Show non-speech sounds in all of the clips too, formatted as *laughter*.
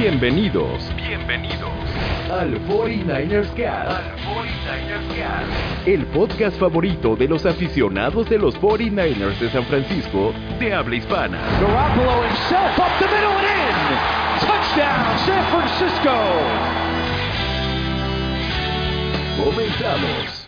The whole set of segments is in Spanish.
Bienvenidos, bienvenidos al 49ers Cast. Al 49ers Cast. El podcast favorito de los aficionados de los 49ers de San Francisco de habla hispana. Garoppolo himself up the middle and in. Touchdown, San Francisco. Comenzamos.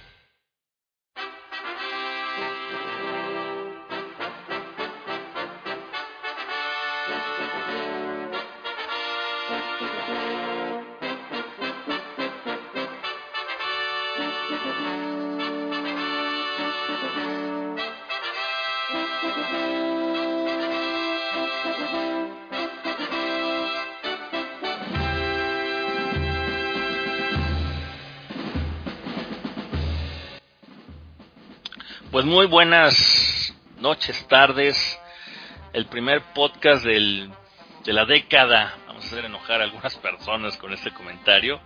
Pues muy buenas noches, tardes. El primer podcast del, de la década. Vamos a hacer enojar a algunas personas con este comentario.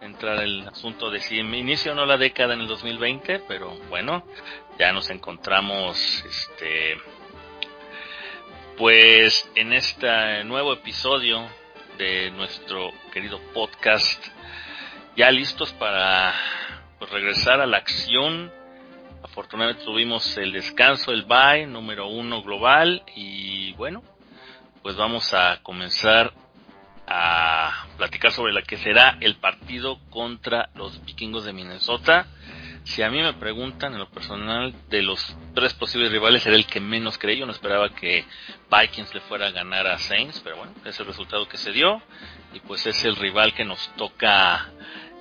Entrar el asunto de si inicia o no la década en el 2020, pero bueno, ya nos encontramos, este, pues en este nuevo episodio de nuestro querido podcast, ya listos para pues, regresar a la acción afortunadamente tuvimos el descanso, el bye número uno global y bueno, pues vamos a comenzar a platicar sobre la que será el partido contra los vikingos de Minnesota. Si a mí me preguntan en lo personal de los tres posibles rivales era el que menos creí, yo no esperaba que Vikings le fuera a ganar a Saints, pero bueno, es el resultado que se dio y pues es el rival que nos toca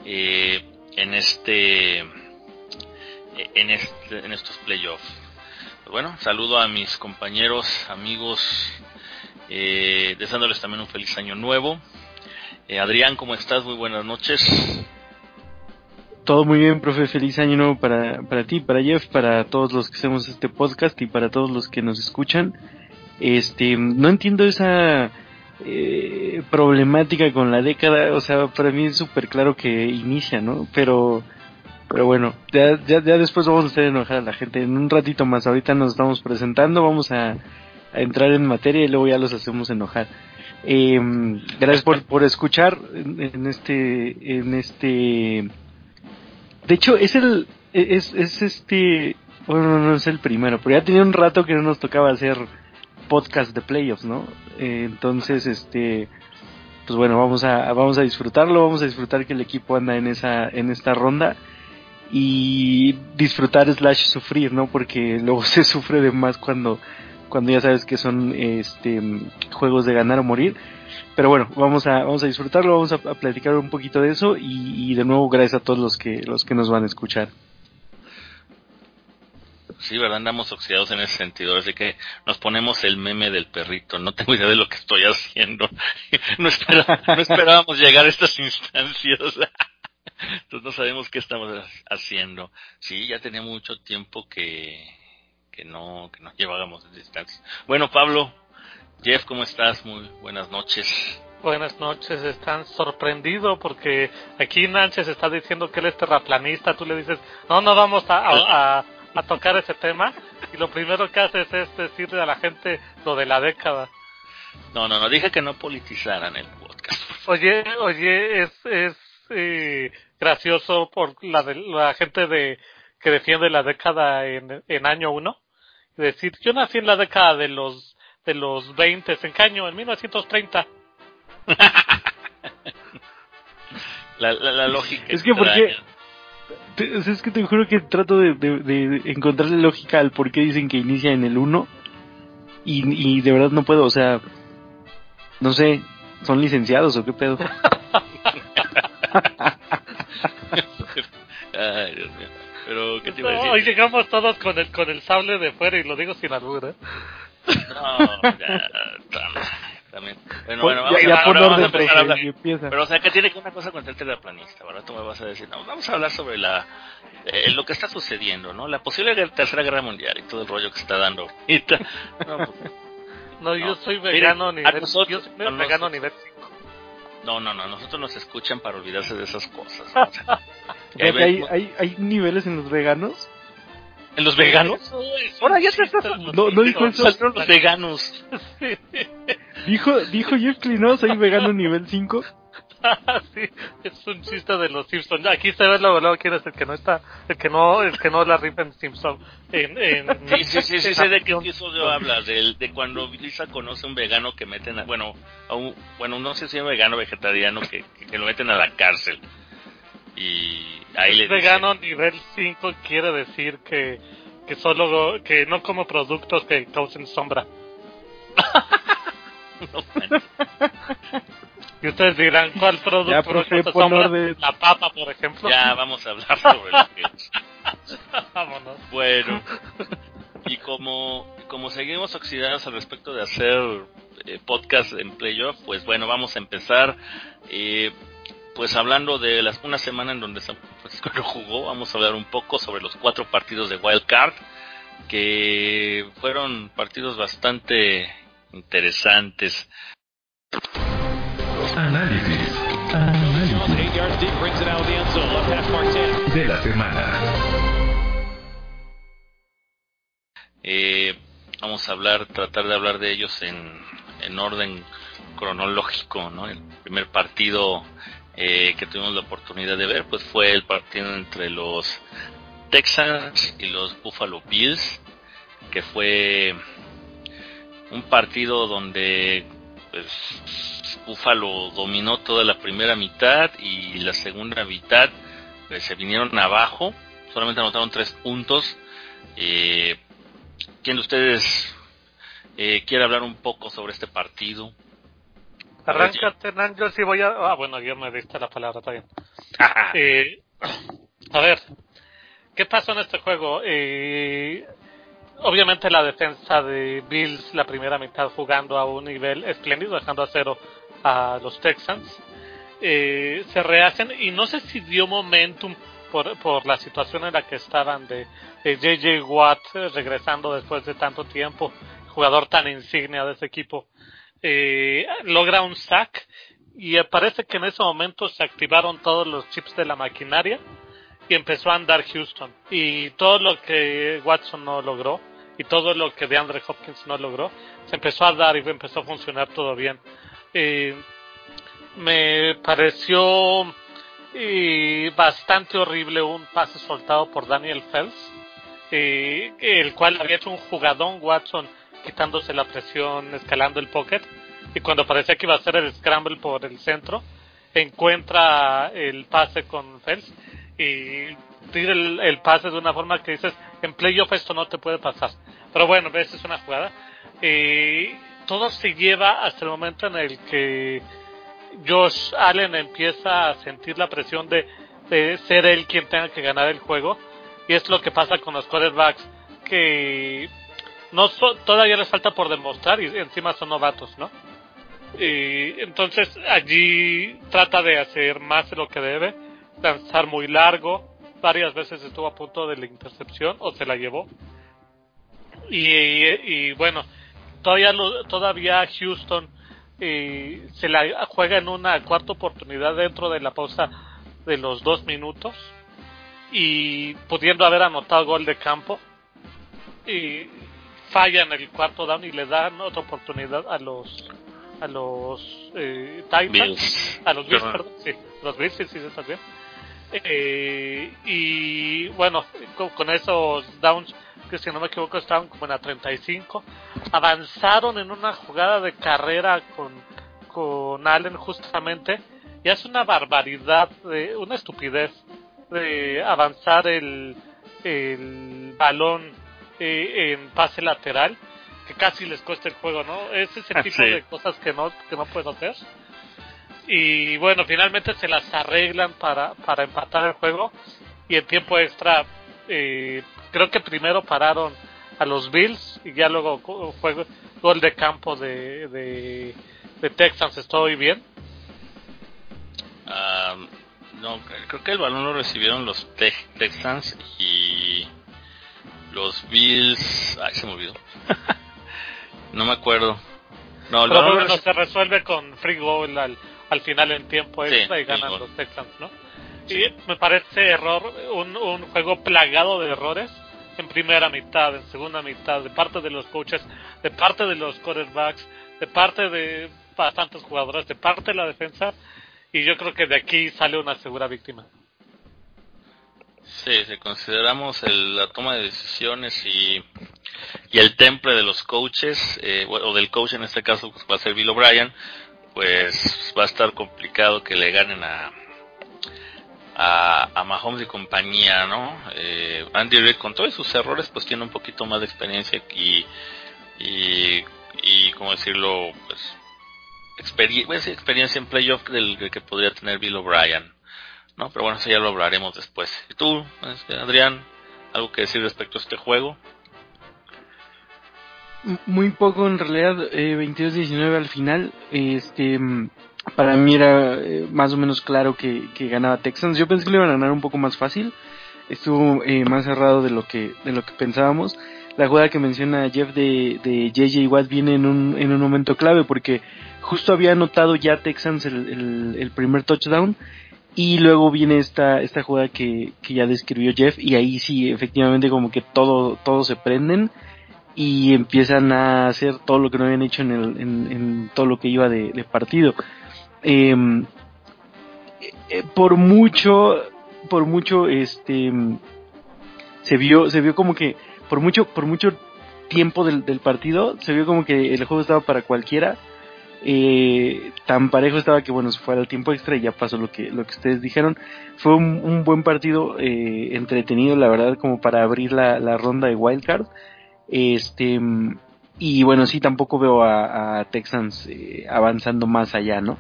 eh, en este en, este, en estos playoffs. Bueno, saludo a mis compañeros, amigos, eh, deseándoles también un feliz año nuevo. Eh, Adrián, ¿cómo estás? Muy buenas noches. Todo muy bien, profe. Feliz año nuevo para, para ti, para Jeff, para todos los que hacemos este podcast y para todos los que nos escuchan. Este, no entiendo esa eh, problemática con la década. O sea, para mí es súper claro que inicia, ¿no? Pero pero bueno, ya, ya, ya después vamos a hacer enojar a la gente en un ratito más. Ahorita nos estamos presentando, vamos a, entrar en materia y luego ya los hacemos enojar. Eh, gracias por, por escuchar en, este, en este. De hecho, es el, es, es este, bueno, no es el primero, pero ya tenía un rato que no nos tocaba hacer podcast de playoffs, ¿no? Eh, entonces, este, pues bueno, vamos a, vamos a disfrutarlo, vamos a disfrutar que el equipo anda en esa, en esta ronda y disfrutar slash sufrir, ¿no? Porque *laughs* luego se sufre de más cuando, cuando ya sabes que son este juegos de ganar o morir. Pero bueno, vamos a, vamos a disfrutarlo, vamos a, platicar un poquito de eso y, de nuevo gracias a todos los que, los que nos van a escuchar. Sí, ¿verdad? Andamos oxidados en ese sentido, así que nos ponemos el meme del perrito. No tengo idea de lo que estoy haciendo. *laughs* No esperábamos llegar a estas instancias. *laughs* Entonces no sabemos qué estamos haciendo. Sí, ya tenía mucho tiempo que, que no, que no llevábamos distancia. Bueno, Pablo, Jeff, ¿cómo estás? Muy buenas noches. Buenas noches, están sorprendidos porque aquí Nánchez está diciendo que él es terraplanista, tú le dices, no, no vamos a, a, tocar ese tema, y lo primero que haces es decirle a la gente lo de la década. No, no, no, dije que no politizaran el podcast. Oye, oye, es, es eh, gracioso por la, de, la gente de que defiende la década en, en año uno. Decir, yo nací en la década de los de los 20, ¿en qué año? En 1930. *laughs* la, la, la, lógica. Es que porque... es que te juro que trato de, de, de, encontrarle lógica al por qué dicen que inicia en el 1 y, y de verdad no puedo, o sea, no sé, ¿son licenciados o qué pedo? *laughs* Ay, Dios mío. Pero, ¿qué te iba a decir? Hoy llegamos todos con el, con el sable de fuera y lo digo sin albur, ¿eh? No, ya, también. Bueno, bueno, vamos, ya, a, ahora vamos a empezar a hablar. Pero, o sea, ¿qué tiene que una cosa con el terraplanista? Ahora tú me vas a decir, no, vamos a hablar sobre la eh, lo que está sucediendo, ¿no? La posible tercera guerra mundial y todo el rollo que se está dando ahorita. No, pues, *laughs* no, yo soy vegano Miren, nivel, nosotros, yo soy vegano nivel 5. No, no, no, nosotros nos escuchan para olvidarse de esas cosas. *laughs* hay, hay, hay niveles en los veganos. ¿En los veganos? Ahora ya te estás... No, no dijo eso. los veganos. *laughs* Dijo, dijo Jeff Clinó, soy vegano nivel 5. *laughs* sí, es un chiste de los Simpsons. Aquí se ve luego quién es el que no está, el que no, el que no la rifa en Simpson. En, en, *laughs* sí, sí, sí, sí, sé de qué episodio hablas, de, de cuando Lisa conoce a un vegano que meten, a, bueno, a un, bueno, no sé si es un vegano vegetariano que, que, lo meten a la cárcel. Y ahí le vegano nivel 5 quiere decir que, que solo, que no como productos que causen sombra. *laughs* no. Y ustedes dirán, ¿cuál producto ya, profe, de... La papa, por ejemplo. Ya, vamos a hablar sobre lo que *laughs* Vámonos. Bueno, y como, como seguimos oxidados al respecto de hacer eh, podcast en playoff, pues bueno, vamos a empezar. Eh, pues hablando de las, una semana en donde San Francisco lo jugó, vamos a hablar un poco sobre los cuatro partidos de Wild Card, que fueron partidos bastante interesantes. Análisis. de la semana. Eh, vamos a hablar, tratar de hablar de ellos en, en orden cronológico, ¿no? El primer partido eh, que tuvimos la oportunidad de ver, pues fue el partido entre los Texans y los Buffalo Bills, que fue un partido donde pues Buffalo dominó toda la primera mitad y la segunda mitad pues, se vinieron abajo, solamente anotaron tres puntos. Eh, ¿Quién de ustedes eh, quiere hablar un poco sobre este partido? Arranca, Hernán, yo sí voy a... Ah, bueno, yo me diste la palabra, está bien. eh, *clears throat* a ver, ¿qué pasó en este juego? Eh, obviamente la defensa de Bills la primera mitad jugando a un nivel espléndido, dejando a cero a los Texans. Eh, se rehacen y no sé si dio momentum por, por la situación en la que estaban de, JJ Watt regresando después de tanto tiempo, jugador tan insignia de ese equipo. Eh, logra un sack y parece que en ese momento se activaron todos los chips de la maquinaria y empezó a andar Houston. Y todo lo que Watson no logró, y todo lo que DeAndre Hopkins no logró, se empezó a dar y empezó a funcionar todo bien. Me pareció bastante horrible un pase soltado por Daniel Fels, el cual había hecho un jugadón Watson quitándose la presión, escalando el pocket, y cuando parecía que iba a hacer el scramble por el centro, encuentra el pase con Fels y tira el, pase de una forma que dices, en playoff esto no te puede pasar. Pero bueno, esa es una jugada. Todo se lleva hasta el momento en el que Josh Allen empieza a sentir la presión de, ser él quien tenga que ganar el juego. Y es lo que pasa con los quarterbacks que no todavía les falta por demostrar y encima son novatos, ¿no? Y entonces allí trata de hacer más de lo que debe, lanzar muy largo, varias veces estuvo a punto de la intercepción o se la llevó. Y, y, bueno, todavía, todavía Houston eh, se la juega en una cuarta oportunidad dentro de la pausa de los dos minutos y pudiendo haber anotado gol de campo y falla en el cuarto down y le dan otra oportunidad a los a los eh, Titans. A los Bills perdón sí los Bills sí sí está bien eh, y bueno, con, esos downs, que si no me equivoco estaban como en la 35, avanzaron en una jugada de carrera con, con Allen justamente, y es una barbaridad, de, una estupidez de avanzar el, el balón eh, en pase lateral, que casi les cuesta el juego, ¿no? Es ese tipo de cosas que no, que no puedo hacer y bueno, finalmente se las arreglan para, para empatar el juego y en tiempo extra eh, creo que primero pararon a los Bills y ya luego fue gol de campo de, de, de Texans, ¿estoy bien? no, creo que el balón lo recibieron los Texans y los Bills... Ay, se me olvidó. *laughs* no me acuerdo. No, el balón no se resuelve con free goal al al final en tiempo extra y ganan los Texans, ¿no? Y me parece error, un, un juego plagado de errores en primera mitad, en segunda mitad, de parte de los coaches, de parte de los quarterbacks, de parte de bastantes jugadores, de parte de la defensa, y yo creo que de aquí sale una segura víctima. Sí, si consideramos la toma de decisiones y, y el temple de los coaches, eh, o del coach en este caso pues va a ser Bill O'Brien, pues va a estar complicado que le ganen a, a, a Mahomes y compañía, ¿no? Eh, Andy Reid con todos sus errores pues tiene un poquito más de experiencia y, y, y como decirlo, pues experiencia en playoff del, que podría tener Bill O'Brien. ¿no? Pero bueno, eso ya lo hablaremos después. ¿Y tú, este, Adrián, algo que decir respecto a este juego? Muy poco en realidad, eh, 22-19 al final. Este, para mí era eh, más o menos claro que, ganaba Texans. Yo pensé que le iban a ganar un poco más fácil. Estuvo eh, más cerrado de lo que de lo que pensábamos. La jugada que menciona Jeff de, de JJ Watt viene en un, en un momento clave porque justo había anotado ya Texans el, el, primer touchdown y luego viene esta, esta jugada que, que, ya describió Jeff y ahí sí efectivamente como que todo, todos se prenden y empiezan a hacer todo lo que no habían hecho en, el, en, todo lo que iba de, partido. Em, eh, por mucho, por mucho, este, se vio, se vio como que, por mucho, por mucho tiempo del, del partido, se vio como que el juego estaba para cualquiera. Eh, tan parejo estaba que bueno se fue al tiempo extra y ya pasó lo que lo que ustedes dijeron. Fue un, buen partido eh, entretenido la verdad como para abrir la, ronda de wildcard este y bueno sí tampoco veo a, Texans eh, avanzando más allá no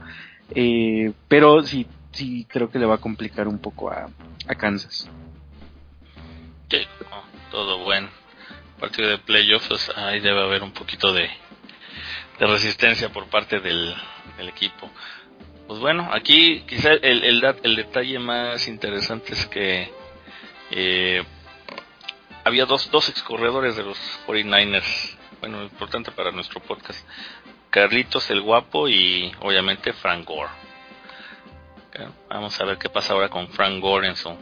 eh, pero sí sí creo que le va a complicar un poco a, a Kansas. Sí, todo buen partido de playoffs ahí debe haber un poquito de de resistencia por parte del, equipo. Pues bueno, aquí quizá el, el, detalle más interesante es que eh, había dos, dos ex corredores de los 49ers, bueno, importante para nuestro podcast, Carlitos el Guapo y obviamente Frank Gore. Vamos a ver qué pasa ahora con Frank Gore en su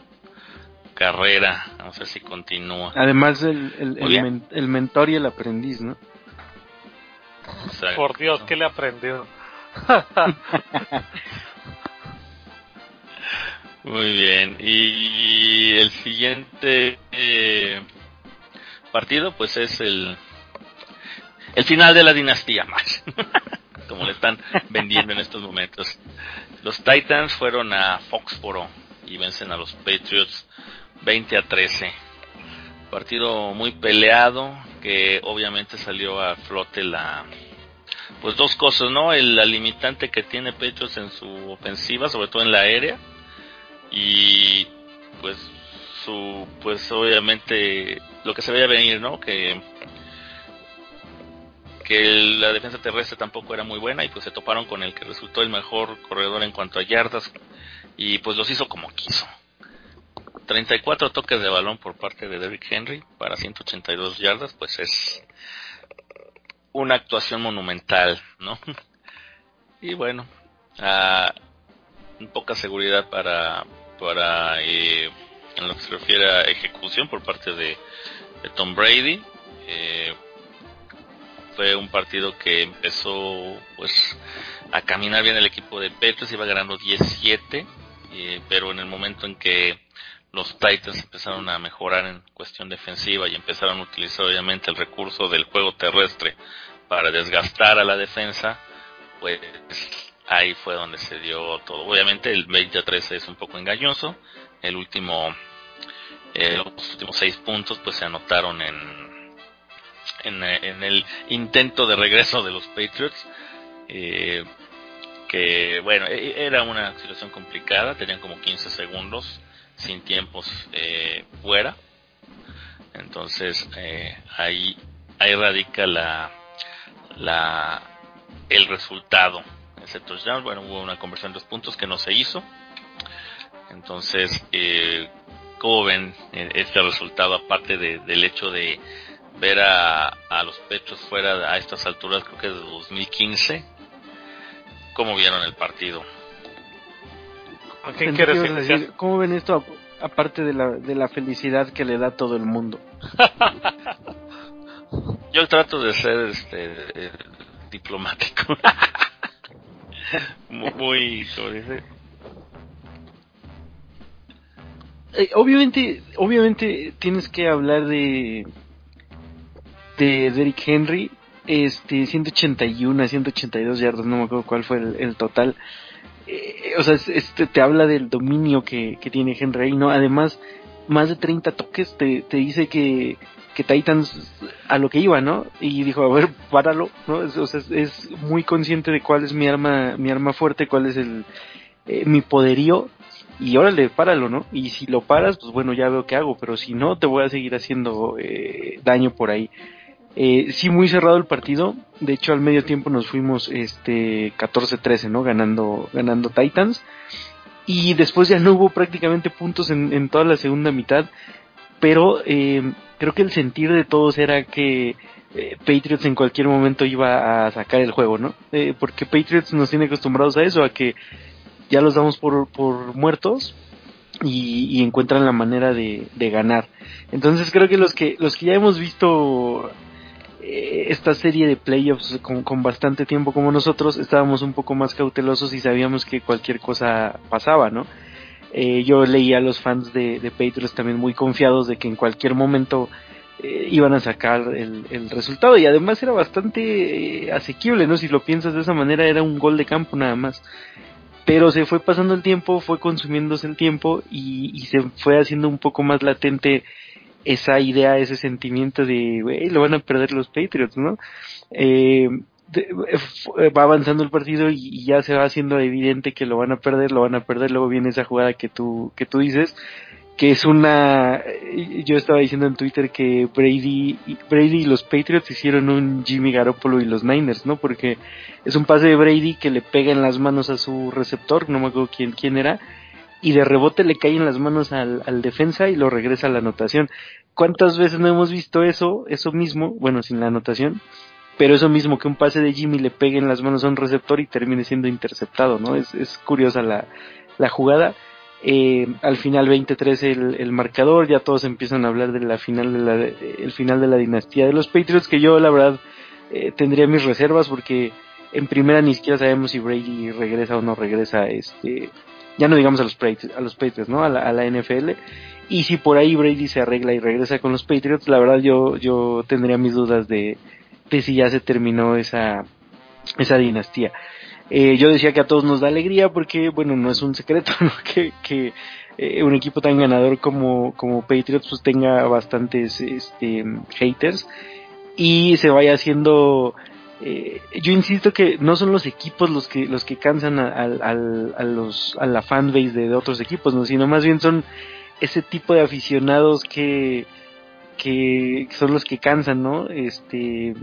carrera, vamos a ver si continúa. Además el, el, el mentor y el aprendiz, ¿no? Por Dios, ¿qué le aprendió? *laughs* Muy bien. Y el siguiente eh, partido, pues es el el final de la dinastía más, *laughs* como le están vendiendo en estos momentos. Los Titans fueron a Foxboro y vencen a los Patriots 20 a 13. Partido muy peleado que obviamente salió a flote la pues dos cosas, ¿no? El, la limitante que tiene Pechos en su ofensiva, sobre todo en la aérea, y pues su, pues obviamente lo que se veía venir, ¿no? Que que la defensa terrestre tampoco era muy buena y pues se toparon con el que resultó el mejor corredor en cuanto a yardas y pues los hizo como quiso. 34 toques de balón por parte de Derrick Henry para 182 yardas, pues es una actuación monumental, ¿no? *laughs* y bueno, uh, poca seguridad para, para eh, en lo que se refiere a ejecución por parte de, Tom Brady. Eh, fue un partido que empezó pues a caminar bien el equipo de Petros, iba ganando 17, eh, pero en el momento en que los Titans empezaron a mejorar en cuestión defensiva y empezaron a utilizar obviamente el recurso del juego terrestre para desgastar a la defensa, pues ahí fue donde se dio todo. Obviamente el 20 a 13 es un poco engañoso, el último, eh, los últimos seis puntos pues se anotaron en, en, el intento de regreso de los Patriots. Eh, que bueno, e, era una situación complicada, tenían como 15 segundos sin tiempos eh, fuera. Entonces ahí, ahí radica la, la, el resultado. Ese touchdown, bueno, hubo una conversión de dos puntos que no se hizo. Entonces, ¿cómo ven eh, este resultado? Aparte de, del hecho de ver a, a los pechos fuera a estas alturas, creo que de 2015. ¿Cómo vieron el partido? ¿Qué quieres decir? ¿Cómo ven esto aparte de la, de la felicidad que le da todo el mundo? *laughs* Yo trato de ser este diplomático. *laughs* muy, eh, obviamente, obviamente tienes que hablar de de Derrick Henry, este 181 a 182 yardas, no me acuerdo cuál fue el, total. Eh, o sea, este te habla del dominio que, que tiene Henry ¿no? Además, más de 30 toques te, te dice que que Titans a lo que iba, ¿no? Y dijo, a ver, páralo, ¿no? O sea, es, muy consciente de cuál es mi arma, mi arma fuerte, cuál es el, eh, mi poderío, y órale, páralo, ¿no? Y si lo paras, pues bueno, ya veo qué hago, pero si no, te voy a seguir haciendo eh, daño por ahí. Eh, sí, muy cerrado el partido. De hecho, al medio tiempo nos fuimos este 14-13, ¿no? Ganando, ganando Titans. Y después ya no hubo prácticamente puntos en, en toda la segunda mitad. Pero eh, creo que el sentir de todos era que eh, Patriots en cualquier momento iba a sacar el juego, ¿no? Eh, porque Patriots nos tiene acostumbrados a eso, a que ya los damos por, por muertos y, encuentran la manera de, ganar. Entonces creo que los que los que ya hemos visto eh, esta serie de playoffs con, con, bastante tiempo como nosotros estábamos un poco más cautelosos y sabíamos que cualquier cosa pasaba, ¿no? Eh, yo leía a los fans de, de, Patriots también muy confiados de que en cualquier momento eh, iban a sacar el, resultado y además era bastante asequible, ¿no? Si lo piensas de esa manera era un gol de campo nada más. Pero se fue pasando el tiempo, fue consumiéndose el tiempo y, y se fue haciendo un poco más latente esa idea, ese sentimiento de, güey, lo van a perder los Patriots, ¿no? Eh, eh, va avanzando el partido y, ya se va haciendo evidente que lo van a perder, lo van a perder, luego viene esa jugada que tú, que tú dices, que es una, yo estaba diciendo en Twitter que Brady, Brady y los Patriots hicieron un Jimmy Garoppolo y los Niners, ¿no? Porque es un pase de Brady que le pega en las manos a su receptor, no me acuerdo quién, quién era, y de rebote le cae en las manos al, al defensa y lo regresa a la anotación. ¿Cuántas veces no hemos visto eso, eso mismo, bueno, sin la anotación? pero eso mismo que un pase de Jimmy le pegue en las manos a un receptor y termine siendo interceptado, ¿no? Es, es curiosa la, la jugada. Eh, al final 23 el, el marcador, ya todos empiezan a hablar de la final de la, el final de la dinastía de los Patriots, que yo la verdad eh, tendría mis reservas porque en primera ni siquiera sabemos si Brady regresa o no regresa, este, ya no digamos a los a los Patriots, ¿no? A la, a la NFL. Y si por ahí Brady se arregla y regresa con los Patriots, la verdad yo, yo tendría mis dudas de, de si ya se terminó esa, esa dinastía. Eh, yo decía que a todos nos da alegría porque, bueno, no es un secreto *laughs* ¿no? que, que eh, un equipo tan ganador como, como Patriots pues tenga bastantes este, haters y se vaya haciendo... Eh, yo insisto que no son los equipos los que los que cansan a, a, los a la fanbase de, de otros equipos, ¿no? sino más bien son ese tipo de aficionados que que son los que cansan, ¿no? Este,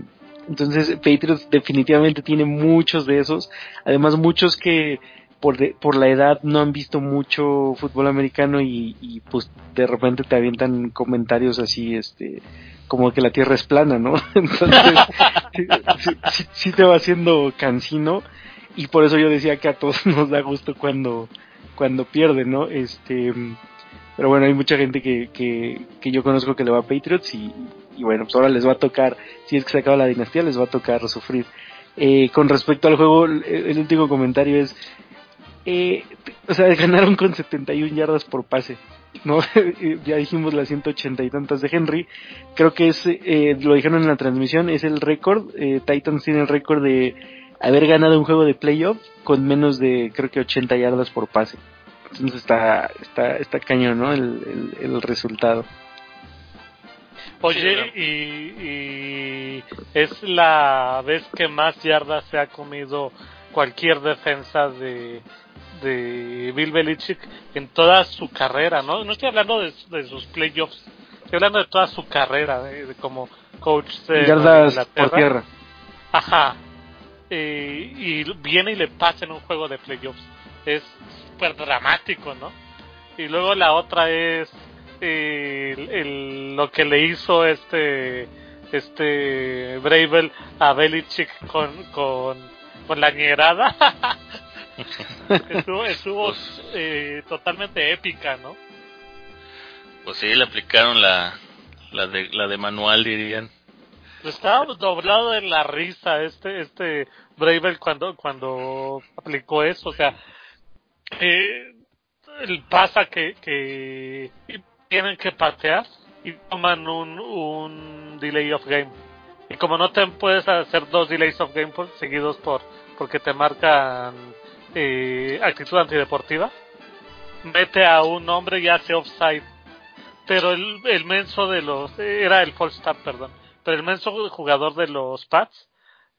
entonces Patriots definitivamente tiene muchos de esos, además muchos que por, por la edad no han visto mucho fútbol americano y, y pues de repente te avientan comentarios así, este, como que la tierra es plana, ¿no? *laughs* Entonces sí, sí, te va haciendo cansino y por eso yo decía que a todos *laughs* nos da gusto cuando cuando pierden, ¿no? Este pero bueno, hay mucha gente que, que, que yo conozco que le va a Patriots y, y bueno, pues ahora les va a tocar, si es que se acaba la dinastía, les va a tocar sufrir. Eh, con respecto al juego, el último comentario es, eh, o sea, *laughs* ganaron con 71 yardas por pase, ¿no? *laughs* ya dijimos las 180 y tantas de Henry, creo que es, eh, lo dijeron en la transmisión, es el récord, eh, Titans tiene el récord de haber ganado un juego de playoff con menos de, creo que 80 yardas por pase. Entonces está, está, está cañón, ¿no? El, el, resultado. Oye, y, es la vez que más yardas se ha comido cualquier defensa de, de Bill Belichick en toda su carrera, ¿no? No estoy hablando de, sus playoffs, estoy hablando de toda su carrera de, como coach de yardas por tierra. Ajá. y viene y le pasa en un juego de playoffs. Es súper dramático, ¿no? Y luego la otra es el, lo que le hizo este este Bravel a Belichick con, con, con la ñerada. *laughs* estuvo estuvo eh, totalmente épica, ¿no? Pues sí, le aplicaron la, la, de, la de manual, dirían. Estaba doblado en la risa este este Bravel cuando cuando aplicó eso, o sea, eh, pasa que que tienen que patear y toman un un delay of game y como no te puedes hacer dos delays of game seguidos por porque te marcan eh, actitud antideportiva, mete a un hombre y hace offside. Pero el, el menso de los, era el false start, perdón, pero el menso jugador de los Pats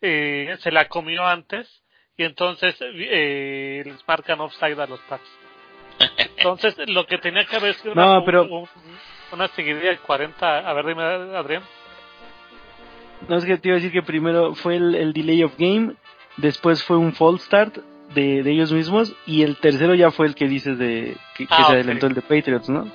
eh, se la comió antes y entonces eh, les marcan offside a los Pats. Entonces lo que tenía que haber sido una, pero... una seguidilla de 40, a ver dime Adrián. No, es que te iba a decir que primero fue el, el delay of game, después fue un false start de, de, ellos mismos y el tercero ya fue el que dices de que, ah, se adelantó el de Patriots, ¿no?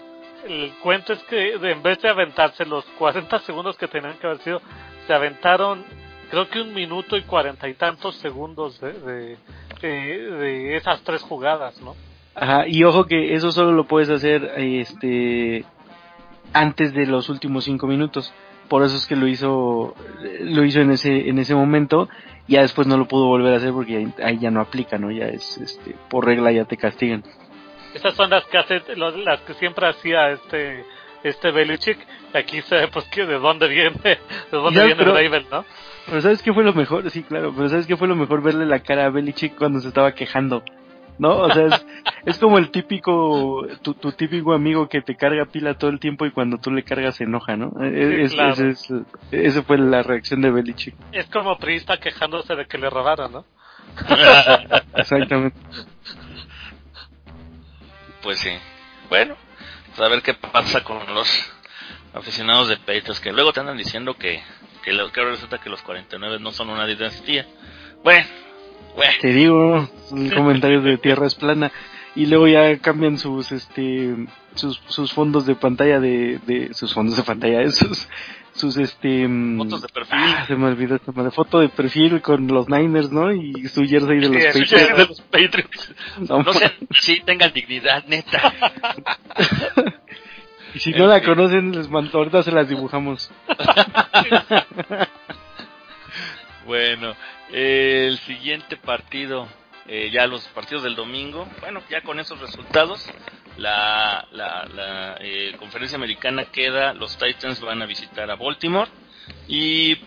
El cuento es que en vez de aventarse los 40 segundos que tenían que haber sido, se aventaron creo que un minuto y cuarenta y tantos segundos de, de, de, esas tres jugadas, ¿no? Ajá, y ojo que eso solo lo puedes hacer este antes de los últimos cinco minutos. Por eso es que lo hizo lo hizo en ese en ese momento ya después no lo pudo volver a hacer porque ahí, ya no aplica no ya es este por regla ya te castigan. Esas son las que hace las que siempre hacía este este Belichick. Aquí se pues que de dónde viene de dónde viene pero, Raven no pero sabes qué fue lo mejor sí claro pero sabes qué fue lo mejor verle la cara a Belichick cuando se estaba quejando ¿no? O sea, es, es como el típico, tu, tu, típico amigo que te carga pila todo el tiempo y cuando tú le cargas se enoja, ¿no? E, es, claro. es, esa fue la reacción de Belichick. Es como Priista quejándose de que le robaron, ¿no? *laughs* Exactamente. Pues sí. Bueno, pues a ver qué pasa con los aficionados de Patriots que luego te andan diciendo que que, lo, que resulta que los 49 no son una dinastía. Bueno, te digo, comentarios de tierra es plana. Y luego ya cambian sus, este, sus, sus fondos de pantalla de, de, sus fondos de pantalla, *laughs* sus, sus, este, fotos de perfil. Ah, se me olvidó esta madre, foto de perfil con los Niners, ¿no? Y su jersey de los sí, Patriots. de los Patriots. No, no sean, sí, tengan dignidad, neta. *laughs* y si no la conocen, les mando, ahorita se las dibujamos. *laughs* bueno, el siguiente partido, eh, ya los partidos del domingo, bueno, ya con esos resultados, la, la, eh, conferencia americana queda, los Titans van a visitar a Baltimore y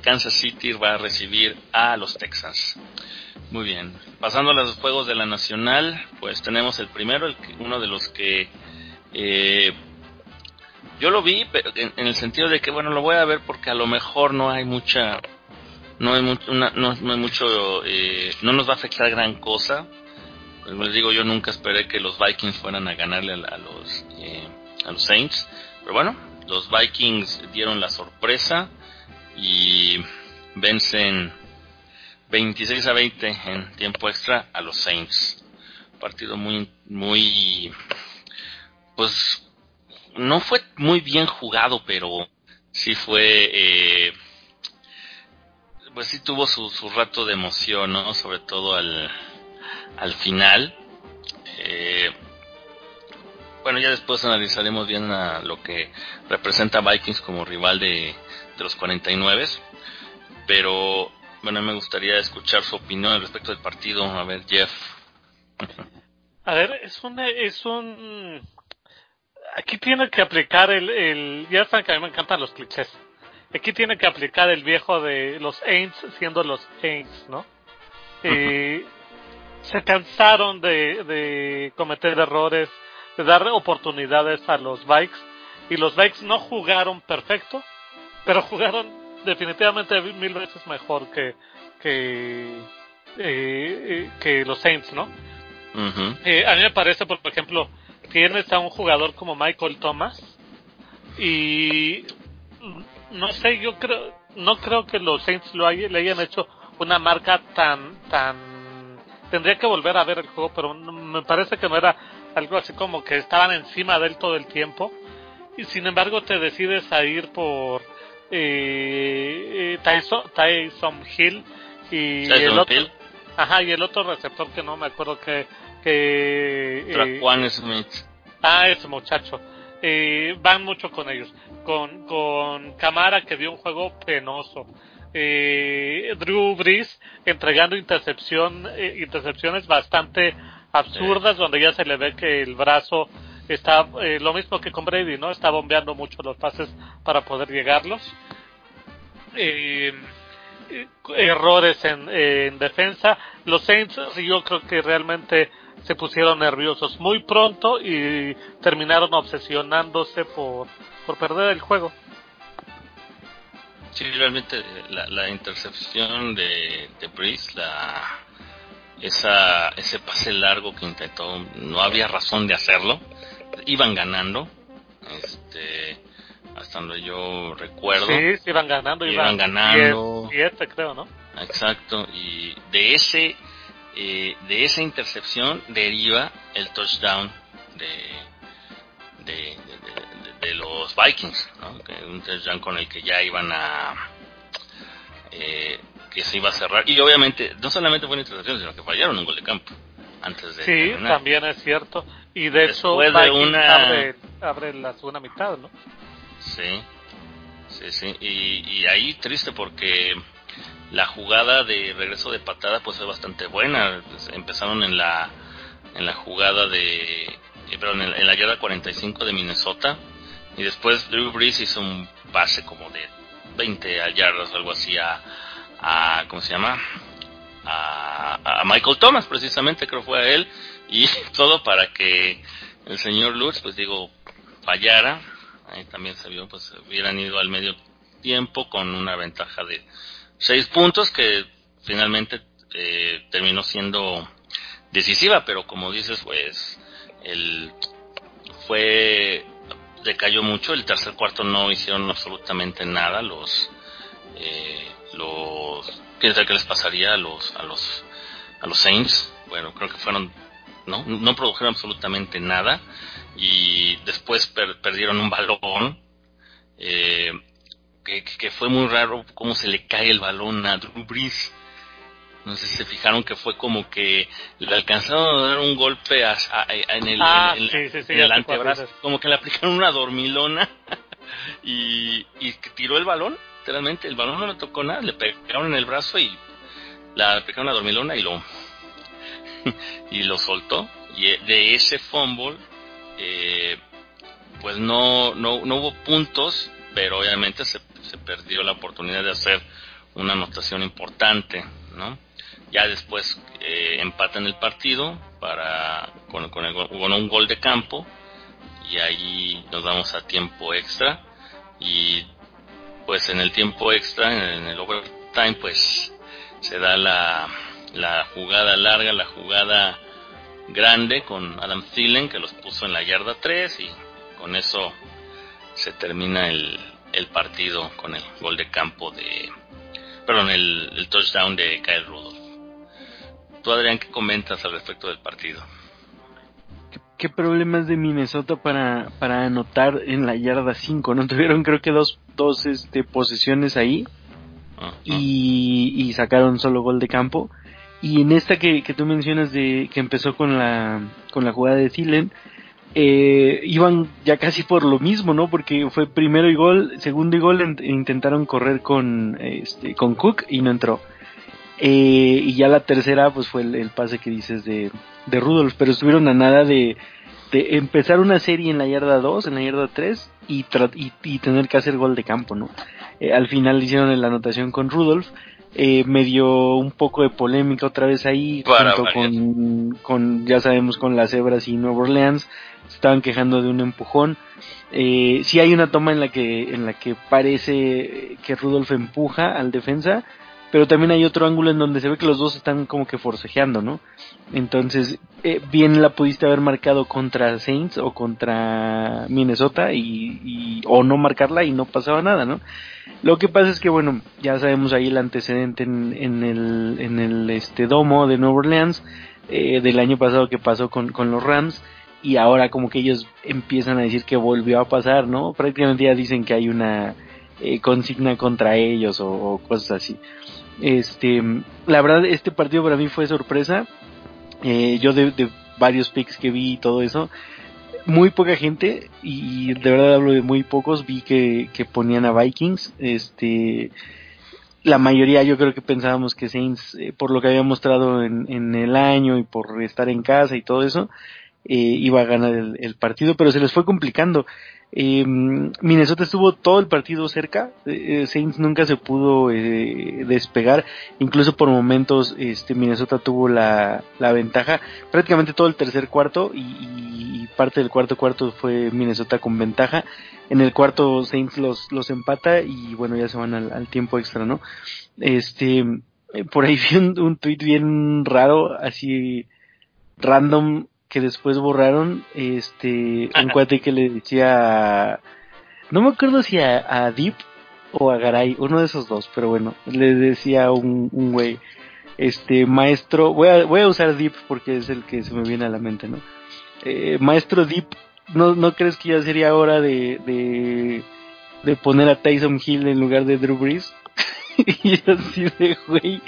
Kansas City va a recibir a los Texans. Muy bien, pasando a los juegos de la nacional, pues tenemos el primero, el, uno de los que eh, yo lo vi, pero en, el sentido de que, bueno, lo voy a ver porque a lo mejor no hay mucha no hay mucho, no, no, hay mucho eh, no nos va a afectar gran cosa. Como les digo, yo nunca esperé que los Vikings fueran a ganarle a, a los eh, a los Saints, pero bueno, los Vikings dieron la sorpresa y vencen 26 a 20 en tiempo extra a los Saints. Partido muy muy pues no fue muy bien jugado, pero sí fue eh, pues sí tuvo su, su rato de emoción, ¿no? Sobre todo al, al final. Eh, bueno, ya después analizaremos bien a lo que representa Vikings como rival de, de los 49. Pero, bueno, me gustaría escuchar su opinión respecto del partido. A ver, Jeff. A ver, es un, es un, aquí tiene que aplicar el, el, ya saben que a mí me encantan los clichés aquí tiene que aplicar el viejo de los Aints siendo los Aints, ¿no? Eh, se cansaron de, de cometer errores, de dar oportunidades a los Bikes y los Bikes no jugaron perfecto, pero jugaron definitivamente mil veces mejor que que eh, que los Saints, ¿no? Uh -huh. eh, a mí me parece, por ejemplo, tienes a un jugador como Michael Thomas y no sé, yo creo, no creo que los Saints lo hay, le hayan hecho una marca tan, tan, tendría que volver a ver el juego, pero me parece que no era algo así como que estaban encima de él todo el tiempo, y sin embargo te decides a ir por eh, Tyson, Tyson Hill y Tyson el otro, Hill. ajá, y el otro receptor que no me acuerdo que, que eh, Smith. Ah, ese muchacho eh, van mucho con ellos. Con, con Camara, que dio un juego penoso. Eh, Drew Brees entregando intercepción, eh, intercepciones bastante absurdas, donde ya se le ve que el brazo está, eh, lo mismo que con Brady, ¿no? Está bombeando mucho los pases para poder llegarlos. Eh, errores en, en defensa. Los Saints, yo creo que realmente se pusieron nerviosos muy pronto y terminaron obsesionándose por, por perder el juego. Sí, realmente la, la intercepción de, de Breeze, la, esa, ese pase largo que intentó, no había razón de hacerlo. Iban ganando, este, hasta donde yo recuerdo. Sí, sí iban ganando, iban, ganando. 10, creo, ¿no? Exacto, y de ese eh, de esa intercepción deriva el touchdown de, de, de, los Vikings, ¿no? un touchdown con el que ya iban a eh, que se iba a cerrar. Y obviamente no solamente fue una intercepción sino que fallaron un gol de campo antes de sí también es cierto. Y de eso de una... abre, abre la segunda mitad no sí sí sí. Y, y ahí triste porque la jugada de regreso de patada pues fue bastante buena. Pues, empezaron en la en la jugada de eh, perdón, en, la yarda 45 de Minnesota y después Drew Brees hizo un pase como de 20 yardas o algo así a, a ¿cómo se llama? A, a, Michael Thomas precisamente creo fue a él y *laughs* todo para que el señor Lutz pues digo fallara ahí también se vio pues hubieran ido al medio tiempo con una ventaja de seis puntos que finalmente eh, terminó siendo decisiva, pero como dices, pues el fue decayó mucho, el tercer cuarto no hicieron absolutamente nada los eh, los quién sabe qué les pasaría a los a los a los Saints, bueno, creo que fueron no no produjeron absolutamente nada y después perdieron un balón eh, que, fue muy raro cómo se le cae el balón a Drew Brees. No sé si se fijaron que fue como que le alcanzaron a dar un golpe en el, ah, antebrazo, como que le aplicaron una dormilona *laughs* y, y tiró el balón, literalmente el balón no le tocó nada, le pegaron en el brazo y le aplicaron una dormilona y lo *laughs* y lo soltó. Y de ese fumble eh, pues no, no, no hubo puntos pero obviamente se se perdió la oportunidad de hacer una anotación importante, ¿no? Ya después eh, empatan el partido para con, con, un gol de campo y ahí nos vamos a tiempo extra y pues en el tiempo extra, en el overtime, pues se da la, la jugada larga, la jugada grande con Adam Thielen que los puso en la yarda 3 y con eso se termina el, el partido con el gol de campo de, perdón, el, touchdown de Kyle Rudolph. Tú, Adrián, ¿qué comentas al respecto del partido? ¿Qué, problemas de Minnesota para, para anotar en la yarda 5? ¿No tuvieron creo que dos, dos este, posesiones ahí? y, y, sacaron solo gol de campo. Y en esta que, que tú mencionas de que empezó con la, con la jugada de Thielen, eh, iban ya casi por lo mismo, ¿no? Porque fue primero y gol, segundo y gol, intentaron correr con, este, con Cook y no entró. Eh, y ya la tercera, pues fue el, pase que dices de, de Rudolph, pero estuvieron a nada de, de empezar una serie en la yarda 2, en la yarda 3 y, y, tener que hacer gol de campo, ¿no? Eh, al final hicieron la anotación con Rudolph. Eh, me dio un poco de polémica otra vez ahí, junto con, con, ya sabemos, con las cebras y Nueva Orleans estaban quejando de un empujón. Eh, sí hay una toma en la que en la que parece que Rudolf empuja al defensa, pero también hay otro ángulo en donde se ve que los dos están como que forcejeando, ¿no? Entonces, eh, bien la pudiste haber marcado contra Saints o contra Minnesota y, o no marcarla y no pasaba nada, ¿no? Lo que pasa es que, bueno, ya sabemos ahí el antecedente en, en el, en el este domo de Nueva Orleans eh, del año pasado que pasó con, con los Rams y ahora como que ellos empiezan a decir que volvió a pasar, ¿no? Prácticamente ya dicen que hay una eh, consigna contra ellos o, cosas así. Este, la verdad, este partido para mí fue sorpresa. Eh, yo de, varios picks que vi y todo eso, muy poca gente, y de verdad hablo de muy pocos, vi que, que ponían a Vikings. Este, la mayoría yo creo que pensábamos que Saints, eh, por lo que había mostrado en, en, el año y por estar en casa y todo eso, eh, iba a ganar el, el, partido, pero se les fue complicando. Eh, Minnesota estuvo todo el partido cerca, eh, eh, Saints nunca se pudo eh, despegar, incluso por momentos este, Minnesota tuvo la, la ventaja, prácticamente todo el tercer cuarto y, y, parte del cuarto cuarto fue Minnesota con ventaja, en el cuarto Saints los, los empata y bueno ya se van al, al tiempo extra, ¿no? Este, por ahí *laughs* vi un, un tweet bien raro, así random que después borraron, este, *laughs* un cuate que le decía, no me acuerdo si a, a, Deep o a Garay, uno de esos dos, pero bueno, le decía un, un güey, este, maestro, voy a, voy a usar Deep porque es el que se me viene a la mente, ¿no? Eh, maestro Deep, ¿no, ¿no crees que ya sería hora de, de, de poner a Tyson Hill en lugar de Drew Brees? *laughs* y así de, güey,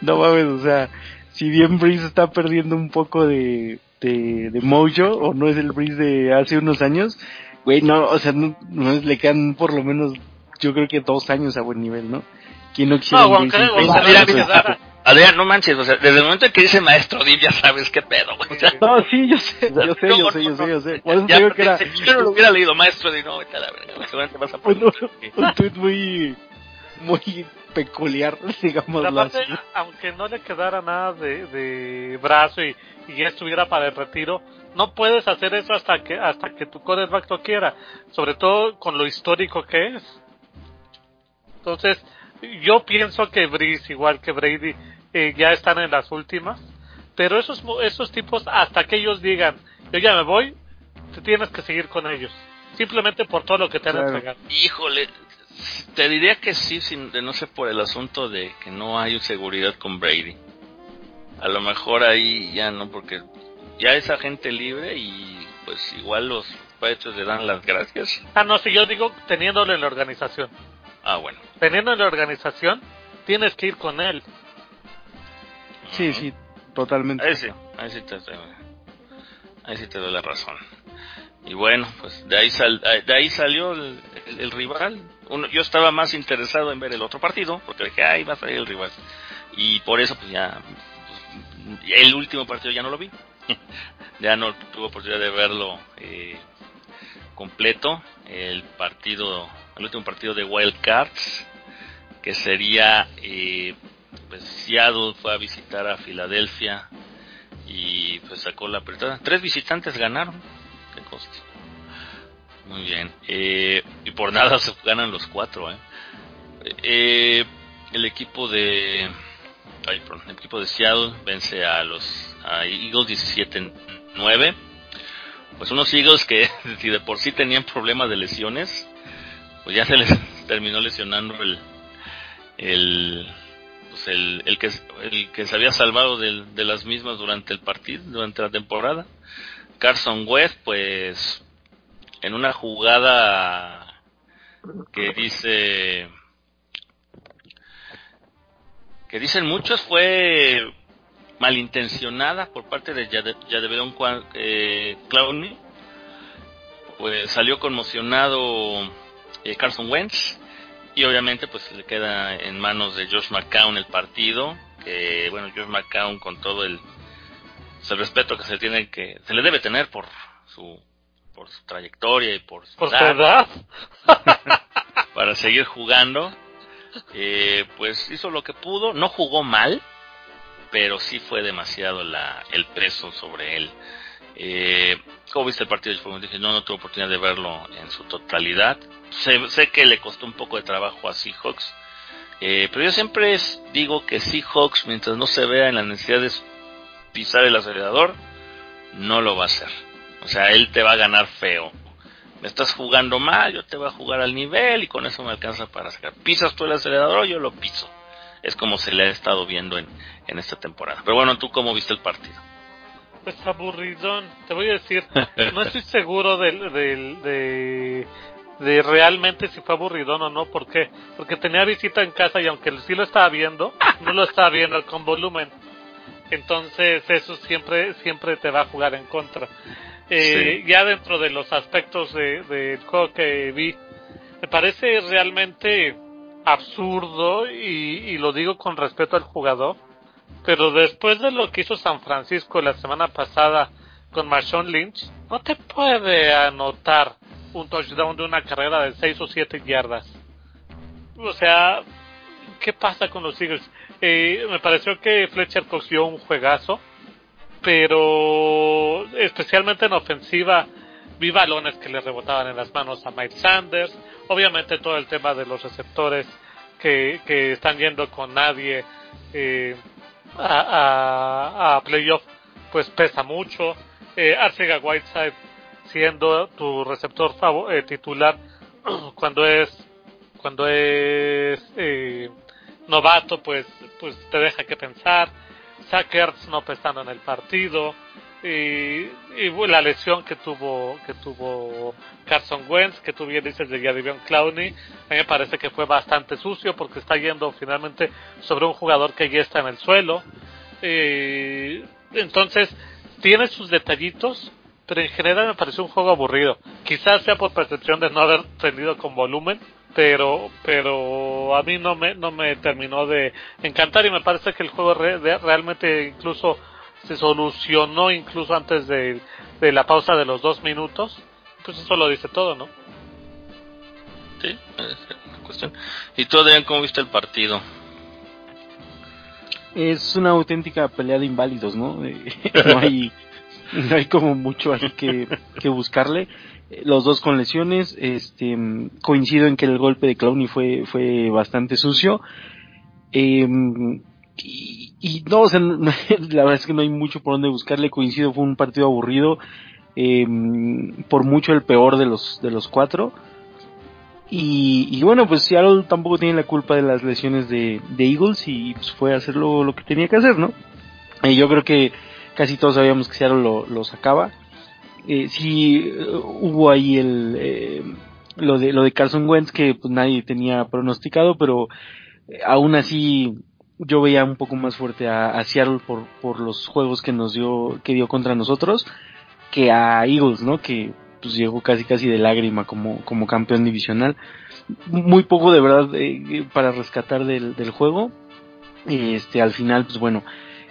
no mames, o sea, si bien Brees está perdiendo un poco de, de, de Mojo o no es el Breeze de hace unos años, güey, no, o sea, no, no, le quedan por lo menos, yo creo que dos años a buen nivel, ¿no? ¿Quién no quisiera no, mira, Adrián, no manches, o sea, desde el momento en que dice maestro Dib ya sabes qué pedo, güey. O *laughs* sea, no, sí, yo sé, yo sé, yo sé, yo sé, yo sé. Por eso ya, digo que era... Yo no lo hubiera leído, maestro Dib, no, vete a la verga, seguramente vas a poner. Un, un tweet muy, muy peculiar, *laughs* digamos aparte, aunque no le quedara nada de, de brazo y, y ya estuviera para el retiro, no puedes hacer eso hasta que hasta que tu quarterback lo quiera, sobre todo con lo histórico que es. Entonces, yo pienso que Breeze, igual que Brady, eh, ya están en las últimas, pero esos esos tipos hasta que ellos digan, yo ya me voy, te tienes que seguir con ellos, simplemente por todo lo que te han Claro. entregado. Híjole, te diría que sí, sin, de no sé por el asunto de que no hay seguridad con Brady. A lo mejor ahí ya no, porque ya es agente libre y pues igual los Patriots le dan las gracias. Ah, no, si yo digo teniéndolo en la organización. Ah, bueno. Teniendo en la organización, tienes que ir con él. Sí, sí, totalmente. Ahí sí, ahí sí te, ahí sí te doy la razón. Y bueno, pues de ahí, sal, de ahí salió el, el, el rival. Uno, yo estaba más interesado en ver el otro partido, porque dije, ahí va a salir el rival. Y por eso, pues ya, el último partido ya no lo vi. *laughs* ya no tuve oportunidad de verlo eh, completo. El partido, el último partido de Wild Cards, que sería, eh, pues Seattle fue a visitar a Filadelfia y pues sacó la apretada. Tres visitantes ganaron. Qué costo. Muy bien. Eh, y por nada se ganan los cuatro. ¿eh? Eh, el equipo de el equipo de Seattle vence a los Eagles 17-9. Pues unos Eagles que *laughs* si de por sí tenían problemas de lesiones, pues ya se les *laughs* terminó lesionando el el pues el, el que el que se había salvado de, de las mismas durante el partido, durante la temporada. Carson West, pues en una jugada que dice que dicen muchos fue malintencionada por parte de Jadeveon eh, Clowney pues salió conmocionado eh, Carson Wentz y obviamente pues le queda en manos de Josh McCown el partido que bueno Josh McCown con todo el, pues, el respeto que se tiene que se le debe tener por su por su trayectoria y por su ¿Por su edad? *laughs* para seguir jugando eh, pues hizo lo que pudo no jugó mal pero sí fue demasiado la, el peso sobre él eh, ¿Cómo viste el partido? Como dije, no, no tuve oportunidad de verlo en su totalidad. Sé, sé que le costó un poco de trabajo a Seahawks, eh, pero yo siempre digo que Seahawks, mientras no se vea en la necesidad de pisar el acelerador, no lo va a hacer. O sea, él te va a ganar feo. Me estás jugando mal, yo te voy a jugar al nivel y con eso me alcanza para sacar. Pisas tú el acelerador, yo lo piso. Es como se le ha estado viendo en, en esta temporada. Pero bueno, ¿tú cómo viste el partido? Pues aburridón. Te voy a decir, no estoy seguro del, del, de, de realmente si fue aburridón o no. ¿Por qué? Porque tenía visita en casa y aunque sí lo estaba viendo, no lo estaba viendo con volumen. Entonces eso siempre, siempre te va a jugar en contra. Eh, Ya dentro de los aspectos del de, juego que vi, me parece realmente absurdo y, lo digo con respeto al jugador, pero después de lo que hizo San Francisco la semana pasada con Marshawn Lynch, no te puede anotar un touchdown de una carrera de 6 o 7 yardas. O sea, ¿qué pasa con los Eagles? Eh, me pareció que Fletcher cogió un juegazo, pero especialmente en ofensiva vi balones que le rebotaban en las manos a Mike Sanders. Obviamente todo el tema de los receptores que, que están yendo con nadie eh, a, a, playoff, pues pesa mucho. Eh, Arcega Whiteside siendo tu receptor favor, eh, titular *clears throat* cuando es cuando es eh, novato, pues pues te deja que pensar. Sackers no estando en el partido y, y, la lesión que tuvo que tuvo Carson Wentz, que tú bien dices de Jadivion Clowney, a mí me parece que fue bastante sucio porque está yendo finalmente sobre un jugador que ya está en el suelo. Y, entonces, tiene sus detallitos, pero en general me pareció un juego aburrido. Quizás sea por percepción de no haber tenido con volumen, pero pero a mí no me no me terminó de encantar y me parece que el juego realmente incluso se solucionó incluso antes de, de la pausa de los dos minutos. Pues eso lo dice todo no sí es cuestión. Y tú Adrián cómo viste el partido es una auténtica pelea de inválidos no *laughs* no hay no hay como mucho así que, que buscarle los dos con lesiones. Este, coincido en que el golpe de Clowney fue, fue bastante sucio. Em, y, no, o sea, *laughs* la verdad es que no hay mucho por donde buscarle. Coincido, fue un partido aburrido. Em, por mucho el peor de los, de los cuatro. Y, bueno, pues Seattle tampoco tiene la culpa de las lesiones de, Eagles y pues fue a hacer lo, que tenía que hacer, ¿no? Y yo creo que casi todos sabíamos que Seattle lo, lo sacaba eh, sí hubo ahí el eh, lo de lo de Carson Wentz que pues nadie tenía pronosticado pero eh, aún así yo veía un poco más fuerte a, Seattle por, por los juegos que nos dio que dio contra nosotros que a Eagles no que pues llegó casi casi de lágrima como como campeón divisional. Muy poco de verdad eh, para rescatar del, del juego. Este al final pues bueno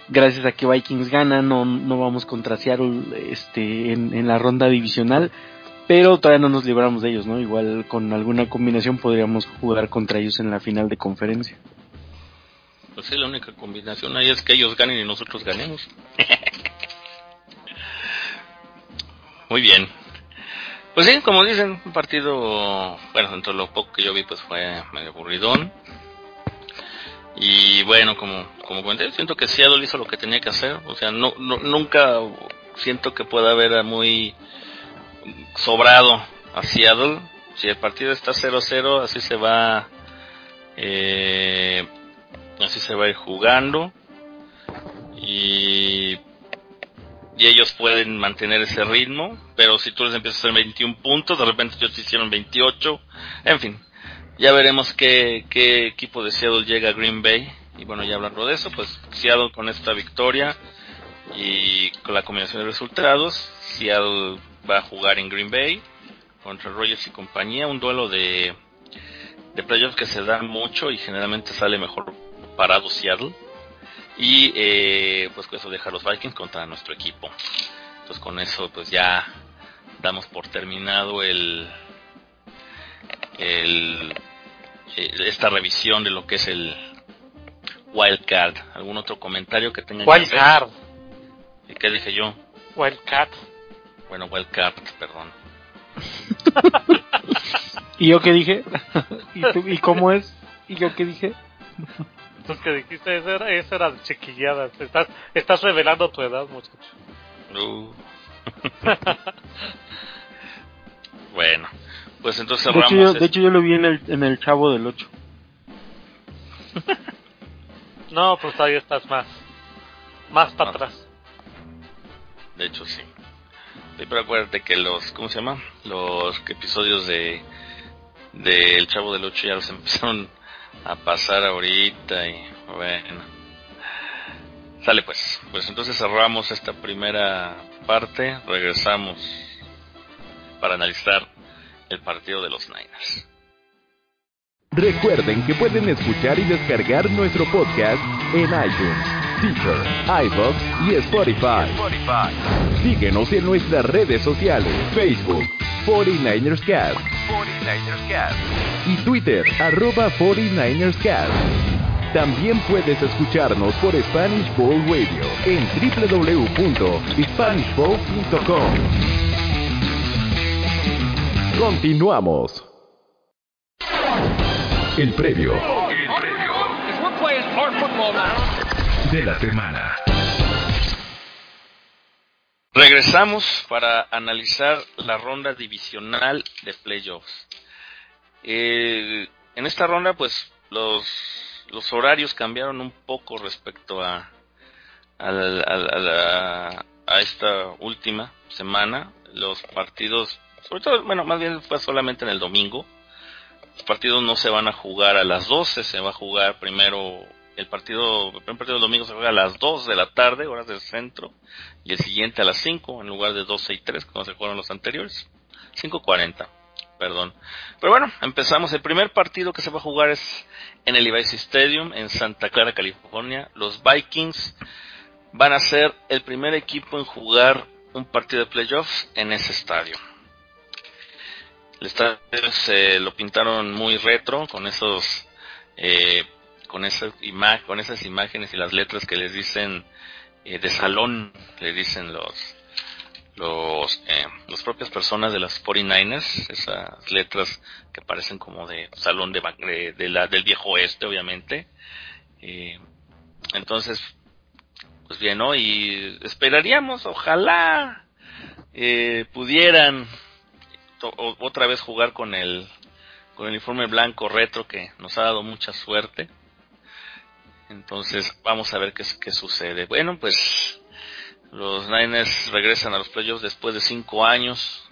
gracias a que Vikings gana, no, no vamos contra Seattle este, en, la ronda divisional, pero todavía no nos libramos de ellos, ¿no? Igual con alguna combinación podríamos jugar contra ellos en la final de conferencia. Pues sí, la única combinación ahí es que ellos ganen y nosotros ganemos. *laughs* Muy bien. Pues sí, como dicen, un partido, bueno, dentro de lo poco que yo vi, pues fue medio aburridón. Y bueno, como, como comenté, siento que Seattle hizo lo que tenía que hacer. O sea, no, nunca siento que pueda haber muy sobrado a Seattle. Si el partido está 0-0, así se va, eh, así se va a ir jugando. Y, y ellos pueden mantener ese ritmo, pero si tú les empiezas a hacer 21 puntos, de repente ellos te hicieron 28. En fin, ya veremos qué, qué equipo de Seattle llega a Green Bay. Y bueno, ya hablando de eso, pues Seattle con esta victoria y con la combinación de resultados, Seattle va a jugar en Green Bay contra Rogers y compañía, un duelo de, de playoffs que se da mucho y generalmente sale mejor parado Seattle. Y eh, pues eso deja los Vikings contra nuestro equipo. Entonces con eso pues ya damos por terminado el, el, eh, esta revisión de lo que es el Wildcard. ¿Algún otro comentario que tengan? Wildcard. ¿Y qué dije yo? Wildcard. Bueno, Wildcard, perdón. *laughs* ¿Y yo qué dije? *laughs* ¿Y, cómo es? ¿Y yo qué dije? *laughs* Pues que dijiste, eso era, eso era chiquillada. Estás, estás revelando tu edad, muchacho. Uh. bueno, pues entonces de hecho, yo, de hecho, yo lo vi en el, en el Chavo del 8. *laughs* no, pues ahí estás más. Más para atrás. De hecho, sí. pero acuérdate que los, ¿cómo se llama? Los episodios de del Chavo del 8 ya los *laughs* empezaron a pasar ahorita y bueno. Sale pues, pues entonces cerramos esta primera parte, regresamos para analizar el partido de los Niners. Recuerden que pueden escuchar y descargar nuestro podcast en iTunes, Stitcher, iVoox y Spotify. Síguenos en nuestras redes sociales, Facebook, 49ersCast, 49ersCast y Twitter, arroba 49ersCast. También puedes escucharnos por Spanish Bowl Radio en www.spanishbowl.com. Continuamos. El previo. De la semana. Regresamos para analizar la ronda divisional de playoffs. Eh, en esta ronda, pues los, los horarios cambiaron un poco respecto a, a, a esta última semana. Los partidos, sobre todo, bueno, más bien fue solamente en el domingo los partidos no se van a jugar a las 12, se va a jugar primero el partido, el primer partido del domingo se juega a las 2 de la tarde, horas del centro, y el siguiente a las 5, en lugar de 12 y 3, como se jugaron los anteriores. 5.40, perdón. Pero bueno, empezamos. El primer partido que se va a jugar es en el Levi's Stadium, en Santa Clara, California. Los Vikings van a ser el primer equipo en jugar un partido de playoffs en ese estadio. El se lo pintaron muy retro con esos eh, con esas con esas imágenes y las letras que les dicen eh, de salón, le dicen los los eh, las propias personas de las 49ers, esas letras que parecen como de salón de, de, la, del viejo oeste, obviamente. Eh, entonces, pues bien, ¿no? Y esperaríamos, ojalá eh, pudieran otra vez jugar con el con el uniforme blanco retro que nos ha dado mucha suerte. Entonces vamos a ver qué, qué sucede. Bueno, pues los Niners regresan a los playoffs después de cinco años.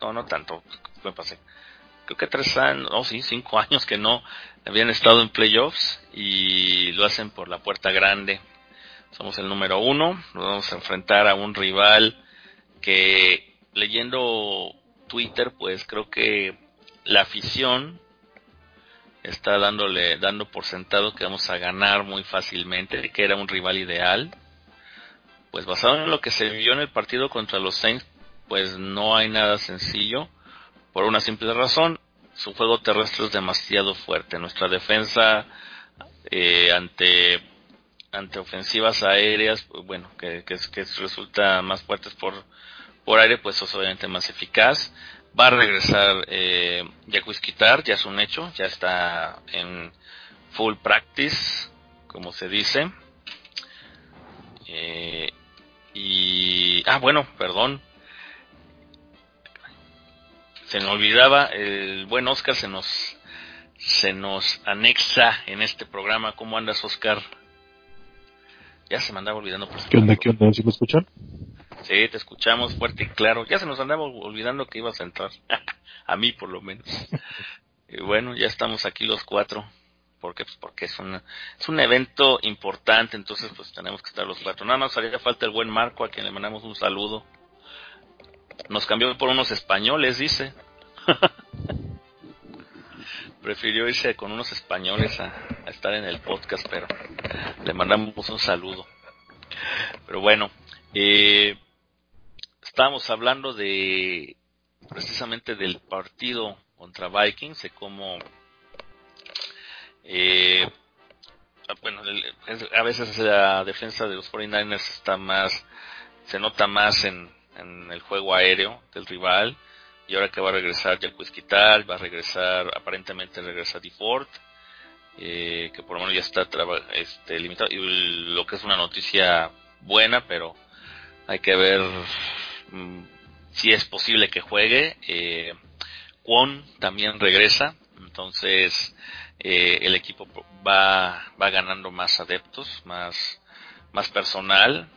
No, no tanto. Me pasé. Creo que tres años, no, sí, cinco años que no habían estado en playoffs y lo hacen por la puerta grande. Somos el número uno. Nos vamos a enfrentar a un rival que leyendo Twitter, pues creo que la afición está dándole, dando por sentado que vamos a ganar muy fácilmente, que era un rival ideal. Pues basado en lo que se vio en el partido contra los Saints, pues no hay nada sencillo, por una simple razón, su juego terrestre es demasiado fuerte. Nuestra defensa eh, ante ante ofensivas aéreas, pues, bueno, que, que, que resulta más fuertes por por aire, pues es obviamente más eficaz. Va a regresar eh, Quitar, ya es un hecho, ya está en full practice, como se dice. Eh, y, ah, bueno, perdón. Se me olvidaba, el buen Oscar se nos, se nos anexa en este programa. ¿Cómo andas, Oscar? Ya se me andaba olvidando. Por ¿Qué onda, qué onda? ¿Sí me escuchan? Sí, te escuchamos fuerte y claro. Ya se nos andaba olvidando que ibas a entrar. *laughs* a mí, por lo menos. y bueno, ya estamos aquí los cuatro. porque Pues porque es, una, es un evento importante, entonces pues tenemos que estar los cuatro. Nada más haría falta el buen Marco, a quien le mandamos un saludo. Nos cambió por unos españoles, dice. *laughs* Prefirió irse con unos españoles a, a estar en el podcast, pero le mandamos un saludo. Pero bueno, eh, estábamos hablando de precisamente del partido contra Vikings, de cómo eh, bueno, a veces la defensa de los 49ers está más, se nota más en, en el juego aéreo del rival, y ahora que va a regresar Jacques Quital, va a regresar, aparentemente regresa DeFord, eh, que por lo menos ya está este, limitado, y lo que es una noticia buena, pero hay que ver Mm, si es posible que juegue. Eh, también regresa, entonces eh, el equipo va, va ganando más adeptos, más, más personal.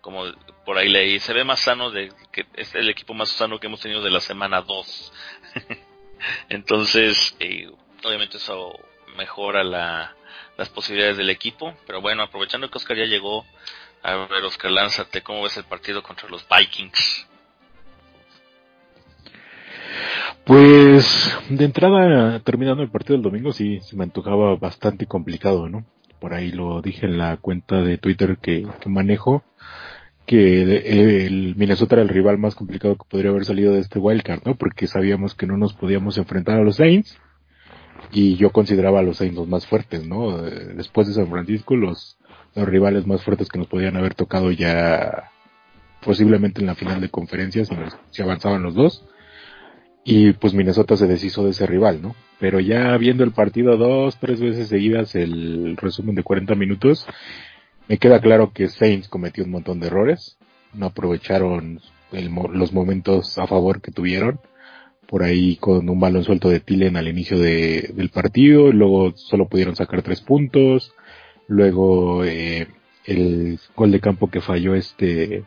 Como por ahí leí, se ve más sano, de que es el equipo más sano que hemos tenido de la semana 2. *laughs* entonces, eh, obviamente eso mejora la, las posibilidades del equipo. Pero bueno, aprovechando que Oscar ya llegó, a ver, Oscar, lánzate, ¿cómo ves el partido contra los Vikings? Pues de entrada, terminando el partido del domingo, sí se me antojaba bastante complicado, ¿no? Por ahí lo dije en la cuenta de Twitter que, que manejo, que el Minnesota era el rival más complicado que podría haber salido de este wildcard, ¿no? Porque sabíamos que no nos podíamos enfrentar a los Saints y yo consideraba a los Saints los más fuertes, ¿no? Después de San Francisco, los, los rivales más fuertes que nos podían haber tocado ya posiblemente en la final de conferencias si, avanzaban los dos. Y pues Minnesota se deshizo de ese rival, ¿no? Pero ya viendo el partido dos, tres veces seguidas, el resumen de 40 minutos, me queda claro que Saints cometió un montón de errores, no aprovecharon los momentos a favor que tuvieron, por ahí con un balón suelto de Tillen al inicio de, del partido, luego solo pudieron sacar tres puntos, luego eh, el gol de campo que falló este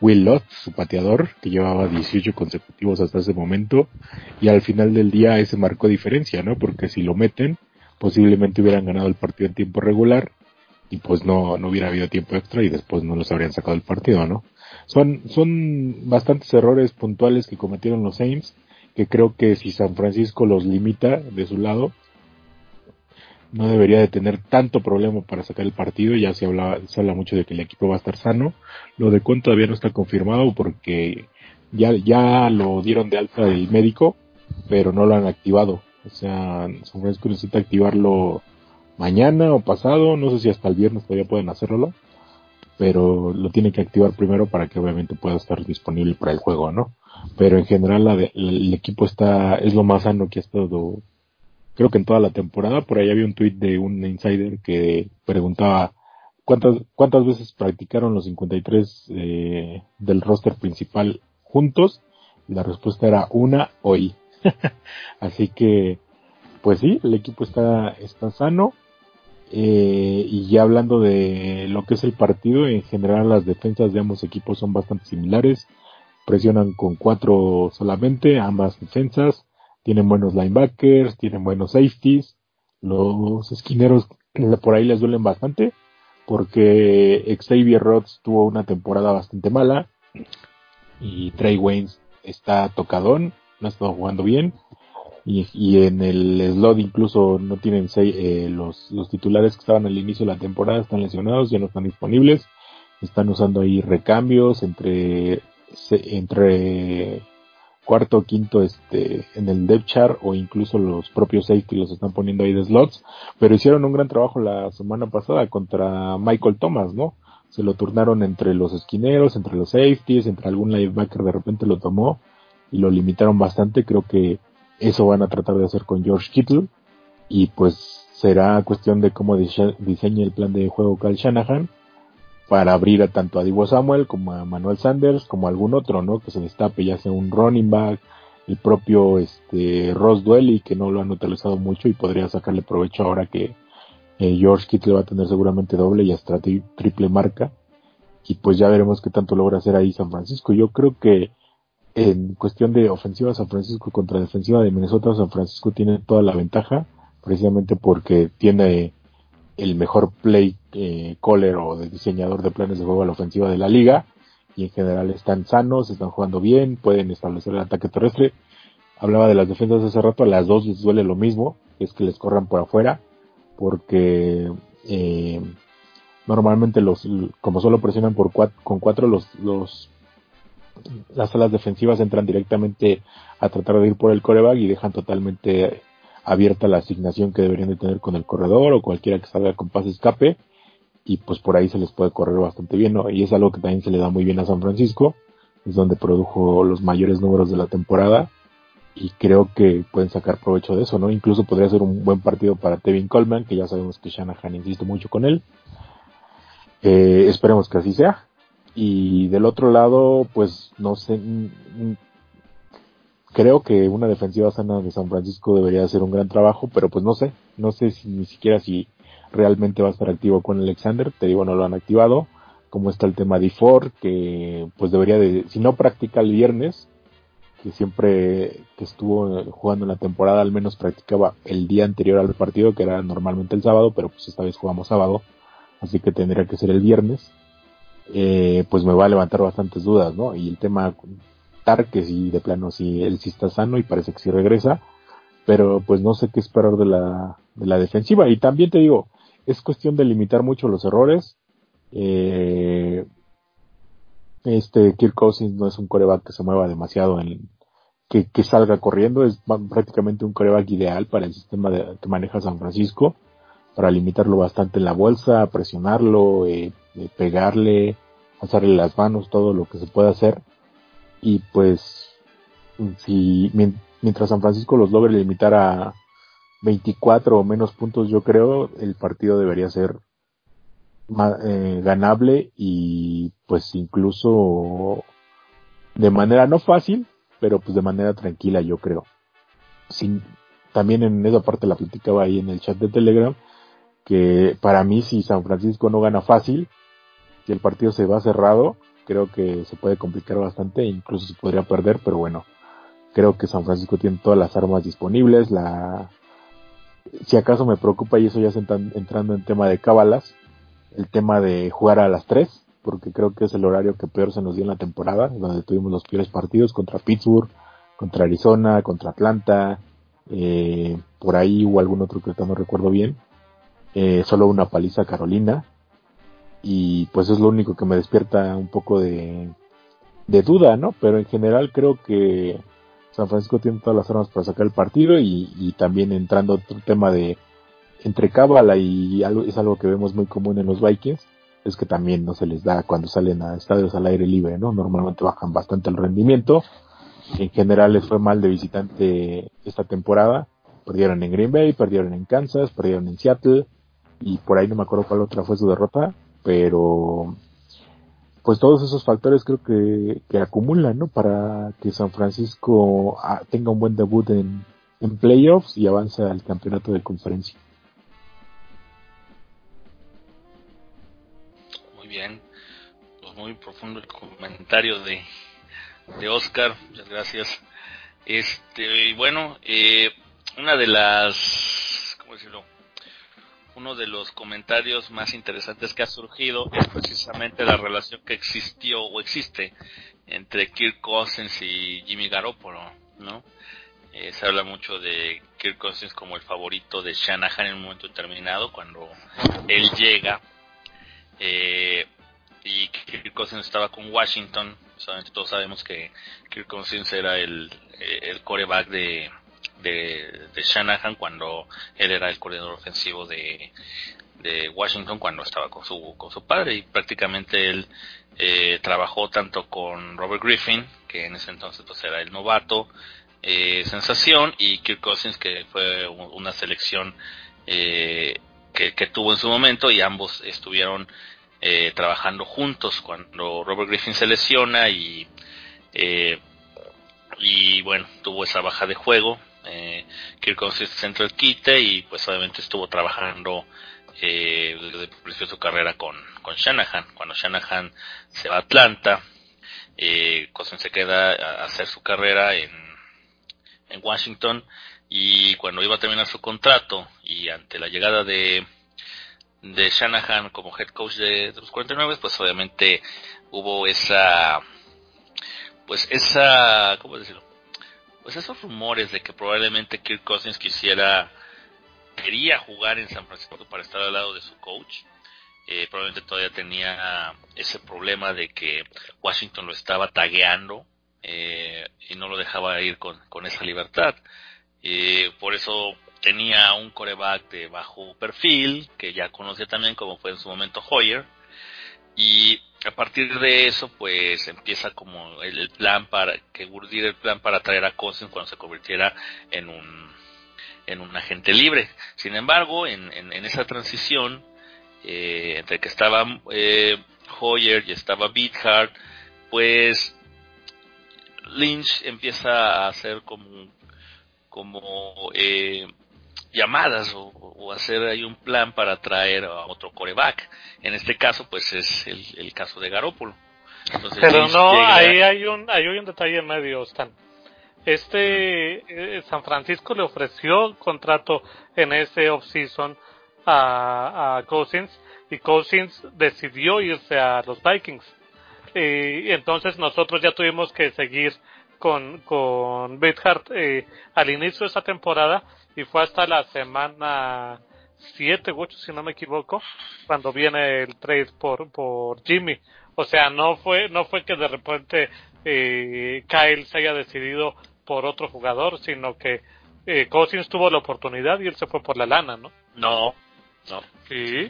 Will Lott, su pateador, que llevaba 18 consecutivos hasta ese momento, y al final del día ese marcó diferencia, ¿no? Porque si lo meten, posiblemente hubieran ganado el partido en tiempo regular, y pues no, no hubiera habido tiempo extra y después no los habrían sacado del partido, ¿no? Son, son bastantes errores puntuales que cometieron los Saints, que creo que si San Francisco los limita de su lado, no debería de tener tanto problema para sacar el partido. Ya se habla, se habla mucho de que el equipo va a estar sano. Lo de Con todavía no está confirmado porque ya, ya lo dieron de alta el médico, pero no lo han activado. O sea, San Francisco necesita activarlo mañana o pasado. No sé si hasta el viernes todavía pueden hacerlo. Pero lo tiene que activar primero para que obviamente pueda estar disponible para el juego, ¿no? Pero en general el equipo está, es lo más sano que ha estado creo que en toda la temporada. Por ahí había un tweet de un insider que preguntaba cuántas, cuántas veces practicaron los 53 eh, del roster principal juntos. La respuesta era una hoy. *laughs* Así que, pues sí, el equipo está, está sano. Eh, y ya hablando de lo que es el partido, en general las defensas de ambos equipos son bastante similares. Presionan con cuatro solamente, ambas defensas tienen buenos linebackers, tienen buenos safeties, los esquineros por ahí les duelen bastante, porque Xavier Rhodes tuvo una temporada bastante mala, y Trey Waynes está tocadón, no ha estado jugando bien, y, en el slot incluso no tienen eh, los, los titulares que estaban al inicio de la temporada están lesionados, ya no están disponibles, están usando ahí recambios entre entre cuarto o quinto este, en el depth chart o incluso los propios safety los están poniendo ahí de slots, pero hicieron un gran trabajo la semana pasada contra Michael Thomas, ¿no? Se lo turnaron entre los esquineros, entre los safeties, entre algún linebacker de repente lo tomó y lo limitaron bastante, creo que eso van a tratar de hacer con George Kittle. Y pues será cuestión de cómo diseñe el plan de juego Cal Shanahan para abrir a tanto a Divo Samuel como a Manuel Sanders como a algún otro, ¿no? Que se destape, ya sea un running back, el propio este Ross Dwelly, que no lo han utilizado mucho y podría sacarle provecho ahora que eh, George Kittle va a tener seguramente doble y hasta triple marca. Y pues ya veremos qué tanto logra hacer ahí San Francisco. Yo creo que en cuestión de ofensiva San Francisco contra defensiva de Minnesota, San Francisco tiene toda la ventaja, precisamente porque tiene el mejor play eh, o de diseñador de planes de juego a la ofensiva de la liga y en general están sanos, están jugando bien, pueden establecer el ataque terrestre. Hablaba de las defensas hace rato, a las dos les duele lo mismo, es que les corran por afuera, porque eh, normalmente los, como solo presionan por con cuatro, los, los, las alas defensivas entran directamente a tratar de ir por el coreback y dejan totalmente abierta la asignación que deberían de tener con el corredor o cualquiera que salga con pase escape y pues por ahí se les puede correr bastante bien, ¿no? Y es algo que también se le da muy bien a San Francisco, es donde produjo los mayores números de la temporada y creo que pueden sacar provecho de eso, ¿no? Incluso podría ser un buen partido para Tevin Coleman, que ya sabemos que Shanahan insiste mucho con él. Eh, esperemos que así sea. Y del otro lado, pues no sé, creo que una defensiva sana de San Francisco debería hacer un gran trabajo, pero pues no sé, no sé si ni siquiera si realmente va a estar activo con Alexander, te digo, no lo han activado, como está el tema de Ford, que pues debería de, si no practica el viernes, que siempre que estuvo jugando en la temporada al menos practicaba el día anterior al partido, que era normalmente el sábado, pero pues esta vez jugamos sábado, así que tendría que ser el viernes. Eh, pues me va a levantar bastantes dudas, ¿no? Y el tema Tarques y de plano si él sí está sano y parece que sí regresa, pero pues no sé qué esperar de la, de la defensiva. Y también te digo, es cuestión de limitar mucho los errores. Eh, este Kirk Cousins no es un coreback que se mueva demasiado en que, que salga corriendo, es prácticamente un coreback ideal para el sistema que maneja San Francisco, para limitarlo bastante en la bolsa, presionarlo, eh, eh, pegarle, hacerle las manos, todo lo que se pueda hacer. Y pues, si mientras San Francisco los logre limitar a 24 o menos puntos, yo creo, el partido debería ser eh, ganable y pues incluso de manera no fácil, pero pues de manera tranquila yo creo. También en esa parte la platicaba ahí en el chat de Telegram, que para mí si San Francisco no gana fácil, si el partido se va cerrado, creo que se puede complicar bastante incluso se podría perder, pero bueno, creo que San Francisco tiene todas las armas disponibles, la si acaso me preocupa y eso ya se entrando en tema de cábalas, el tema de jugar a las 3, porque creo que es el horario que peor se nos dio en la temporada, donde tuvimos los peores partidos contra Pittsburgh, contra Arizona, contra Atlanta, eh, por ahí hubo algún otro que no recuerdo bien, eh, solo una paliza Carolina, y pues es lo único que me despierta un poco de, de duda, ¿no? Pero en general creo que San Francisco tiene todas las armas para sacar el partido y, y también entrando otro tema de entre cábala y algo, es algo que vemos muy común en los Vikings, es que también no se les da cuando salen a estadios al aire libre, ¿no? Normalmente bajan bastante el rendimiento. En general les fue mal de visitante esta temporada. Perdieron en Green Bay, perdieron en Kansas, perdieron en Seattle y por ahí no me acuerdo cuál otra fue su derrota, pero pues todos esos factores creo que, que acumulan, ¿no? Para que San Francisco ah, tenga un buen debut en, en playoffs y avance al campeonato de conferencia. bien. Pues muy profundo el comentario de, de Oscar. Muchas gracias. Este, bueno, eh, una de las, ¿cómo decirlo? Uno de los comentarios más interesantes que ha surgido es precisamente la relación que existió o existe entre Kirk Cousins y Jimmy Garoppolo, ¿no? Eh, se habla mucho de Kirk Cousins como el favorito de Shanahan en un momento determinado cuando él llega eh, y Kirk Cousins estaba con Washington. Solamente todos sabemos que Kirk Cousins era el, eh, el coreback de, de, Shanahan cuando él era el coordinador ofensivo de, Washington cuando estaba con su, con su padre y prácticamente él eh, trabajó tanto con Robert Griffin, que en ese entonces pues era el novato, eh, sensación, y Kirk Cousins, que fue una selección eh, que, tuvo en su momento y ambos estuvieron eh, trabajando juntos cuando Robert Griffin se lesiona y eh, y bueno tuvo esa baja de juego eh, Kirk Cousins entró el quite y pues obviamente estuvo trabajando eh, desde el principio de su carrera con, con Shanahan. Cuando Shanahan se va a Atlanta eh, Cousins se queda a hacer su carrera en, en Washington y cuando iba a terminar su contrato y ante la llegada de de Shanahan como head coach de, los 49 pues obviamente hubo esa pues esa cómo decirlo pues esos rumores de que probablemente Kirk Cousins quisiera quería jugar en San Francisco para estar al lado de su coach eh, probablemente todavía tenía ese problema de que Washington lo estaba tagueando eh, y no lo dejaba ir con, con esa libertad. Eh, por eso tenía un coreback de bajo perfil, que ya conocía también como fue en su momento Hoyer, y a partir de eso pues empieza como el, plan para, que urdir el plan para traer a Cousins cuando se convirtiera en un, en un agente libre. Sin embargo, en, en, esa transición, eh, entre que estaba eh, Hoyer y estaba Beathard, pues Lynch empieza a hacer como como eh, llamadas o, hacer ahí un plan para traer a otro coreback. En este caso, pues es el, caso de Garópolo. Pero no, ahí hay un, hay un detalle en medio, Stan. este eh, San Francisco le ofreció contrato en ese offseason a, a Cousins y Cousins decidió irse a los Vikings. Y entonces nosotros ya tuvimos que seguir con, con Beathard eh, al inicio de esa temporada y fue hasta la semana 7 u 8 si no me equivoco cuando viene el trade por, por Jimmy. O sea, no fue, no fue que de repente eh, Kyle se haya decidido por otro jugador, sino que eh, Cousins tuvo la oportunidad y él se fue por la lana, ¿no? No, no. Sí.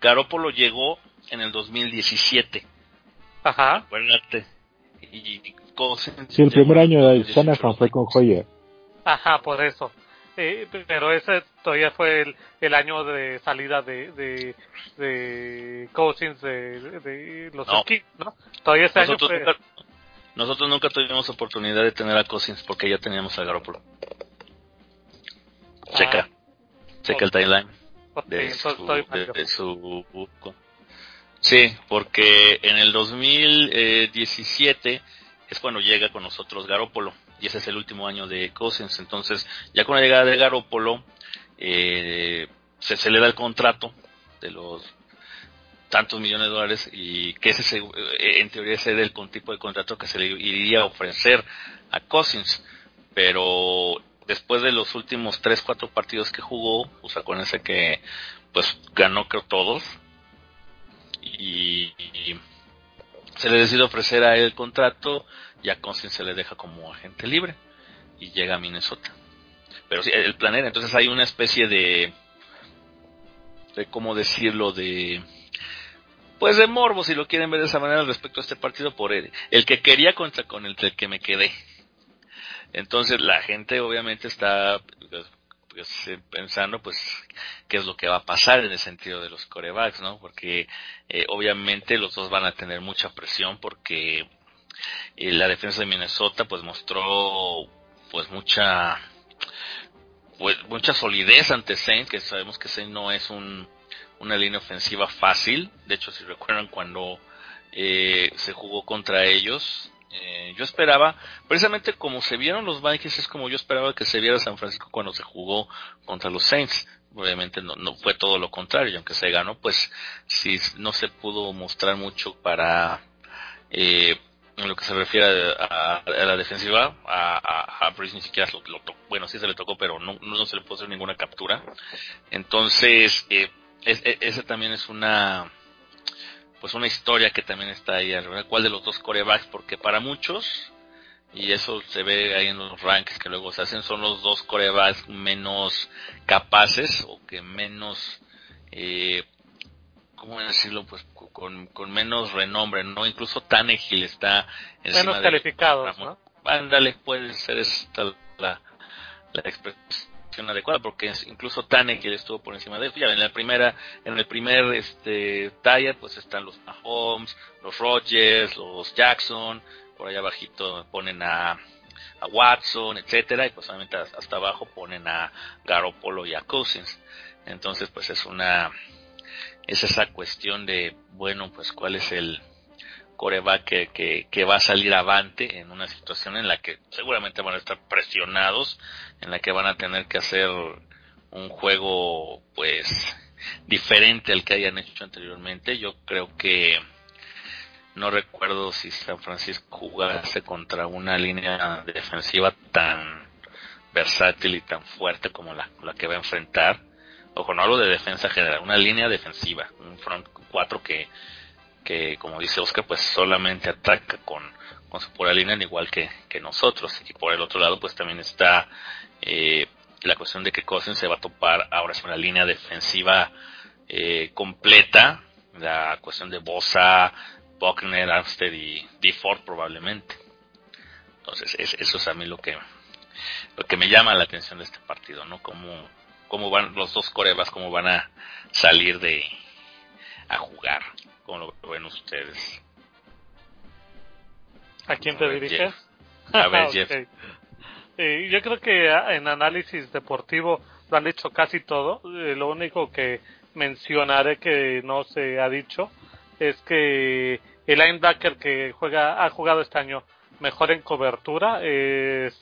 Garópolo llegó en el 2017. Ajá. Acuérdate. Y Sí, el primer año de Shanahan fue con Hoyer. Ajá, por eso. Eh, pero ese todavía fue el, el año de salida de, de, de Cousins de, de los No. Skins, ¿no? Todavía ese nosotros, año fue... nunca, nosotros nunca tuvimos oportunidad de tener a Cousins porque ya teníamos a Garoppolo. Checa. Checa el timeline. De su, de- de su- Sí, porque en el 2017 es cuando llega con nosotros Garópolo y ese es el último año de Cousins. Entonces, ya con la llegada de Garópolo, eh, se, se le da el contrato de los tantos millones de dólares y que ese se- eh, en teoría ese era el tipo de contrato que se le iría a ofrecer a Cousins pero después de los últimos 3, 4 partidos que jugó, pues acuérdense que pues ganó creo todos y se le decide ofrecer a él el contrato y a Cousins se le deja como agente libre y llega a Minnesota. Pero sí, el plan era, entonces hay una especie de, de cómo decirlo, de, pues de morbo, si lo quieren ver de esa manera respecto a este partido por él. El que quería contra con el que me quedé. Entonces la gente obviamente está pensando pues qué es lo que va a pasar en el sentido de los corebacks, ¿no? Porque eh, obviamente los dos van a tener mucha presión porque eh, la defensa de Minnesota pues mostró pues mucha pues mucha solidez ante Saints, que sabemos que Saints no es un, una línea ofensiva fácil. De hecho, si recuerdan cuando eh, se jugó contra ellos, eh, yo esperaba, precisamente como se vieron los Vikings, es como yo esperaba que se viera San Francisco cuando se jugó contra los Saints. Obviamente no, fue todo lo contrario, y aunque se ganó, pues sí no se pudo mostrar mucho para eh, en lo que se refiere a, la defensiva, a, Breeze ni siquiera lo, tocó, bueno sí se le tocó, pero no, no se le pudo hacer ninguna captura. Entonces, eh, es- es- esa también es una pues una historia que también está ahí, ¿verdad? ¿Cuál de los dos corebacks? Porque para muchos, y eso se ve ahí en los rankings que luego se hacen, son los dos corebacks menos capaces o que menos, eh, ¿cómo decirlo? Pues con, con menos renombre, ¿no? Incluso Tannehill está encima Menos de- calificados, ¿no? Ándale, puede ser esta la, la expresión adecuada porque incluso Tannehill estuvo por encima de él. Ya en la primera, en el primer este tier pues están los Mahomes, los Rodgers, los Jackson, por allá abajito ponen a, a Watson, etcétera, y pues obviamente hasta abajo ponen a Garoppolo y a Cousins. Entonces pues es una es esa cuestión de bueno pues cuál es el coreback que, que, que va a salir avante en una situación en la que seguramente van a estar presionados, en la que van a tener que hacer un juego pues diferente al que hayan hecho anteriormente. Yo creo que no recuerdo si San Francisco jugase contra una línea defensiva tan versátil y tan fuerte como la, la que va a enfrentar. Ojo, no hablo de defensa general, una línea defensiva, un front 4 que que como dice Oscar pues solamente ataca con, con su pura línea al igual que, que nosotros. Y por el otro lado pues también está eh, la cuestión de que Cousins se va a topar ahora es una línea defensiva eh, completa. La cuestión de Bosa Buckner, Armstead y DeFord probablemente. Entonces es- eso es a mí lo que lo que me llama la atención de este partido no cómo, cómo van los dos corebas cómo van a salir de a jugar como lo ven ustedes. ¿A quién te A diriges? A ver. *laughs* Jeff. Eh, yo creo que ah, en análisis deportivo lo han dicho casi todo. Eh, lo único que mencionaré que no se ha dicho es que el linebacker que juega ha jugado este año mejor en cobertura es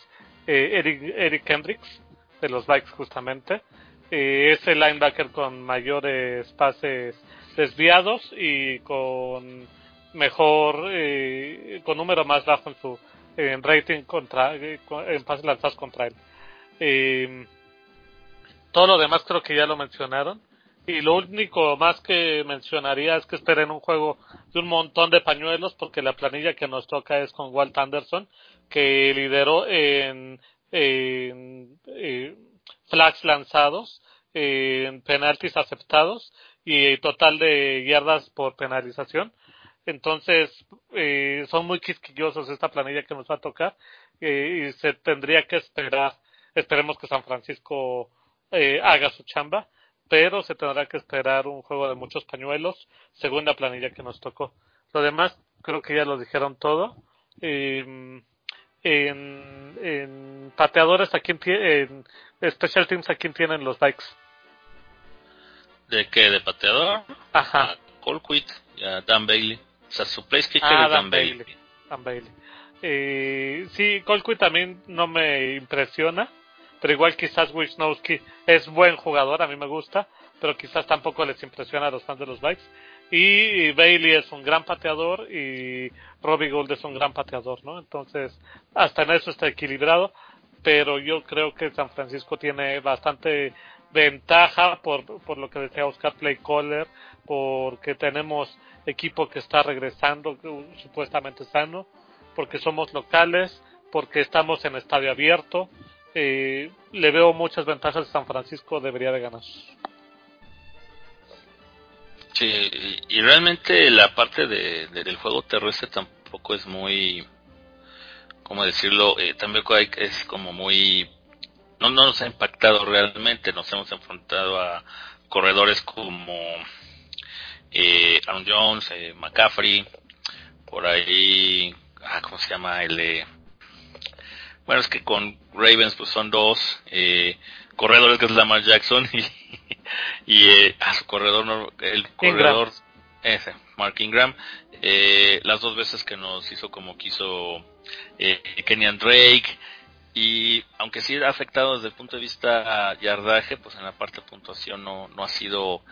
eh, Eric, Eric Hendricks de los Vikes justamente. Eh, es el linebacker con mayores pases desviados y con mejor, eh, con número más bajo en su rating contra, en pases lanzados contra él. todo lo demás creo que ya lo mencionaron. Y lo único más que mencionaría es que esperen un juego de un montón de pañuelos porque la planilla que nos toca es con Walt Anderson que lideró en, en, flags lanzados, en penaltis aceptados y total de yardas por penalización. Entonces, eh, son muy quisquillosos esta planilla que nos va a tocar eh, y se tendría que esperar, esperemos que San Francisco eh, haga su chamba pero se tendrá que esperar un juego de muchos pañuelos según la planilla que nos tocó. Lo demás creo que ya lo dijeron todo. en, en pateadores, ¿a quién en Special Teams, ¿a quién tienen los bikes? ¿De qué? ¿De pateador? Ajá. A Colquitt y a Dan Bailey. O sea, su place kicker ah, es Dan, Bailey. Dan Bailey. Eh, sí, Colquitt también no me impresiona pero igual quizás Wisnowski es buen jugador, a mí me gusta, pero quizás tampoco les impresiona a los fans de los Bikes. Y Bailey es un gran pateador y Robbie Gould es un gran pateador, ¿no? Entonces, hasta en eso está equilibrado, pero yo creo que San Francisco tiene bastante ventaja por, por lo que decía Oscar Play Caller, porque tenemos equipo que está regresando supuestamente sano, porque somos locales, porque estamos en estadio abierto, eh, le veo muchas ventajas. San Francisco debería de ganar. Sí, y realmente la parte de, del juego terrestre tampoco es muy, ¿cómo decirlo? Eh, también es como muy, no, no nos ha impactado realmente. Nos hemos enfrentado a corredores como eh, Aaron Jones, eh, McCaffrey, por ahí, ah, ¿cómo se llama? El bueno, es que con Ravens pues son dos eh, corredores que es Lamar Jackson *laughs* y, y eh, a su corredor, el corredor ese, Mark Ingram, eh, las dos veces que nos hizo como quiso eh, Kenyan Drake y aunque sí ha afectado desde el punto de vista yardaje, pues en la parte de puntuación no, no ha sido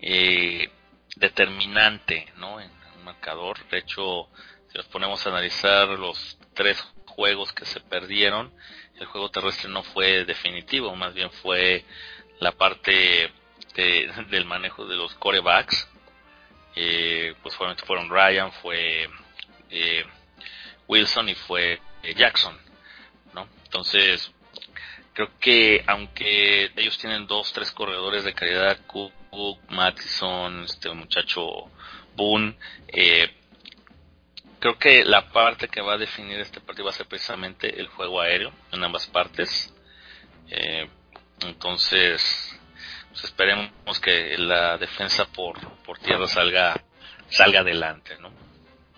eh, determinante, ¿no? En un marcador. De hecho, si nos ponemos a analizar los tres juegos que se perdieron, el juego terrestre no fue definitivo, más bien fue la parte *laughs* del manejo de los corebacks. Eh, pues fueron Ryan, fue eh, Wilson y fue eh, Jackson, Entonces, creo que aunque ellos tienen dos, tres corredores de calidad, Cook, Mattison, este muchacho Boone, eh, creo que la parte que va a definir este partido va a ser precisamente el juego aéreo en ambas partes. Eh, entonces, pues esperemos que la defensa por, por tierra salga, salga adelante, ¿no?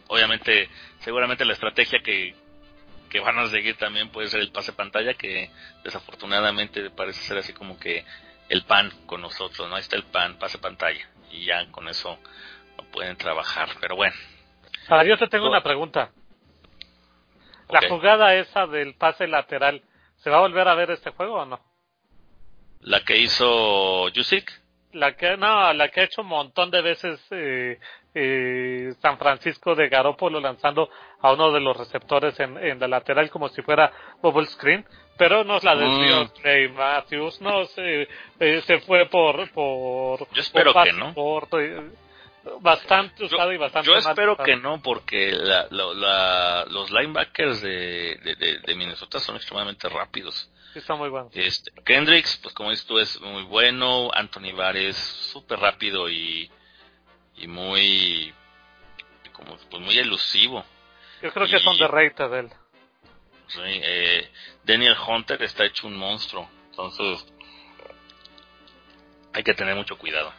Obviamente, seguramente la estrategia que, que van a seguir también puede ser el pase pantalla, que desafortunadamente parece ser así como que el pan con nosotros, ¿no? Ahí está el pan, pase pantalla, y ya con eso no pueden trabajar, pero bueno, Ahora yo te tengo una pregunta. La jugada esa del pase lateral, ¿se va a volver a ver este juego o no? ¿La que hizo Yusik? La que, no, la que ha hecho un montón de veces eh, eh, San Francisco de Garópolo lanzando a uno de los receptores en, en la lateral como si fuera bubble screen, pero no es la desvió mm. Trey Matthews, no se, eh, se fue por, por, Yo espero que no bastante usado y bastante Yo espero que no, porque los linebackers de, de, Minnesota son extremadamente rápidos. Sí, son muy buenos. Este, Kendricks, pues como dices tú, es muy bueno. Anthony Vares, súper rápido y, y muy, como, pues muy elusivo. Yo creo que son de rated de él. Sí, eh, Daniel Hunter está hecho un monstruo. Entonces, hay que tener mucho cuidado.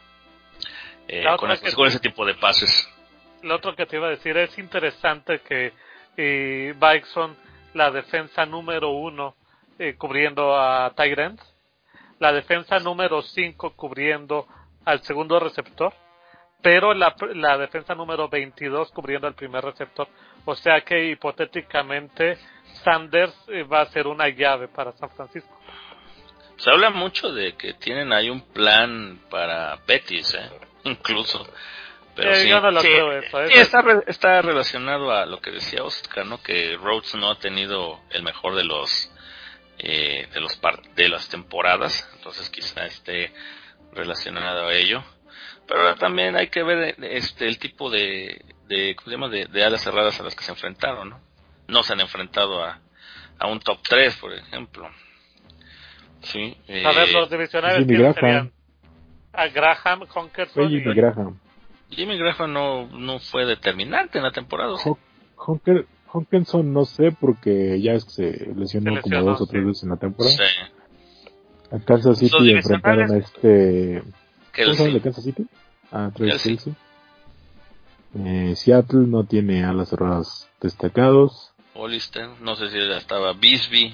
Eh, con, ese tipo de pases. Lo otro que te iba a decir es interesante que eh, Bikeson, la defensa número uno eh, cubriendo a Tyrant, la defensa número cinco cubriendo al segundo receptor, pero la, la defensa número 22 cubriendo el primer receptor. O sea que hipotéticamente Sanders eh, va a ser una llave para San Francisco. Se habla mucho de que tienen ahí un plan para Betis, ¿eh? incluso. Pero Eh, sí, yo no lo sí, creo eso, sí, eso. está, re- está relacionado a lo que decía Oscar, ¿no? Que Rhodes no ha tenido el mejor de los eh, de los par- de las temporadas, entonces quizá esté relacionado a ello. Pero también hay que ver eh, este el tipo de de, ¿cómo se llama? de, de alas cerradas a las que se enfrentaron, ¿no? No se han enfrentado a, a un top 3, por ejemplo. Sí, eh, A ver, los divisionales Jimmy ¿quiénes Graham. serían? A Graham, Honkerson y Jimmy Graham. Jimmy Graham no, no fue determinante en la temporada. ¿sí? Ho- Honker, no sé porque ya es que se lesionó, Se como lesionó, dos o tres sí. veces en la temporada. Sí. A Kansas City enfrentaron a este... Que ¿Cómo el- se llama el de Kansas City? A Travis Kelsey. Kelsey. Eh, Seattle no tiene alas cerradas destacados. Hollister, no sé si ya estaba Bisbee,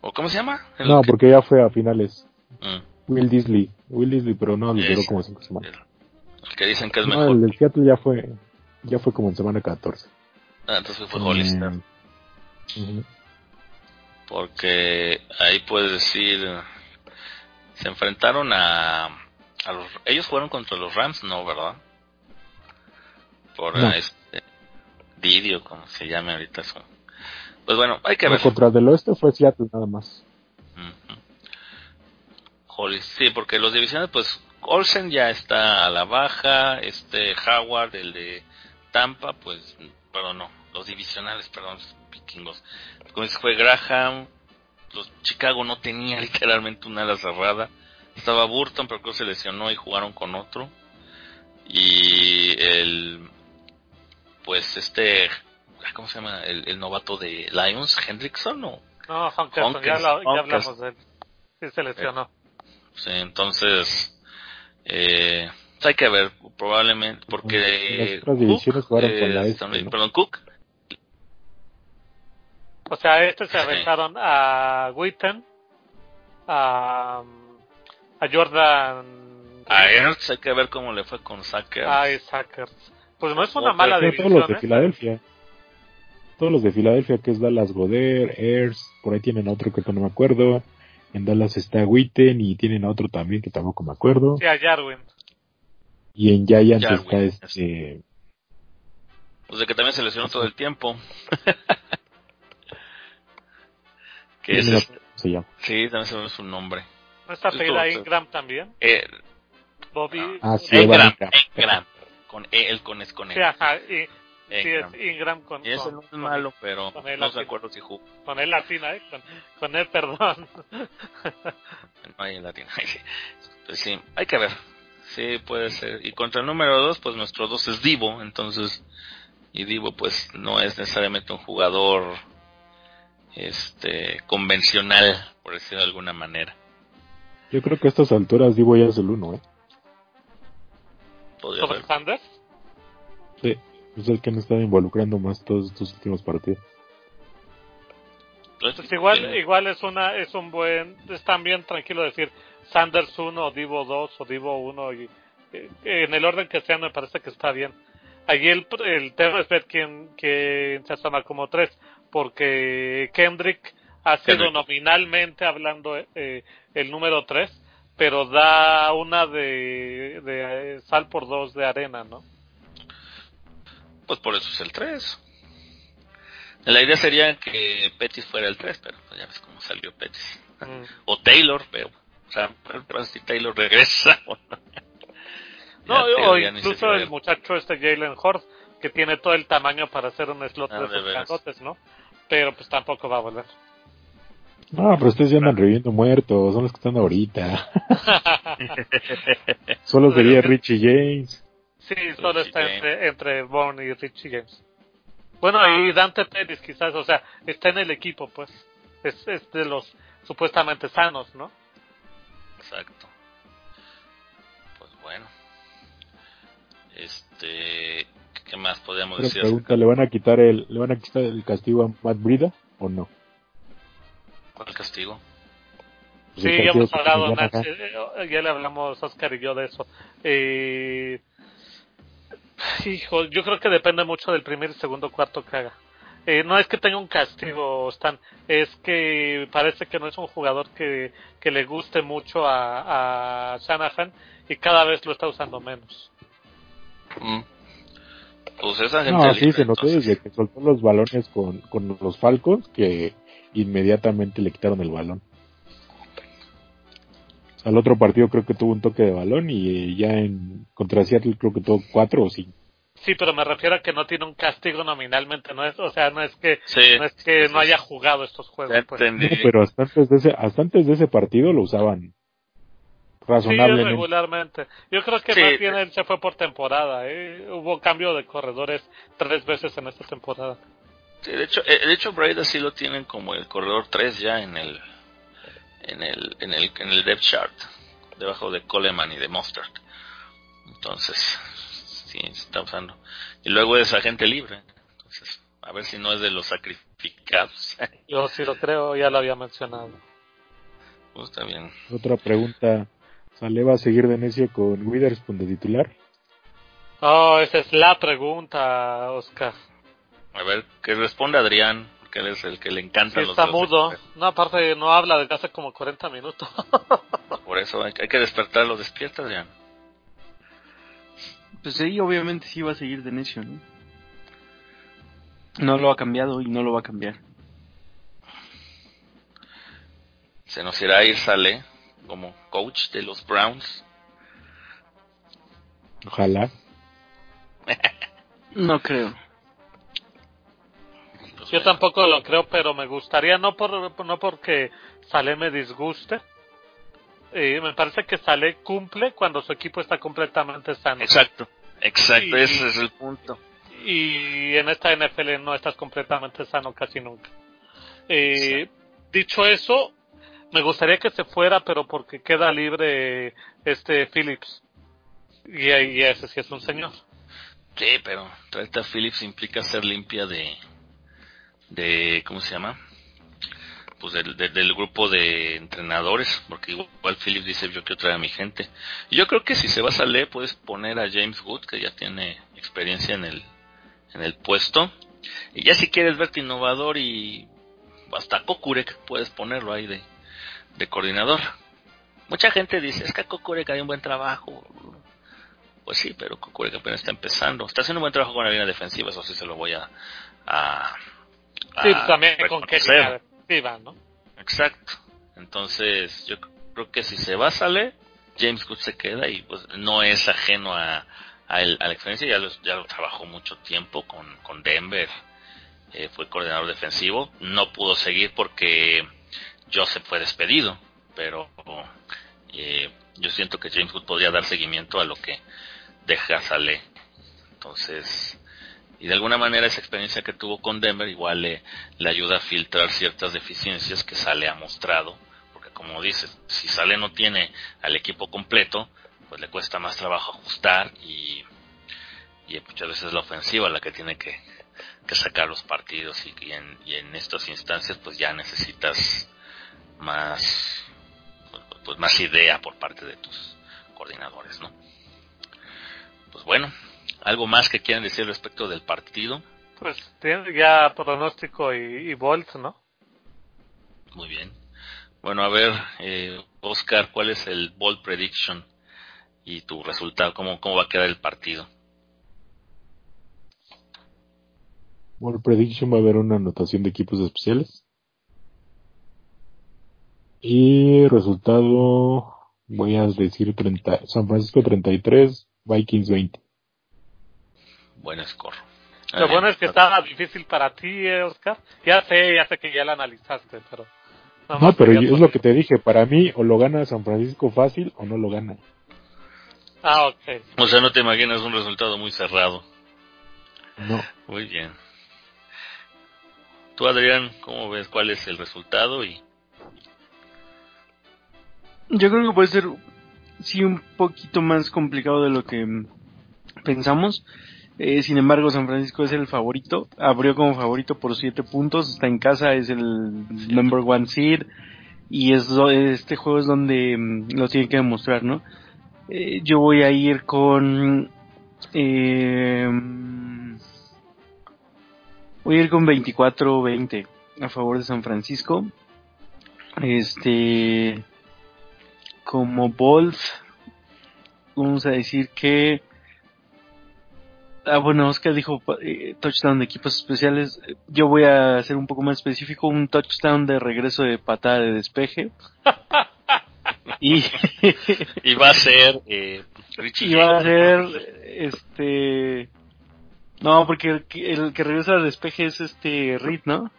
o ¿cómo se llama? El No, que- porque ya fue a finales. Mm, Will Disley. Will Disley, pero no, le duró como cinco semanas. el, que dicen que es No, mejor. el del Seattle ya fue, ya fue como en semana 14. Ah, entonces fue Hollister, Eh, porque ahí puedes decir, se enfrentaron a, a los, ellos fueron contra los Rams, no, ¿verdad? Por No. este, Didio, como se llame ahorita eso. Pues bueno, hay que ver. contra el del oeste fue Seattle nada más. Hollis, sí, porque los divisionales, pues Olsen ya está a la baja, este Howard, el de Tampa, pues, perdón, no, los divisionales, perdón, vikingos. Como dices, fue Graham, los Chicago no tenía *laughs* literalmente una ala cerrada. Estaba Burton, pero creo que se lesionó y jugaron con otro. Y el, pues este, ¿cómo se llama? El, el novato de Lions, Hendrickson, ¿no? No, Honkerson, ya, lo- ya hablamos de él. Sí, se lesionó. Sí, entonces, eh, pues hay que ver, probablemente, porque Las otras divisiones jugaron con la eh, este, también- ¿no? perdón, Cook, O sea, este se aventaron a Witten, a, a Jordan, a Ernst, hay que ver cómo le fue con Sacker. a Isakers. Pues no es una mala Pero todos división, los de ¿eh? Filadelfia. Todos los de Filadelfia, que es Dallas Goder, Ayers, por ahí tienen a otro que no me acuerdo. En Dallas está Witten y tienen a otro también que tampoco me acuerdo. Sí, a Jarwin. Y en Giants Jarwin, está este... Pues de que también se lesionó todo el tiempo. *laughs* que es este- se llama. sí, también se me su nombre. ¿No está Sí, pegada Ingram también? Eh, Bobby. Ah, sí, Engram, Evan Ingram. Engram, con E, el con es con Sí, E. ajá. Y, sí, Engram. es Ingram con, Y ese con, no es con- malo, pero con él no se acuerdo si jugó. con él latina, ¿eh? Con, con él, perdón. *laughs* No hay latín. *laughs* Pues sí, hay que ver. Sí, puede ser. Y contra el número 2, pues nuestro 2 es Divo, entonces. Y Divo, pues no es necesariamente un jugador este convencional, por decirlo de alguna manera. Yo creo que a estas alturas Divo ya es el uno, ¿eh? Podría ¿Sobre. Sanders? Sí, es el que me está involucrando más todos estos últimos partidos. Entonces, Pues igual, tiene- igual es una, es un buen, es también tranquilo decir Sanders 1 o Divo 2 o Divo 1 y eh, en el orden que sean me parece que está bien. Allí el, el tema es ver quién, quién se asoma como 3 porque Kendrick ha sido nominalmente hablando eh, el número 3 pero da una de, de eh, sal por dos de arena, ¿no? Pues por eso es el 3. La idea sería que Pettis fuera el 3, pero pues ya ves cómo salió Pettis. Mm. O Taylor, pero. O sea, si Taylor regresa. *laughs* o no. O incluso el muchacho este Jalen Hurts, que tiene todo el tamaño para hacer un slot Ah, de de grandotes, ¿no? Pero pues tampoco va a volver. No, pero ustedes ya andan reviviendo muertos, son los que están ahorita. *laughs* Solo sería Richie James. sí, solo está entre, entre Bourne y Richie James. Bueno, y Dante Pettis quizás, o sea, está en el equipo, pues. Es, es de los supuestamente sanos, ¿no? Exacto. Pues bueno. Este. ¿Qué más podríamos Pero decir? pregunta, ¿le van a quitar el, le van a quitar el castigo a Matt Brida o no? ¿Cuál castigo? Pues Sí, ya hemos hablado, eh, ya le hablamos Oscar y yo de eso. Eh, Hijo, yo creo que depende mucho del primer y segundo cuarto que haga. Eh, no es que tenga un castigo, Stan, es que parece que no es un jugador que, que le guste mucho a, a Shanahan y cada vez lo está usando menos. Mm. Pues esa gente No, sí, se notó desde que soltó los balones con, con los Falcons que inmediatamente le quitaron el balón. Al otro partido creo que tuvo un toque de balón y ya en contra Seattle creo que tuvo cuatro o cinco. Sí, pero me refiero a que no tiene un castigo nominalmente, no es, o sea, no es que Sí, no es que sí, no sí. haya jugado estos juegos. Pues. No, pero hasta antes de ese, hasta antes de ese partido lo usaban Sí, razonablemente. regularmente. Yo creo que Sí, más bien eh. él se fue por temporada. ¿eh? Hubo cambio de corredores tres veces en esta temporada. Sí, de hecho, eh, de hecho Brady sí lo tienen como el corredor 3 ya en el en el en el en el depth chart, debajo de Coleman y de Mustard. Entonces, sí se está usando. Y luego es agente libre. Entonces, a ver si no es de los sacrificados. *laughs* Yo sí lo creo, ya lo había mencionado. pues está bien. Otra pregunta. ¿Sale va a seguir de necio con Witherspoon de titular? Oh, esa es la pregunta, Oscar. A ver, que responde Adrián, que él es el que le Sí, encantan los está mudo. No, aparte no habla desde hace como 40 minutos. *laughs* Por eso hay, que- hay que despertarlo, despierta Adrián. Pues sí, obviamente sí va a seguir de necio, ¿no? No lo ha cambiado y no lo va a cambiar. Se nos irá a ir Sale como coach de los Browns. Ojalá. *laughs* No creo. Yo tampoco lo creo, pero me gustaría, no por no porque Saleh me disguste. Eh, me parece que Saleh cumple cuando su equipo está completamente sano. Exacto, exacto, Y- ese es el punto. y en esta NFL no estás completamente sano casi nunca. Eh, dicho eso, me gustaría que se fuera, pero porque queda libre este Phillips. Y, y ese sí es un señor. Sí, pero traerte a Phillips implica ser limpia de, de ¿cómo se llama? Pues del, del- grupo de entrenadores, porque igual Phillips dice yo quiero traer a mi gente. Y yo creo que si se va a salir puedes poner a James Wood, que ya tiene experiencia en el, en el puesto. Y ya si quieres verte innovador y hasta Kokurek puedes ponerlo ahí de, de coordinador. Mucha gente dice, es que Kokurek hay un buen trabajo. Pues sí, pero Kokurek apenas está empezando. Está haciendo un buen trabajo con la línea defensiva, eso sí se lo voy a... a, Sí, a también con que reconocer. defensiva, ¿no? Exacto. Entonces, yo creo que si se va a salir, James Good se queda y pues no es ajeno a, a, el- a la experiencia. Ya lo, ya lo trabajó mucho tiempo con, con Denver. Eh, fue coordinador defensivo. No pudo seguir porque Joseph fue despedido. Pero eh, yo siento que James Good podría dar seguimiento a lo que deja Saleh. Entonces, y de alguna manera esa experiencia que tuvo con Denver igual le, le ayuda a filtrar ciertas deficiencias que Sale ha mostrado, porque como dices, si Sale no tiene al equipo completo, pues le cuesta más trabajo ajustar y, y muchas veces es la ofensiva la que tiene que, que sacar los partidos y, en, y en estas instancias pues ya necesitas más pues más idea por parte de tus coordinadores, ¿no? Pues bueno, algo más que quieran decir respecto del partido. Pues ya pronóstico y, y Bolt, ¿no? Muy bien. Bueno, a ver, eh, Oscar, ¿cuál es el ball prediction y tu resultado? ¿Cómo, cómo va a quedar el partido? Por prediction va a haber una anotación de equipos especiales. Y resultado, voy a decir 30, San Francisco 33, Vikings 20. Buen score. Lo bueno es que estaba difícil para ti, eh, Oscar. Ya sé, ya sé que ya lo analizaste, pero... No, pero yo- es lo que te dije, para mí o lo gana San Francisco fácil o no lo gana. Ah, ok. O sea, no te imaginas un resultado muy cerrado. No. Muy bien. Tú, Adrián, ¿cómo ves cuál es el resultado? Y Yo creo que puede ser, sí, un poquito más complicado de lo que mm, pensamos. Eh, sin embargo, San Francisco es el favorito. Abrió como favorito por 7 puntos. Está en casa, es el number one seed. Y es, este juego es donde mm, lo tiene que demostrar, ¿no? Eh, yo voy a ir con Eh, voy a ir con 24-20 a favor de San Francisco. Este, como Bolt, vamos a decir que Ah, bueno, Oscar dijo eh, touchdown de equipos especiales. Yo voy a ser un poco más específico, un touchdown de regreso de patada de despeje. *laughs* y, y va a ser eh, Y va a ser este no, porque el, el, que regresa de despeje es este Reed, ¿no?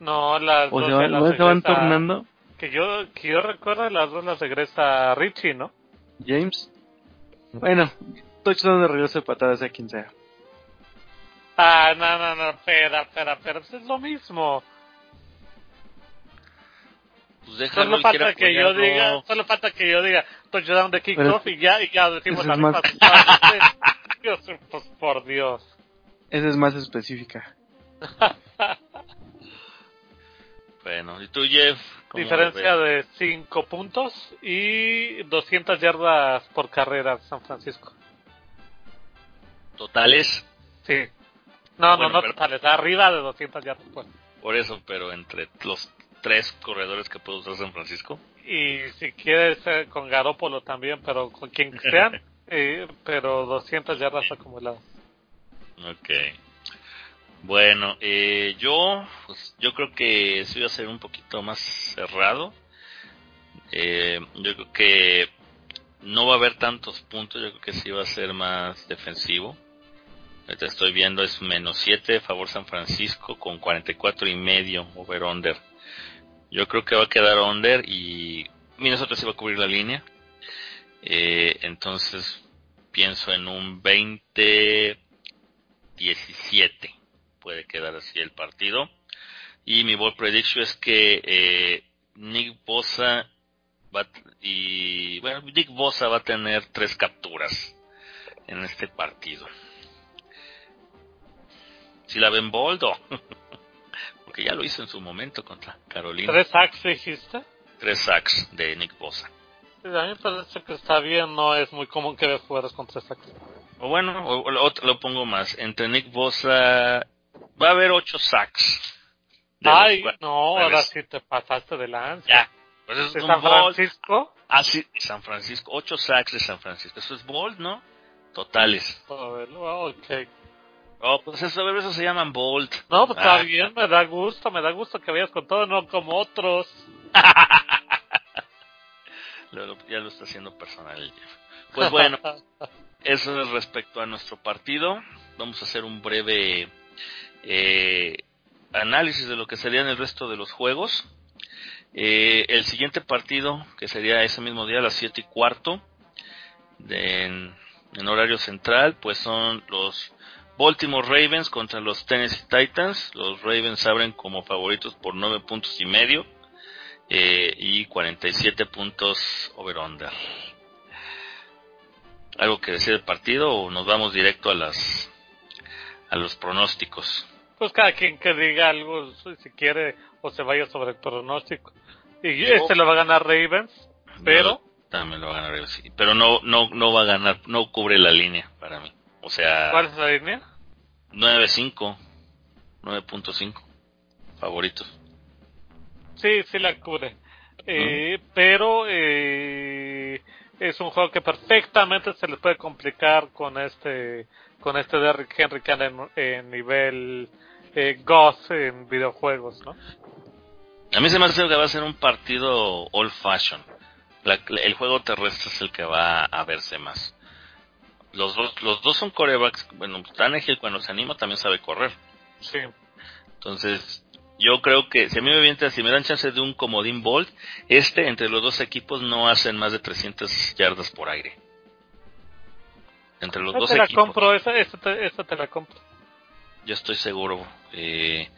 No, las o dos se, las se van tornando. Que yo, que yo recuerdo las dos las regresa Richie, ¿no? James. Bueno, touchdown de regreso de patadas a quien sea. Ah, no, no, no, espera, espera, espera, pues es lo mismo. Pues solo falta que yo diga, solo falta que yo diga touchdown de kickoff y ya, y ya decimos la misma *laughs* Dios, pues por Dios. Esa es más específica. *laughs* bueno, ¿y tú, Jeff? Diferencia de 5 puntos y 200 yardas por carrera San Francisco. ¿Totales? Sí. No, no, no totales, arriba de 200 yardas. Pues. Por eso, pero entre los tres corredores que puede usar San Francisco. Y si quieres eh, con Garópolo también, pero con quien sean, *laughs* eh, pero 200 yardas acumuladas. Ok. Bueno, eh, yo, pues, yo creo que sí va a ser un poquito más cerrado. Eh, yo creo que no va a haber tantos puntos, yo creo que sí va a ser más defensivo. Ahorita estoy viendo es menos 7 favor San Francisco con 44 y medio over under. Yo creo que va a quedar under y Minnesota sí va a cubrir la línea. Eh, entonces pienso en un 20-17. Puede quedar así el partido. Y mi ball prediction es que eh, Nick Bosa va y bueno Nick Bosa va a tener tres capturas en este partido. Si la ven boldo. *laughs* Porque ya lo hizo en su momento contra Carolina. ¿Tres sacks dijiste? Tres sacks de Nick Bosa. a mí me parece que está bien, no es muy común que veas jugadores con tres sacks. O bueno, o, lo pongo más. Entre Nick Bosa va a haber ocho sacks. Ay, no, ahora sí te pasaste de lanza. Ya. Pues es ¿De San Francisco? Ah, sí, San Francisco. Ocho sacks de San Francisco. Eso es bold, ¿no? Totales. ok. Oh, pues eso, eso se llaman Bolt. No, pues está ah. bien, me da gusto, me da gusto que vayas con todo, no como otros. *laughs* ya lo está haciendo personal Pues bueno, *laughs* eso es respecto a nuestro partido. Vamos a hacer un breve eh, análisis de lo que serían el resto de los juegos. Eh, el siguiente partido, que sería ese mismo día a las 7 y cuarto, en horario central, pues son los Baltimore Ravens contra los Tennessee Titans. Los Ravens abren como favoritos por 9 puntos y medio eh, y 47 puntos over-under. ¿Algo que decir del partido o nos vamos directo a las a los pronósticos? Pues cada quien que diga algo si quiere o se vaya sobre el pronóstico. Y este lo va a ganar Ravens, pero también lo va a ganar Ravens, pero no no no va a ganar, no cubre la línea para mí. O sea... ¿Cuál es la línea? 9.5. 9.5. Favoritos. Sí, sí la cubre. Eh, Pero eh, es un juego que perfectamente se le puede complicar con este con este Derrick Henry que anda en, nivel eh, Goss en videojuegos, ¿no? A mí se me hace que va a ser un partido old fashion. el juego terrestre es el que va a verse más los dos, los dos son corebacks. Bueno, Tannehill cuando se anima también sabe correr. Sí. Entonces, yo creo que si a mí me viene, si me dan chance de un comodín bolt, este entre los dos equipos no hacen más de 300 yardas por aire. Entre los dos te la compro, esa, te, te la compro. Yo estoy seguro. Eh,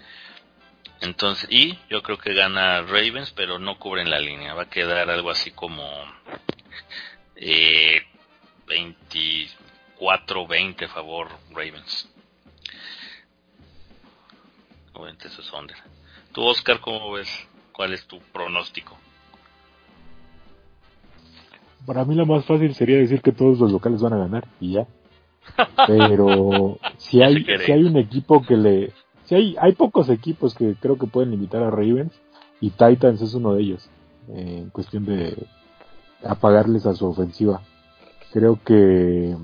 entonces, y yo creo que gana Ravens, pero no cubren la línea. Va a quedar algo así como eh, 20, 4-20 favor Ravens. Obviamente eso es under. Tú, Oscar, ¿cómo ves? ¿Cuál es tu pronóstico? Para mí lo más fácil sería decir que todos los locales van a ganar y ya. Pero *laughs* si hay, si hay un equipo que le, si hay, hay pocos equipos que creo que pueden limitar a Ravens y Titans es uno de ellos, eh, en cuestión de apagarles a su ofensiva. Creo que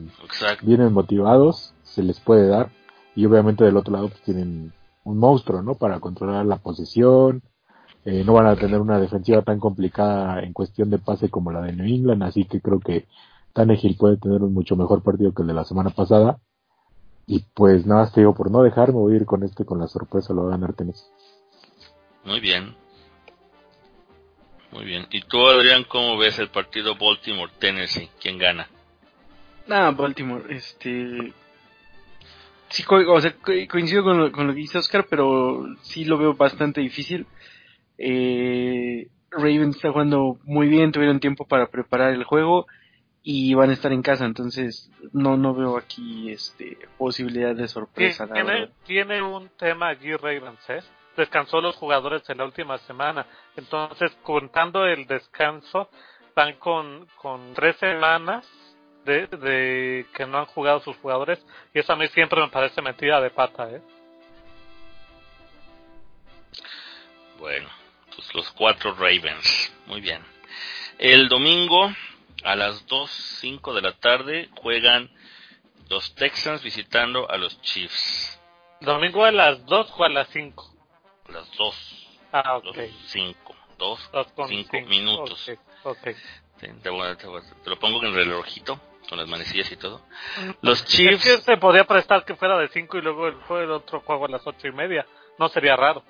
vienen motivados, se les puede dar y obviamente del otro lado pues, tienen un monstruo, ¿no? Para controlar la posesión, eh, no van a tener una defensiva tan complicada en cuestión de pase como la de New England, así que creo que Tannehill puede tener un mucho mejor partido que el de la semana pasada. Y pues nada, te digo, por no dejarme voy a ir con este, con la sorpresa, lo va a ganar Tennessee. Muy bien. Muy bien. ¿Y tú, Adrián, cómo ves el partido Baltimore-Tennessee? ¿Quién gana? Nada, Baltimore, este... Sí, o sea, coincido con lo, con lo que dice Oscar, pero sí lo veo bastante difícil. Eh, Ravens está jugando muy bien, tuvieron tiempo para preparar el juego y van a estar en casa, entonces no no veo aquí este posibilidad de sorpresa. Tiene, tiene un tema allí Ravens, ¿eh? Descansó los jugadores en la última semana, entonces contando el descanso van con, con tres semanas de, de que no han jugado sus jugadores y eso a mí siempre me parece mentira de pata, ¿eh? Bueno, pues los cuatro Ravens. Muy bien. El domingo a las 2.05 de la tarde juegan los Texans visitando a los Chiefs. ¿Domingo a las 2 o a las 5? Las 2. Ah, ok. 5. 2, 5 minutos. Okay, te, lo pongo en el relojito con las manecillas y todo. Mm, los Chiefs. Es que se podía prestar que fuera de 5 y luego el, el otro juego a las 8 y media. No sería raro.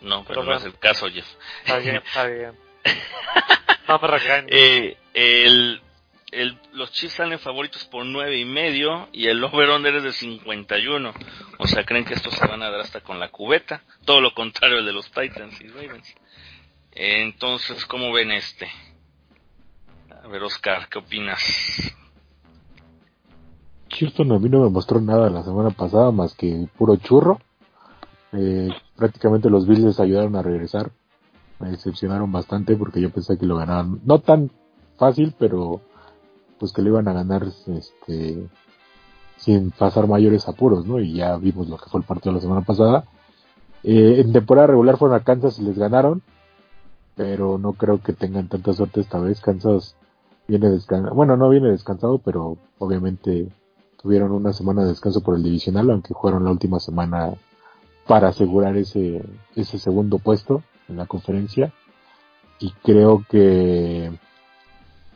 No, pero, no es el caso, Jeff. Está bien, está bien. *laughs* no me eh, el, el, los Chiefs salen favoritos por nueve y medio y el over-under es de 51. O sea, creen que estos se van a dar hasta con la cubeta. Todo lo contrario el de los Titans y Ravens. Entonces, ¿cómo ven este? A ver, Oscar, ¿qué opinas? Houston a mí no me mostró nada la semana pasada más que puro churro. Eh, prácticamente los Bills les ayudaron a regresar. Me decepcionaron bastante porque yo pensé que lo ganaban. No tan fácil, pero pues que lo iban a ganar este sin pasar mayores apuros, ¿no? Y ya vimos lo que fue el partido la semana pasada. Eh, en temporada regular fueron a Kansas y les ganaron, pero no creo que tengan tanta suerte esta vez. Kansas viene descansado, bueno, no viene descansado, pero obviamente tuvieron una semana de descanso por el divisional, aunque jugaron la última semana para asegurar ese, ese segundo puesto en la conferencia. Y creo que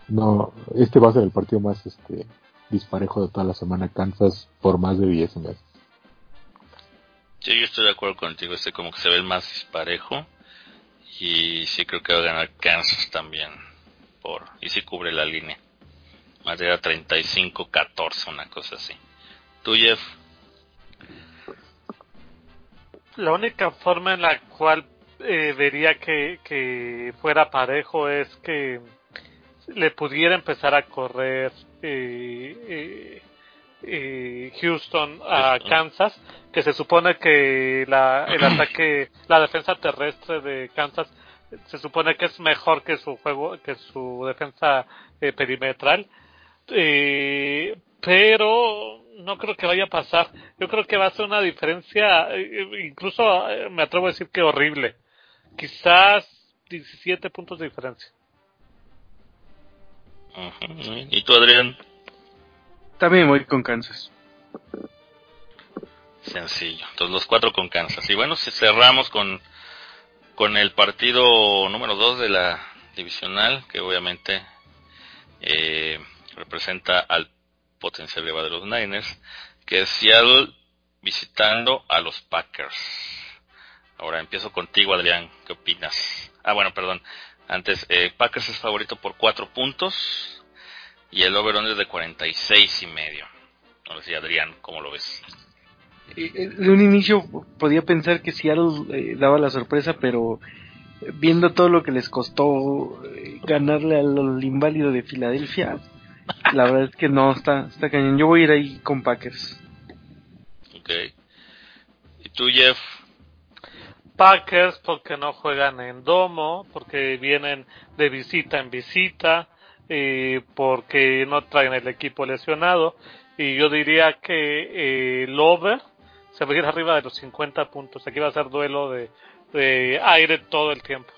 no, este va a ser el partido más este disparejo de toda la semana. Kansas por más de 10 meses. Sí, yo estoy de acuerdo contigo. Este como que se ve el más disparejo. Y sí creo que va a ganar Kansas también. por Y si cubre la línea. Más de 35-14, una cosa así. ¿Tú, Jeff? La única forma en la cual eh, vería que, que fuera parejo es que le pudiera empezar a correr eh, eh, eh, Houston a Kansas, que se supone que la, el *clears throat* ataque, la defensa terrestre de Kansas se supone que es mejor que su juego, que su defensa eh, perimetral, eh, pero no creo que vaya a pasar. Yo creo que va a ser una diferencia, incluso me atrevo a decir que horrible. Quizás 17 puntos de diferencia. ¿Y tú, Adrián? También voy con Kansas. Sencillo. Entonces los cuatro con Kansas. Y bueno, si cerramos con, con el partido número dos de la divisional, que obviamente eh, representa al potencial rival de los Niners, que es Seattle visitando a los Packers. Ahora empiezo contigo, Adrián. ¿Qué opinas? Ah, bueno, perdón. Antes, eh, Packers es favorito por 4 puntos y el over es de 46 y medio. No sé si Adrián, ¿cómo lo ves? Eh, eh, de un inicio podía pensar que Seattle eh, daba la sorpresa, pero viendo todo lo que les costó ganarle al, inválido de Filadelfia, la verdad es que no, está, está cañón. Yo voy a ir ahí con Packers. Ok. ¿Y tú, Jeff? Packers porque no juegan en domo, porque vienen de visita en visita, eh, porque no traen el equipo lesionado y yo diría que eh, el over se va a ir arriba de los 50 puntos. Aquí va a ser duelo de, de aire todo el tiempo.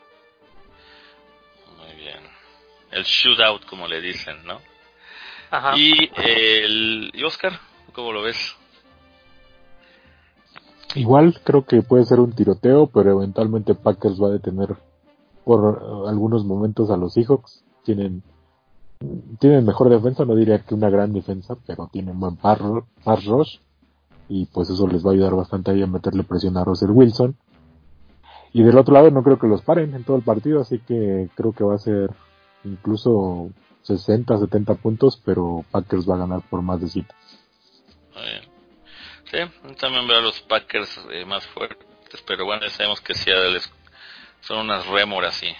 Muy bien. El shootout, como le dicen, ¿no? Ajá. Y el y Oscar, ¿cómo lo ves? Igual creo que puede ser un tiroteo, pero eventualmente Packers va a detener por algunos momentos a los Seahawks. Tienen tienen mejor defensa, no diría que una gran defensa, pero tienen buen pass rush y pues eso les va a ayudar bastante ahí a meterle presión a Russell Wilson. Y del otro lado no creo que los paren en todo el partido, así que creo que va a ser incluso 60, 70 puntos, pero Packers va a ganar por más de 7. Sí, también veo a los Packers eh, más fuertes, pero bueno, ya sabemos que son unas rémoras y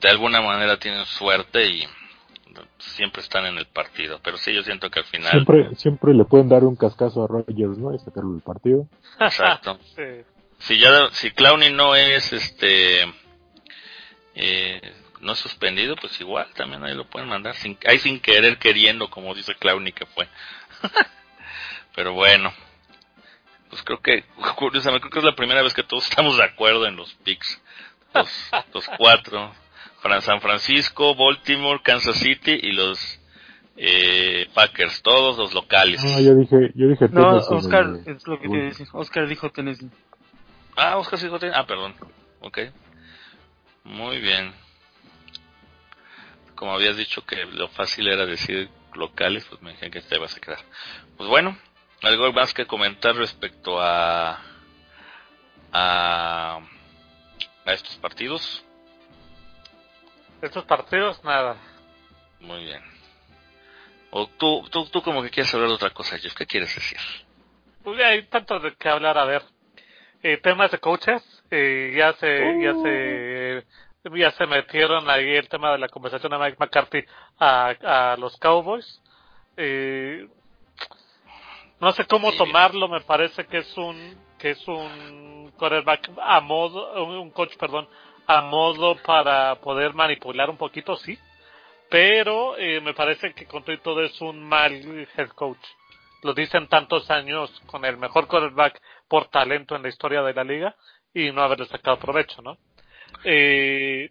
de alguna manera tienen suerte y siempre están en el partido. Pero sí, yo siento que al final. Siempre, siempre le pueden dar un cascazo a Rogers, ¿no? Y sacarlo del partido. Exacto. *laughs* Si ya, si Clowney no es este. Eh, no es suspendido, pues igual también ahí lo pueden mandar. Sin, ahí sin querer, queriendo, como dice Clowney que fue. *laughs* Pero bueno. Pues creo que, *laughs* curiosamente, creo que es la primera vez que todos *laughs* estamos de acuerdo en los picks. Los, los cuatro. San Francisco, Baltimore, Kansas City y los eh, Packers, todos los locales. No, yo dije, yo dije No, Oscar, es lo que te decir. Oscar dijo Tennessee. Ah, Oscar dijo Tennessee. Ah, perdón. Ok. Muy bien. Como habías dicho que lo fácil era decir locales, pues me dije que te ibas a quedar. Pues bueno, algo más que comentar respecto a a, a estos partidos. Estos partidos, nada. Muy bien. O tú, tú, tú como que quieres hablar de otra cosa, Jeff. ¿Qué quieres decir? Pues hay tanto de qué hablar. A ver, eh, temas de coaches. Eh, ya se, ya se, ya se metieron ahí el tema de la conversación de Mike McCarthy a, a los Cowboys. Eh, no sé cómo tomarlo. Me parece que es un, que es un quarterback a modo, un coach, perdón, a modo para poder manipular un poquito, sí, pero eh, me parece que con todo es un mal head coach. Lo dicen tantos años con el mejor quarterback por talento en la historia de la liga y no haberle sacado provecho, ¿no? Eh,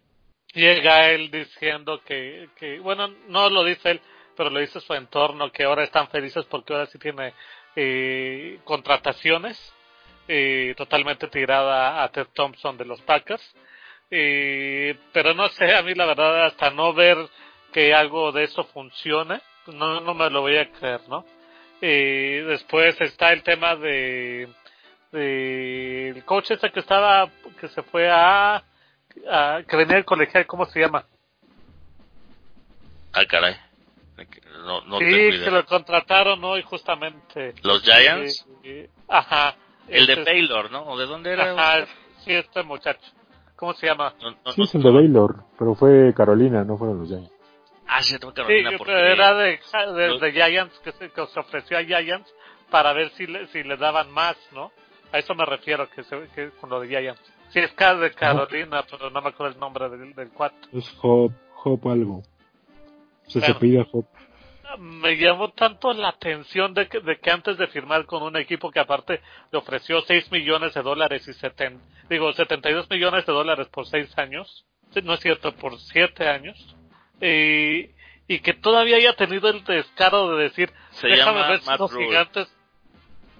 llega él diciendo que, que, bueno, no lo dice él, pero lo dice su entorno, que ahora están felices porque ahora sí tiene eh, contrataciones eh, totalmente tirada a Ted Thompson de los Packers eh, pero no sé, a mí la verdad, hasta no ver que algo de eso funcione, no, no me lo voy a creer, ¿no? Eh, después está el tema de, de el coach ese que estaba, que se fue a, a que venía del colegial, ¿cómo se llama? Ah, caray. No, no sí, que lo contrataron hoy justamente. ¿Los Giants? Ajá. El de Baylor, ¿no? ¿O de dónde era? Ajá, sí, este muchacho. ¿Cómo se llama? sí, es el de Baylor, pero fue Carolina, no fueron los Giants. Ah, sí, fue Carolina. Sí, pero era de, de, Giants, que se, que se, ofreció a Giants para ver si le, si le daban más, ¿no? A eso me refiero que, se, que con lo de Giants. Sí, es de Carolina, pero no me acuerdo el nombre del, del cuarto. Es Hop, Hop algo. Se, se pide Hop me llamó tanto la atención de que, de que antes de firmar con un equipo que aparte le ofreció 6 millones de dólares y seten, digo 72 millones de dólares por 6 años, no es cierto, por 7 años, y, y que todavía haya tenido el descaro de decir, déjame ver si los gigantes,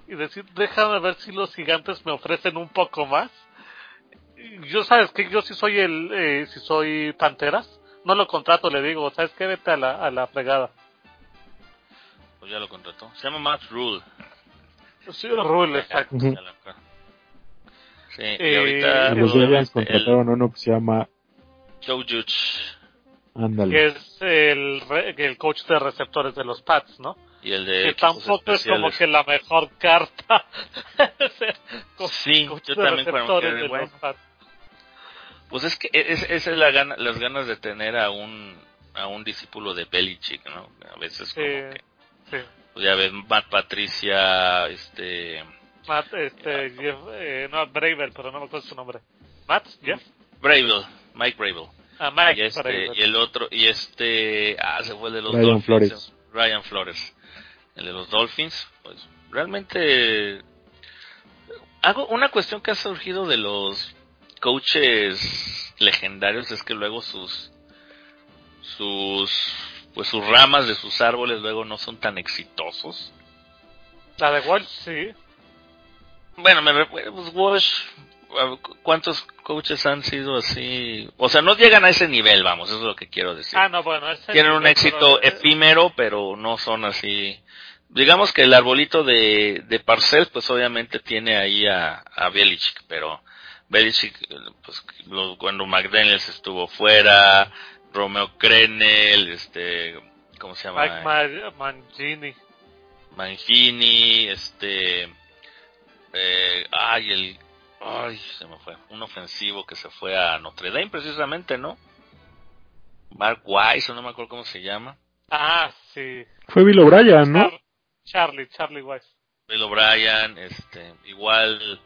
y decir, déjame ver si los gigantes me ofrecen un poco más. Yo sabes que yo si soy el, eh, si soy Panteras, no lo contrato, le digo, sabes que vete a la, a la fregada pues ya lo contrató. Se llama Matt Rule. Sí, Rule, exacto. Sí, y ahorita... los Giants contrataron uno que se llama... Joe Judge. Ándale. Que es el, el coach de receptores de los Pats, ¿no? Y el de que tampoco es como que la mejor carta. *laughs* sí, yo también cuando de bueno. Pues es que es, esa es la gana, las ganas de tener a un a un discípulo de Belichick, ¿no? A veces como que pues ya ves, Matt Patricia, este... Matt, este, Jeff, eh, no, Bravel, pero no me acuerdo su nombre. Matt, Jeff. Bravel, Mike Bravel. Ah, Mike y, este, y el otro, y este, ah, se fue de los Brian Flores. Ryan Flores, el de los Dolphins, pues realmente hago una cuestión que ha surgido de los coaches legendarios es que luego sus sus pues sus ramas de sus árboles luego no son tan exitosos. La de Walsh sí. Bueno, me recuerdo, pues Walsh, ¿cuántos coaches han sido así? O sea, no llegan a ese nivel, vamos, eso es lo que quiero decir. Ah, no, bueno, Tienen un éxito efímero, pero no son así. Digamos que el arbolito de, de Parcells, pues obviamente tiene ahí a, a Belichick, pero Belichick, pues cuando McDaniels estuvo fuera, Romeo Crenel, este, ¿cómo se llama? Mike Mangini. Mangini, este, eh, ay, el, ay, se me fue, un ofensivo que se fue a Notre Dame precisamente, ¿no? Mark Wise, no me acuerdo cómo se llama. Ah, sí. Fue Bill O'Brien, ¿no? Charlie, Charlie Wise. Bill O'Brien, este, igual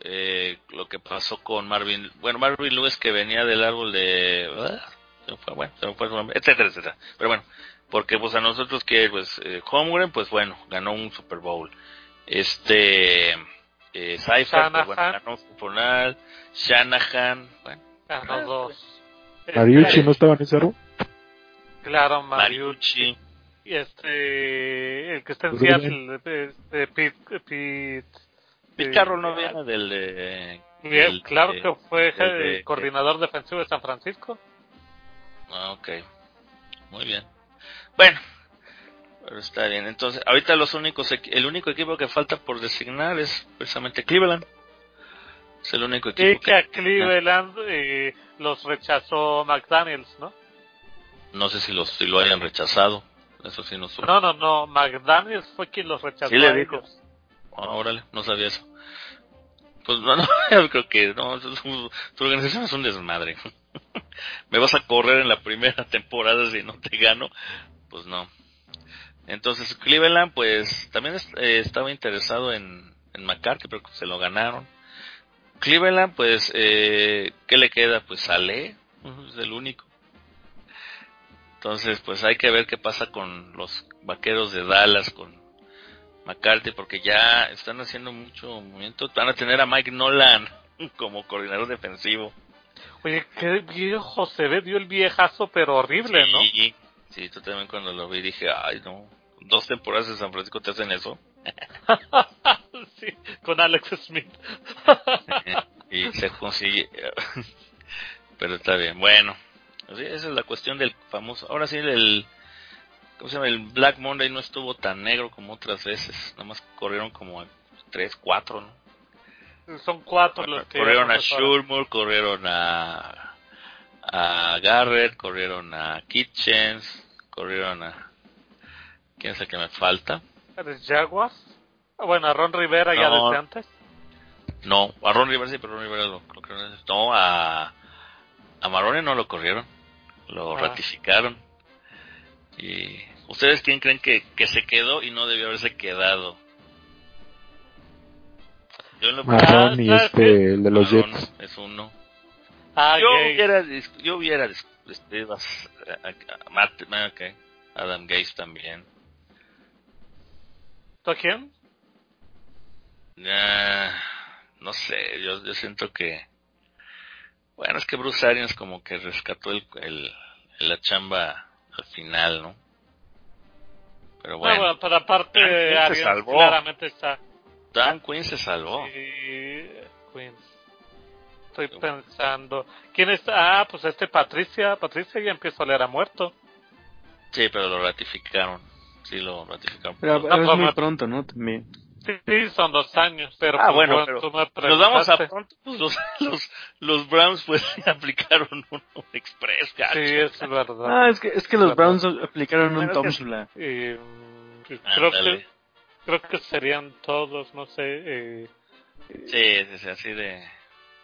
eh, lo que pasó con Marvin, bueno, Marvin Lewis que venía del árbol de, se fue, bueno, se fue, etcétera, etcétera. Pero bueno, porque pues a nosotros que pues eh, Holmgren, pues bueno, ganó un Super Bowl. Este eh, Cypher, pues, bueno, ganó un Super Bowl. Shanahan, bueno, ganó dos. Mariucci no estaba en ese árbol. Claro, Mariucci. Y este, el que está en Seattle, de, Pete, Pete, Pete Carroll no viene del de... Bien, claro que fue el coordinador defensivo de San Francisco. Ah, ok. Muy bien. Bueno, pero está bien. Entonces, ahorita los únicos, el único equipo que falta por designar es precisamente Cleveland. Es el único equipo. Y que, a Cleveland eh, los rechazó McDaniels, ¿no? No sé si, los, si lo hayan rechazado. Eso sí no No, no, no. McDaniels fue quien los rechazó. Sí, le dijo. Ah, órale, no sabía eso. Pues *laughs* no, no, yo creo que no, *laughs* su, organización es un desmadre. *laughs* Me vas a correr en la primera *laughs* temporada si no te gano, pues no. Entonces Cleveland, pues también eh, estaba interesado en, McCarthy, pero se lo ganaron. Cleveland, pues, eh, ¿qué le queda? Pues sale, es el único. Entonces, pues hay que ver qué pasa con los vaqueros de Dallas, con McCarthy, porque ya están haciendo mucho movimiento. Van a tener a Mike Nolan *laughs* como coordinador defensivo. Oye, qué viejo se ve, dio el viejazo, pero horrible, ¿no? Sí, tú también cuando lo vi dije, ay, no, dos temporadas en San Francisco te hacen eso. *laughs* sí, con Alex Smith. *laughs* y se consigue. *laughs* pero está bien, bueno. esa es la cuestión del famoso. Ahora sí, el ¿cómo se llama? El Black Monday no estuvo tan negro como otras veces, nada más corrieron como tres, cuatro, ¿no? Son cuatro los que corrieron a Shurmur, corrieron a a Garrett, corrieron a Kitchens, corrieron a ¿quién es el que me falta? ¿Eres Jaguars? Ah, bueno, a Ron Rivera ya desde antes. No, a Ron Rivera sí, pero Ron Rivera lo, lo No, a a Marone no lo corrieron, lo ah. ratificaron. ¿Y ustedes quién creen que, que se quedó y no debió haberse quedado? Yo lo Marrón y este, el de los Jets. Es uno. Ah, yo, hubiera, yo hubiera despedido a, a, Matt, okay. Adam Gates también. ¿Tú a quién? no sé, yo, yo siento que... Bueno, es que Bruce Arians como que rescató el, el, la chamba al final, ¿no? Pero bueno. No, bueno pero aparte se salvó. claramente está. Dan Quinn se salvó. Sí, Quinn. Estoy pensando. ¿Quién está? Ah, pues este Patricia. Patricia ya empieza a oler a muerto. Sí, pero lo ratificaron. Sí, lo ratificaron. Pero, pero es muy pronto, ¿no? También. Sí, son dos años, pero ah, pues, bueno, pero nos vamos a pronto, pues, los, los, los Browns pues *laughs* aplicaron un, express, gacho. Sí, es verdad. Ah, es que, es que los Browns aplicaron un Tomsula. Eh, creo que creo que serían todos, no sé. Eh, sí, sí, así de.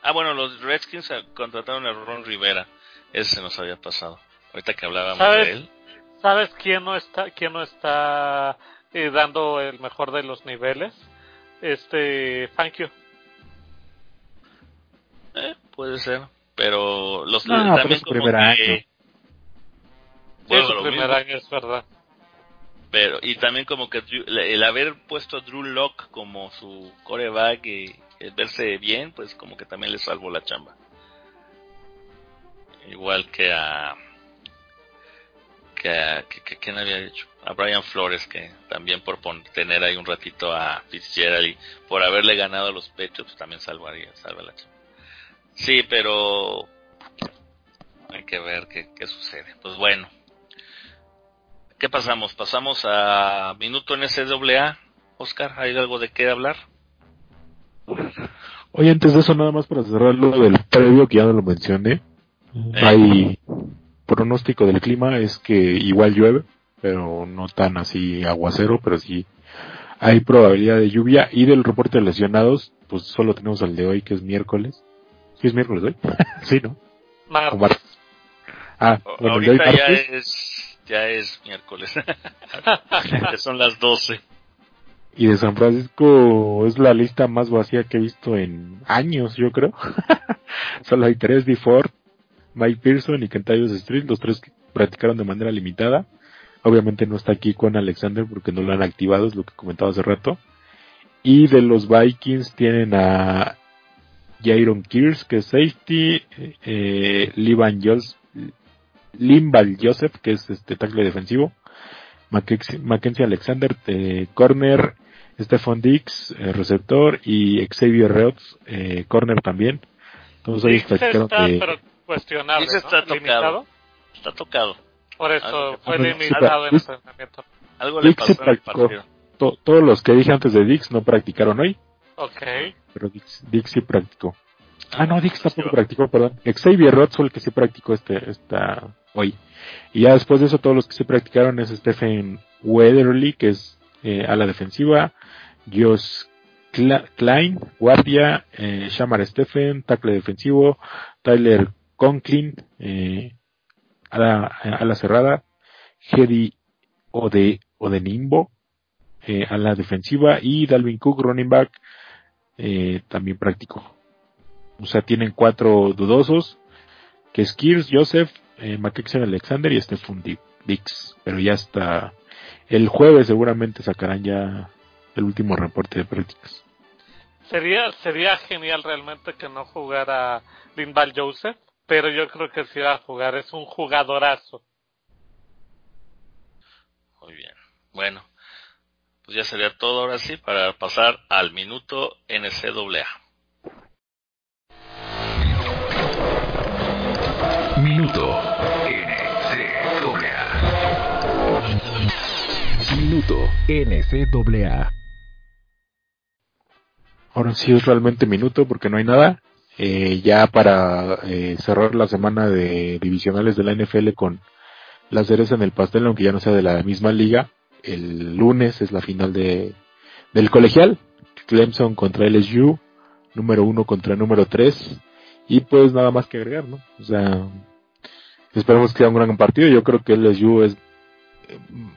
Ah, bueno, los Redskins contrataron a Ron Rivera. Ese se nos había pasado. Ahorita que hablábamos de él. ¿Sabes quién no está, quién no está eh, dando el mejor de los niveles. Este, thank you. Eh, puede ser, pero los no, también como primer año. su primer año es verdad. Pero y también como que el haber puesto a Drew Lock como su coreback y el verse bien, pues como que también le salvó la chamba. Igual que a que a que, que, había dicho a Brian Flores que también por tener ahí un ratito a Fitzgerald y por haberle ganado a los pechos pues también salvaría salva la chamba. Sí, pero hay que ver qué, qué sucede. Pues bueno, ¿Qué pasamos? ¿Pasamos a minuto en? Oscar, ¿hay algo de qué hablar? Oye, antes de eso, nada más para cerrar lo del previo, que ya no lo mencioné. Eh. Hay pronóstico del clima, es que igual llueve, pero no tan así aguacero, pero sí hay probabilidad de lluvia. Y del reporte de lesionados, pues solo tenemos al de hoy, que es miércoles. ¿Sí es miércoles hoy? *laughs* sí, ¿no? Ah, bueno, el de hoy ya es ya es miércoles. *laughs* ya son las 12. Y de San Francisco es la lista más vacía que he visto en años, yo creo. *laughs* Solo hay tres, Ford, Mike Pearson y Kentayos Street, los tres que practicaron de manera limitada. Obviamente no está aquí con Alexander porque no lo han activado, es lo que comentaba hace rato. Y de los Vikings tienen a Jaron Kears, que es safety, eh, Levan Limbal Joseph, que es este tackle defensivo, Mackenzie Alexander, eh, corner, Stephon Dix, eh, receptor, y Xavier Reutz, eh, corner también. Entonces ellos practicaron está, pero cuestionable, ¿no? está tocado. Está tocado. Por eso fue limitado en el entrenamiento. Algo le pasó en el partido. todos los que dije antes de Dix no practicaron hoy. Ok. Pero Dix, Dix sí practicó. Ah, no, Dix tampoco practicó, perdón. Xavier Roth fue el que sí practicó este, esta, hoy. Y ya después de eso, todos los que sí practicaron es Stephen Weatherly, que es eh, a la defensiva, Josh Klein, guardia, eh, Shamar Stephen, tackle defensivo, Tyler Conklin, eh, a, la, a la cerrada, Hedy Ode, Odenimbo, eh, a la defensiva, y Dalvin Cook, running back, eh, también practicó. O sea, tienen cuatro dudosos, que es Joseph, eh, Alexander y Stephen Dix. Pero ya hasta el jueves seguramente sacarán ya el último reporte de prácticas. Sería, sería genial realmente que no jugara Linval Joseph, pero yo creo que si va a jugar, es un jugadorazo. Muy bien. Bueno, pues ya sería todo ahora sí para pasar al minuto NCAA. Minuto Minuto NCAA. Ahora sí es realmente minuto porque no hay nada. Eh, ya para eh, cerrar la semana de divisionales de la NFL con la cereza en el pastel, aunque ya no sea de la misma liga, el lunes es la final de del colegial. Clemson contra LSU, número uno contra número tres. Y pues nada más que agregar, ¿no? O sea, Esperemos que sea un gran partido. Yo creo que LSU es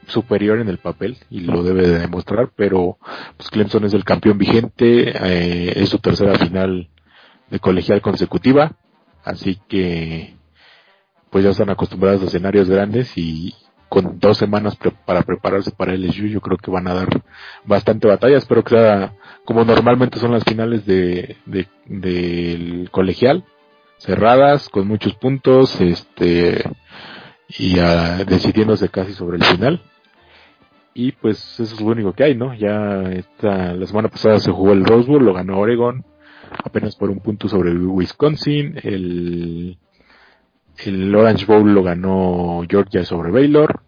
superior en el papel y lo debe de demostrar, pero pues Clemson es el campeón vigente, eh, es su tercera final de colegial consecutiva, así que pues ya están acostumbrados a escenarios grandes y con dos semanas para prepararse para LSU yo creo que van a dar bastante batalla, espero que sea como normalmente son las finales de del colegial, cerradas, con muchos puntos, este, y decidiéndose casi sobre el final. Y pues eso es lo único que hay, ¿no? Ya esta, la semana pasada se jugó el Rose Bowl, lo ganó Oregon, apenas por un punto sobre Wisconsin, el, el Orange Bowl lo ganó Georgia sobre Baylor,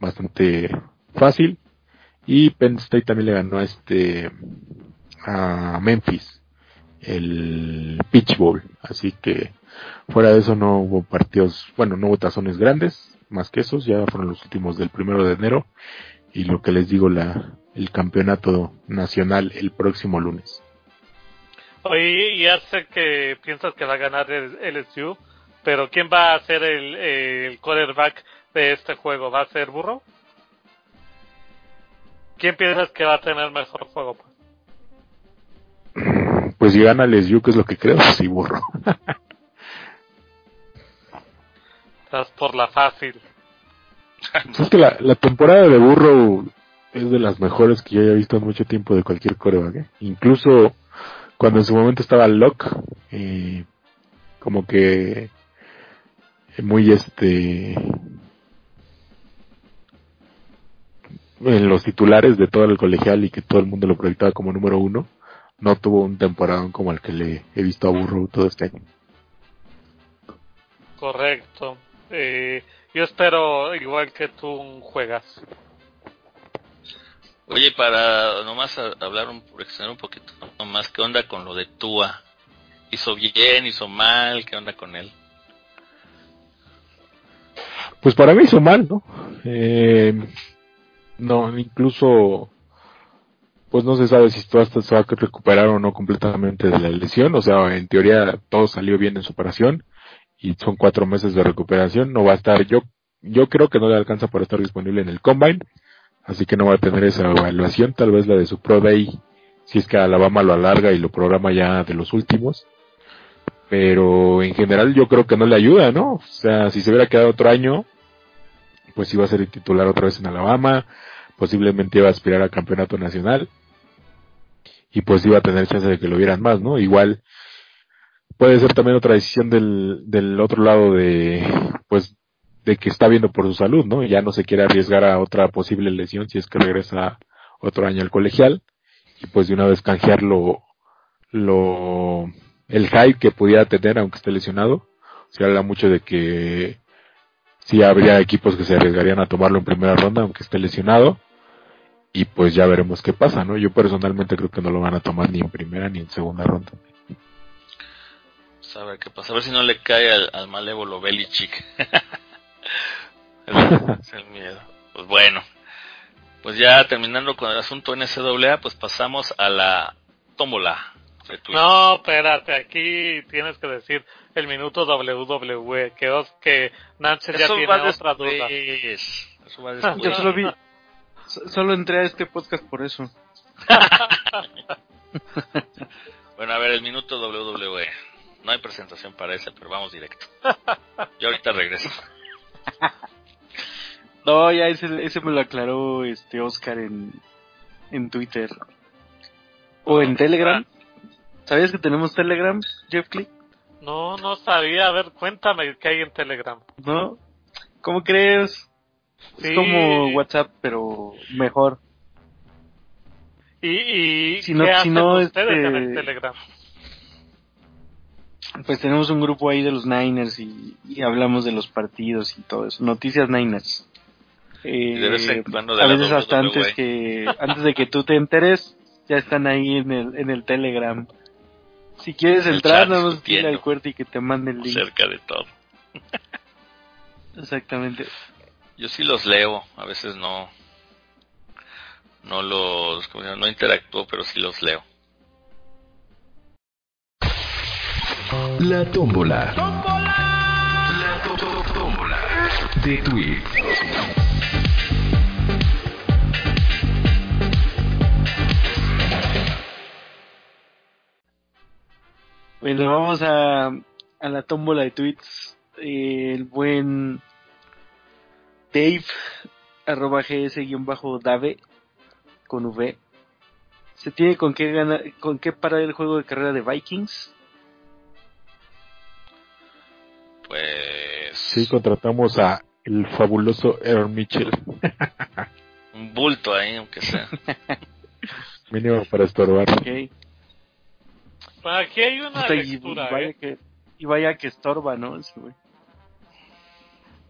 bastante fácil, y Penn State también le ganó a este, a Memphis, el Pitch Bowl, así que Fuera de eso no hubo partidos, bueno, no hubo tazones grandes, más que esos, ya fueron los últimos del primero de enero. Y lo que les digo, la, el campeonato nacional el próximo lunes. Oye, ya sé que piensas que va a ganar el LSU, pero ¿quién va a ser el, el quarterback de este juego? ¿Va a ser Burro? ¿Quién piensas que va a tener mejor juego? Pues si gana LSU, que es lo que creo, *laughs* sí, Burro. Estás por la fácil. *laughs* Es que la, la temporada de Burrow es de las mejores que yo haya visto en mucho tiempo de cualquier coreback. ¿eh? Incluso cuando en su momento estaba Locke, eh, como que muy este en los titulares de todo el colegial y que todo el mundo lo proyectaba como número uno, no tuvo un temporada como el que le he visto a Burrow todo este año. Correcto. Eh, yo espero, igual que tú, juegas. Oye, para nomás hablar un, extender un poquito nomás, ¿qué onda con lo de Tua? ¿Hizo bien, hizo mal? ¿Qué onda con él? Pues para mí hizo mal, ¿no? Eh, no, incluso, pues no se sabe si Tua se va a recuperar o no completamente de la lesión. O sea, en teoría todo salió bien en su operación y son cuatro meses de recuperación. No va a estar, yo, yo creo que no le alcanza para estar disponible en el combine, así que no va a tener esa evaluación, tal vez la de su Pro Day, si es que Alabama lo alarga y lo programa ya de los últimos. Pero en general yo creo que no le ayuda, ¿no? O sea, si se hubiera quedado otro año, pues iba a ser titular otra vez en Alabama, posiblemente iba a aspirar a campeonato nacional y pues iba a tener chance de que lo vieran más, ¿no? Igual puede ser también otra decisión del, del otro lado de, pues, de que está viendo por su salud, ¿no? Ya no se quiere arriesgar a otra posible lesión si es que regresa otro año al colegial y pues de una vez canjear lo, lo, el hype que pudiera tener aunque esté lesionado. Se habla mucho de que sí habría equipos que se arriesgarían a tomarlo en primera ronda aunque esté lesionado y pues ya veremos qué pasa, ¿no? Yo personalmente creo que no lo van a tomar ni en primera ni en segunda ronda a ver qué pasa. A ver si no le cae al, malévolo Belichick. *laughs* es el miedo. Pues bueno. Pues ya terminando con el asunto NCAA, pues pasamos a la tómbola. No, espérate, aquí tienes que decir el minuto WWE, que, que Nancy ya tiene otra duda. Yo solo vi, solo entré a este podcast por eso. *laughs* bueno, a ver, el minuto WWE. No hay presentación para ese, pero vamos directo. *laughs* Yo ahorita regreso. *laughs* no, ya ese, ese me lo aclaró este Oscar en, en Twitter. O en Telegram. ¿Sabías que tenemos Telegram, Jeff Click? No, no sabía. A ver, cuéntame qué hay en Telegram. ¿No? ¿Cómo crees? Es como WhatsApp, pero mejor. ¿Y, y si no, ¿qué si no, ustedes en el este, Telegram? Pues tenemos un grupo ahí de los Niners y, hablamos de los partidos y todo eso. Noticias Niners. Eh, a veces hasta antes que antes de que tú te enteres ya están ahí en el en el Telegram. Si quieres entrar, nada más dile al cuerpo y que te mande el link. Cerca de todo. *laughs* Exactamente. Yo sí los leo, a veces no no los no interactúo, pero sí los leo. La tómbola. La tómbola de tweets. Bueno, vamos a, a la tómbola de tweets. el buen Dave, arroba gs-dave, con V. ¿Se tiene con qué, ganar, con qué parar el juego de carrera de Vikings? Pues. Sí, contratamos a el fabuloso Aaron Mitchell. Un bulto ahí, aunque sea. *laughs* Mínimo para estorbar. Okay. Aquí hay una lectura, y, vaya ¿eh? que, y vaya que estorba, ¿no?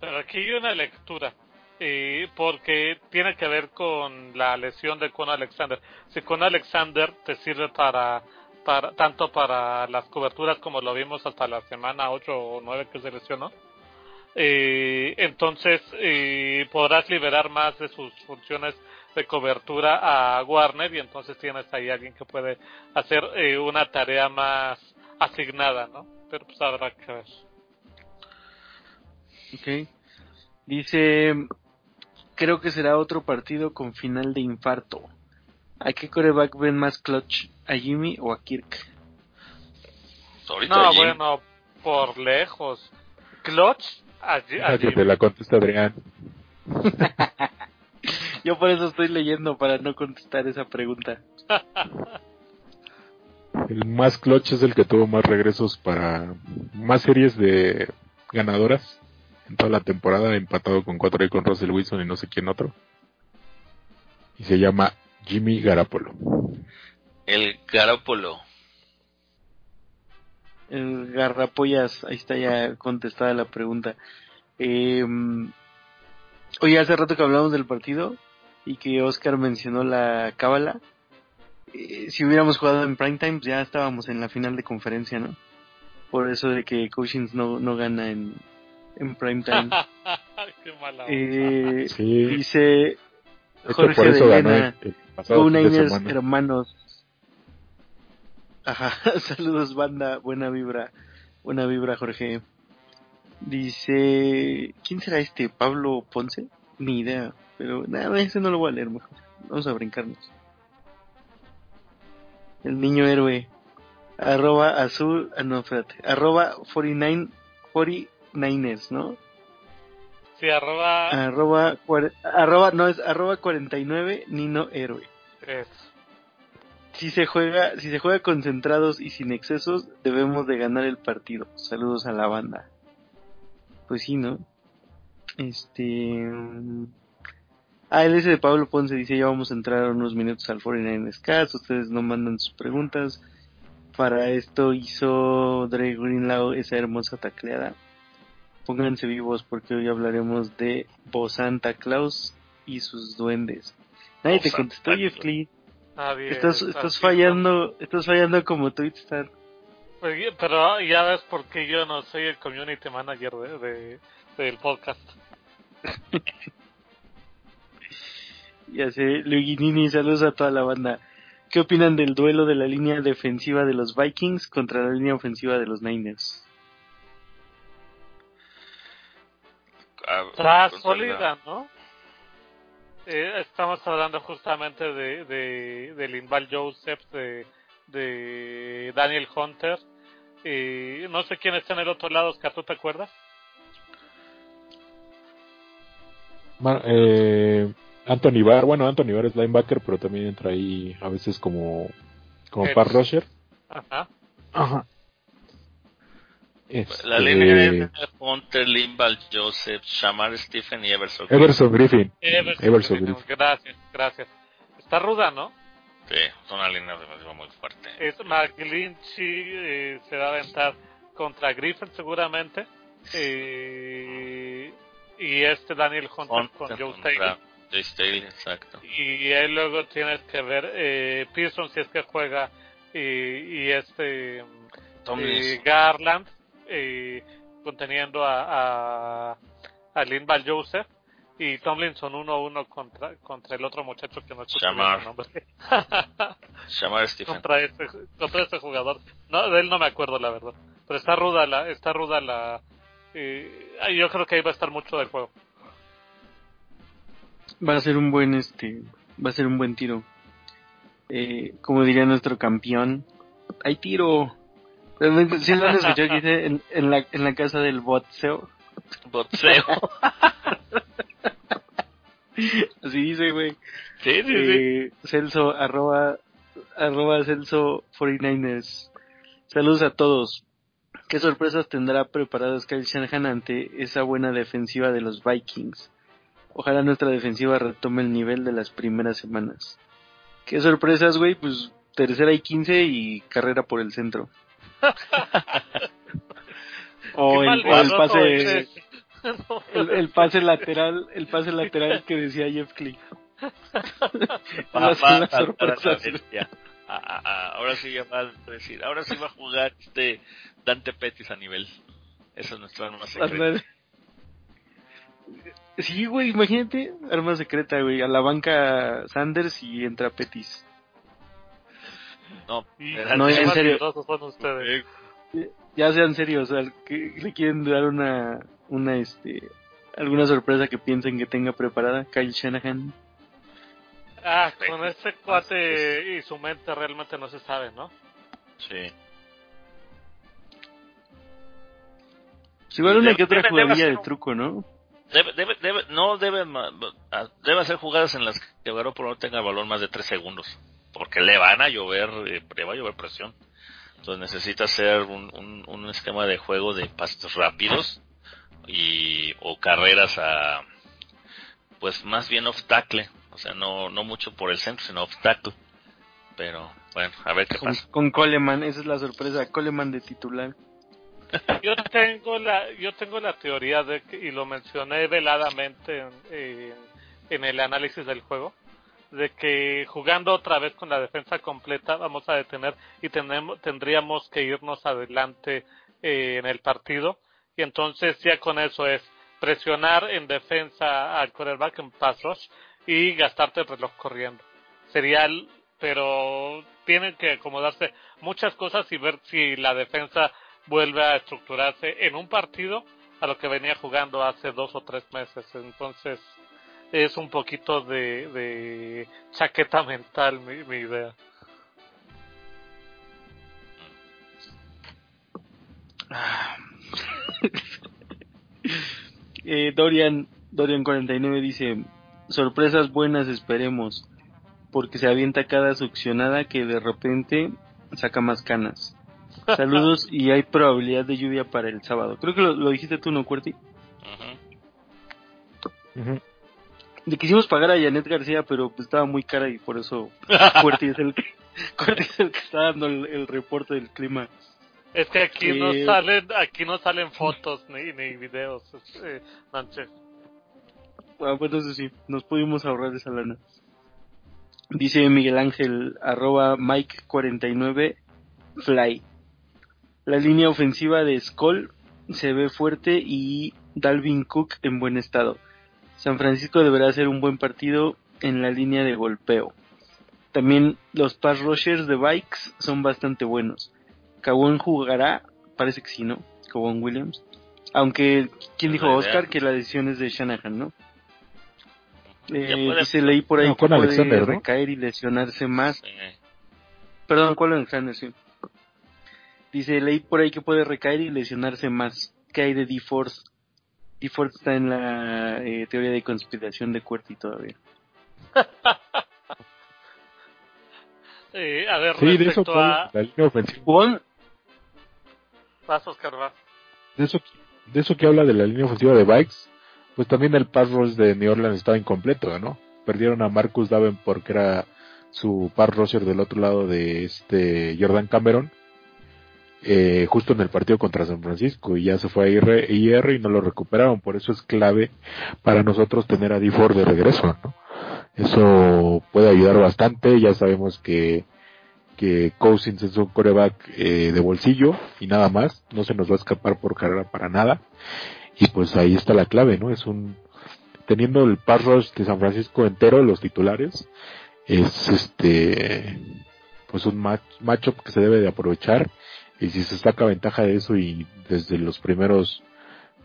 Pero aquí hay una lectura. Eh, porque tiene que ver con la lesión de Con Alexander. Si Con Alexander te sirve para para, tanto para las coberturas como lo vimos hasta la semana 8 o 9 que se lesionó. Entonces eh, podrás liberar más de sus funciones de cobertura a Warner y entonces tienes ahí alguien que puede hacer eh, una tarea más asignada, ¿no? Pero pues habrá que ver. Ok. Dice, creo que será otro partido con final de infarto. ¿A qué coreback ven más clutch? ¿A Jimmy o a Kirk? no, bueno, por lejos. Clutch a, a que te la contesta Adrián. *laughs* Yo por eso estoy leyendo para no contestar esa pregunta. *laughs* El más clutch es el que tuvo más regresos para más series de ganadoras en toda la temporada, empatado con cuatro y con Russell Wilson y no sé quién otro. Y se llama Jimmy Garapolo. El Garapolo. El Garrapollas, ahí está ya contestada la pregunta. Eh, oye, hace rato que hablamos del partido y que Oscar mencionó la cábala. Eh, si hubiéramos jugado en prime time, ya estábamos en la final de conferencia, ¿no? Por eso de que Coachings no, no gana en, en prime time. *laughs* Qué mala Eh, Sí. Dice Jorge por eso de ganó Elena, el, el pasado Go fin de Niners, semana. hermanos. Ajá, *laughs* saludos banda, buena vibra, buena vibra Jorge. Dice, ¿quién será este? ¿Pablo Ponce? Ni idea, pero nada, ese no lo voy a leer mejor. Vamos a brincarnos. El niño héroe. Arroba azul, ah, no, espérate. Arroba 49, 49ers, ¿no? Sí, arroba Arroba, cuare- arroba, no es arroba 49 Nino Héroe. Si se juega, si se juega concentrados y sin excesos, debemos de ganar el partido. Saludos a la banda. Pues sí, ¿no? Este, mm, ah, el ese de Pablo Ponce dice ya vamos a entrar unos minutos al 49 Scats, ustedes no mandan sus preguntas. Para esto hizo Dre Greenlaw esa hermosa tacleada. Pónganse vivos porque hoy hablaremos de Bo Santa Claus y sus duendes. Nadie Bo te contestó. Jeff Lee. Nadie Estás, está estás fallando, estás fallando como Twitstar. Pues, Pero ya ves por qué yo no soy el community manager de, de- del podcast. *laughs* Ya sé, Luiginini, saludos a toda la banda. ¿Qué opinan del duelo de la línea defensiva de los Vikings contra la línea ofensiva de los Niners? Ah, Está contra sólida, la- ¿no? Eh, estamos hablando justamente de, de, de Linval Joseph, de, de Daniel Hunter. Y no sé quién está en el otro lado, Oscar, ¿tú te acuerdas? Ma- eh, Anthony Barr, bueno, Anthony Barr es linebacker, pero también entra ahí a veces como, como pass rusher. Ajá. Ajá. La Este, línea es Hunter, Limbal, Joseph, Shamar Stephen y Everson. Everson Griffin. Everson Everson Griffin, Griffin. Gracias, gracias. Está ruda, ¿no? Sí, es una línea defensiva muy fuerte. Es McGlinchey eh, se va a aventar contra Griffin seguramente. Eh, y este Daniel Hunter con Hunter Joe contra Taylor. Joe Staley, exacto. Y ahí luego tienes que ver eh, Pearson si es que juega y, y este eh, Garland eh, conteniendo a, a, a Linval Joseph y Tomlinson 1-1 contra, contra el otro muchacho que no Shamar. su nombre. *laughs* Shamar Stephen. contra este contra este jugador no de él no me acuerdo la verdad pero está ruda la está ruda la eh, yo creo que ahí va a estar mucho del juego Va a ser un buen este, va a ser un buen tiro. Eh, como diría nuestro campeón, hay tiro. Si lo han escuchado que *laughs* dice en, en la, en la casa del boxeo. Boxeo. *laughs* Así dice, güey. sí, sí, sí. Eh, Celso, arroba, arroba Celso 49ers. Saludos a todos. ¿Qué sorpresas tendrá preparados Kyle Shanahan ante esa buena defensiva de los Vikings? Ojalá nuestra defensiva retome el nivel de las primeras semanas. ¿Qué sorpresas, güey? Pues tercera y quince y carrera por el centro. O, el, o el malvado pase, *laughs* el, el pase lateral, el pase lateral que decía Jeff bestia. *laughs* Ah, ah, ah, ahora sí ya va a decir, ahora sí va a jugar este Dante Pettis a nivel. Esa es nuestra arma secreta. Sí, güey, imagínate, arma secreta, güey, a la banca Sanders y entra Petis. No, No, en serio. ustedes. Eh, Ya sean serios, o sea, que le quieren dar una, una, este, alguna sorpresa que piensen que tenga preparada Kyle Shanahan. Ah, con este cuate y su mente realmente no se sabe, ¿no? Sí. Pues igual una Debe- que otra ser de truco, ¿no? debe, debe, debe, no debe, debe hacer jugadas en las que Garoppolo no tenga valor más de tres segundos, porque le van a llover, eh, le va a llover presión. Entonces necesita hacer un, un, un esquema de juego de pasos rápidos y o carreras a, pues más bien off tackle, o sea, no, no mucho por el centro, sino off tackle. Pero bueno, a ver qué pasa. Con Coleman, esa es la sorpresa, Coleman de titular. *laughs* Yo tengo la, yo tengo la teoría de que, y lo mencioné veladamente en, en, el análisis del juego, de que jugando otra vez con la defensa completa vamos a detener y tenemos, tendríamos que irnos adelante eh, en el partido y entonces ya con eso es presionar en defensa al quarterback en pass rush y gastarte el reloj corriendo. Sería, pero tienen que acomodarse muchas cosas y ver si la defensa vuelve a estructurarse en un partido a lo que venía jugando hace dos o tres meses. Entonces es un poquito de, de chaqueta mental mi, mi idea. *laughs* eh, Dorian Dorian 49 dice sorpresas buenas esperemos porque se avienta cada succionada que de repente saca más canas Saludos *laughs* y hay probabilidad de lluvia para el sábado. Creo que lo, dijiste tú, ¿no, Cuerti? Le quisimos pagar a Janet García, pero pues, estaba muy cara y por eso *laughs* Cuerti es el que, es el que está dando el, reporte del clima. Es que aquí no salen, aquí no salen fotos ni, ni videos, eh, Bueno, pues entonces sí, nos pudimos ahorrar esa lana. Dice Miguel Ángel, arroba Mike49, fly. La línea ofensiva de Skoll se ve fuerte y Dalvin Cook en buen estado. San Francisco deberá hacer un buen partido en la línea de golpeo. También los pass rushers de Bikes son bastante buenos. Cowon jugará, parece que sí, ¿no? Cowon Williams. Aunque, ¿quién dijo Oscar que la decisión es de Shanahan, no? Eh, dice, leí por ahí que puede recaer y lesionarse más. Perdón, ¿cuál Alexander? Sí. Dice, leí por ahí que puede recaer y lesionarse más. ¿Qué hay de D-Force? D-Force está en la eh, teoría de conspiración de Cuerti todavía. *laughs* eh, a ver, sí, de eso a... la línea ofensiva. Pasos, De eso, de eso que habla de la línea ofensiva de Bikes, pues también el pass rush de New Orleans estaba incompleto, ¿no? Perdieron a Marcus Daven porque era su pass rusher del otro lado de este Jordan Cameron eh, justo en el partido contra San Francisco y ya se fue a IR, y no lo recuperaron. Por eso es clave para nosotros tener a D4 de regreso. Eso puede ayudar bastante. Ya sabemos que, que Cousins es un coreback eh, de bolsillo y nada más. No se nos va a escapar por carrera para nada. Y pues ahí está la clave, ¿no? Es un, teniendo el pass rush de San Francisco entero, los titulares, es este, pues un match, matchup que se debe de aprovechar y si se saca ventaja de eso y desde los primeros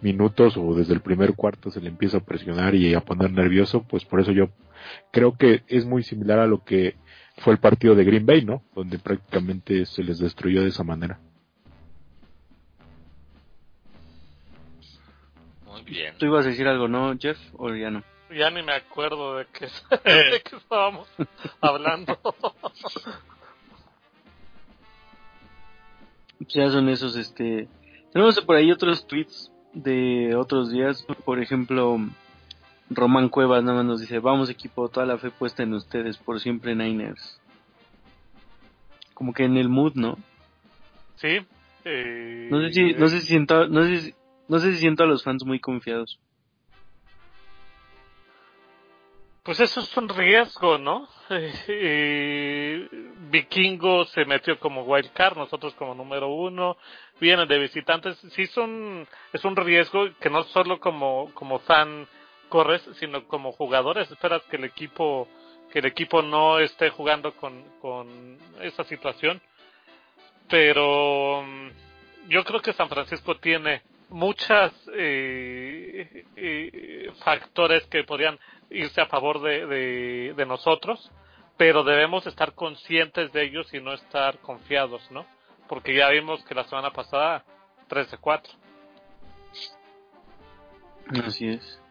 minutos o desde el primer cuarto se le empieza a presionar y a poner nervioso, pues por eso yo creo que es muy similar a lo que fue el partido de Green Bay, ¿no? Donde prácticamente se les destruyó de esa manera. Muy bien. ¿Tú ibas a decir algo, no, Jeff? ¿O ya no? Ya ni me acuerdo de qué, *laughs* de *laughs* qué estábamos hablando. *laughs* ya son esos, este... Tenemos por ahí otros tweets de otros días, por ejemplo, Román Cuevas nada más nos dice, vamos equipo, toda la fe puesta en ustedes, por siempre Niners. Como que en el mood, ¿no? Sí. Eh, no sé si, no sé si siento, no sé no sé si siento a los fans muy confiados. Pues eso es un riesgo, ¿no? *laughs* Eh, Vikingo se metió como wild card, nosotros como número uno, vienen de visitantes. Sí, son, es un riesgo que no solo como, como fan corres, sino como jugadores. Esperas que el equipo, que el equipo no esté jugando con, con esa situación. Pero mm, yo creo que San Francisco tiene muchas eh, eh, factores que podrían irse a favor de, de, nosotros, pero debemos estar conscientes de ellos y no estar confiados, ¿no? Porque ya vimos que la semana pasada 13-4. Así es.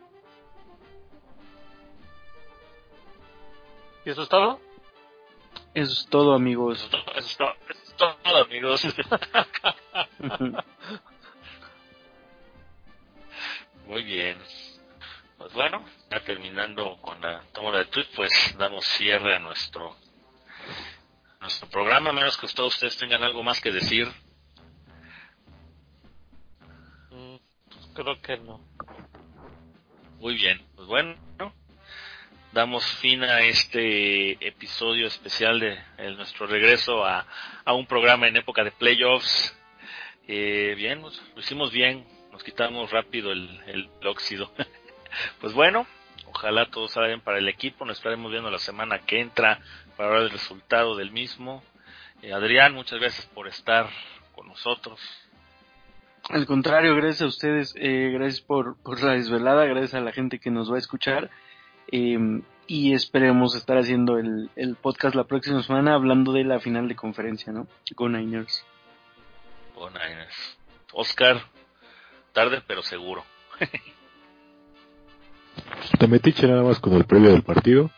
¿Y eso es todo? Eso es todo, amigos. Eso es todo amigos. *laughs* Muy bien. Pues bueno, ya terminando con la toma de tweet, pues damos cierre a nuestro nuestro programa, a menos que todos ustedes tengan algo más que decir. Mm, creo que no. Muy bien, pues bueno, damos fin a este episodio especial de, nuestro regreso a, a, un programa en época de playoffs. Eh, bien, pues, lo hicimos bien, nos quitamos rápido el, el, óxido. *laughs* *laughs* pues bueno, ojalá todos salgan para el equipo, nos estaremos viendo la semana que entra para ver el resultado del mismo. Eh, Adrián, muchas gracias por estar con nosotros. Al contrario, gracias a ustedes, eh, gracias por, por, la desvelada, gracias a la gente que nos va a escuchar eh, y esperemos estar haciendo el, el, podcast la próxima semana hablando de la final de conferencia, ¿no? Go Niners. Go Niners. Oscar, tarde pero seguro. *laughs* Te metiche nada más con el previo del partido.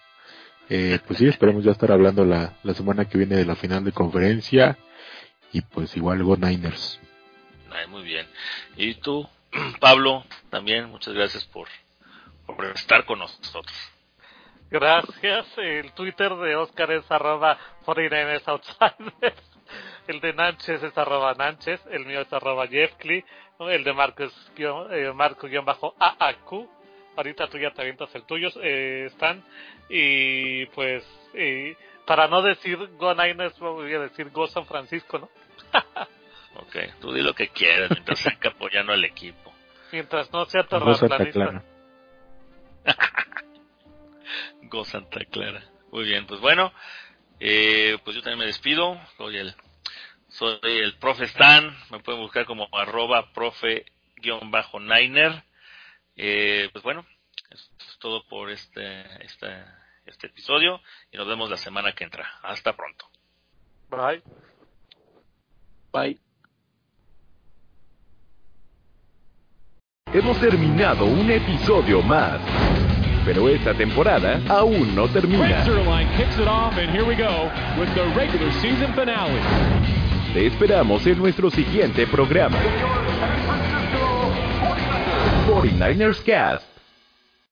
Eh, pues sí, esperemos ya estar hablando la, la semana que viene de la final de conferencia. Y pues igual Go Niners. Ay, muy bien. Y tú, *clears throat* Pablo, también muchas gracias por, por estar con nosotros. Gracias. El Twitter de Oscar es arroba 49 Outsiders. *laughs* El de Nanches es arroba Nanches. El mío es arroba Jeffcly. El de Marcos, eh, Marco-AAQ. Ahorita tú ya te avientas el tuyo, eh, Stan. Y pues, eh, para no decir Go Niners, voy a decir Go San Francisco, ¿no? *laughs* ok, tú di lo que quieras mientras sea apoyando al equipo. Mientras no sea terraplanista. *laughs* Go Santa Clara. Muy bien, pues bueno, eh, pues yo también me despido. Soy el, soy el profe Stan. Me pueden buscar como arroba profe-niner. Eh, pues bueno, eso es todo por este, este, este episodio y nos vemos la semana que entra. Hasta pronto. Bye. Bye. Hemos terminado un episodio más. Pero esta temporada aún no termina. Te esperamos en nuestro siguiente programa. 49ers Cast.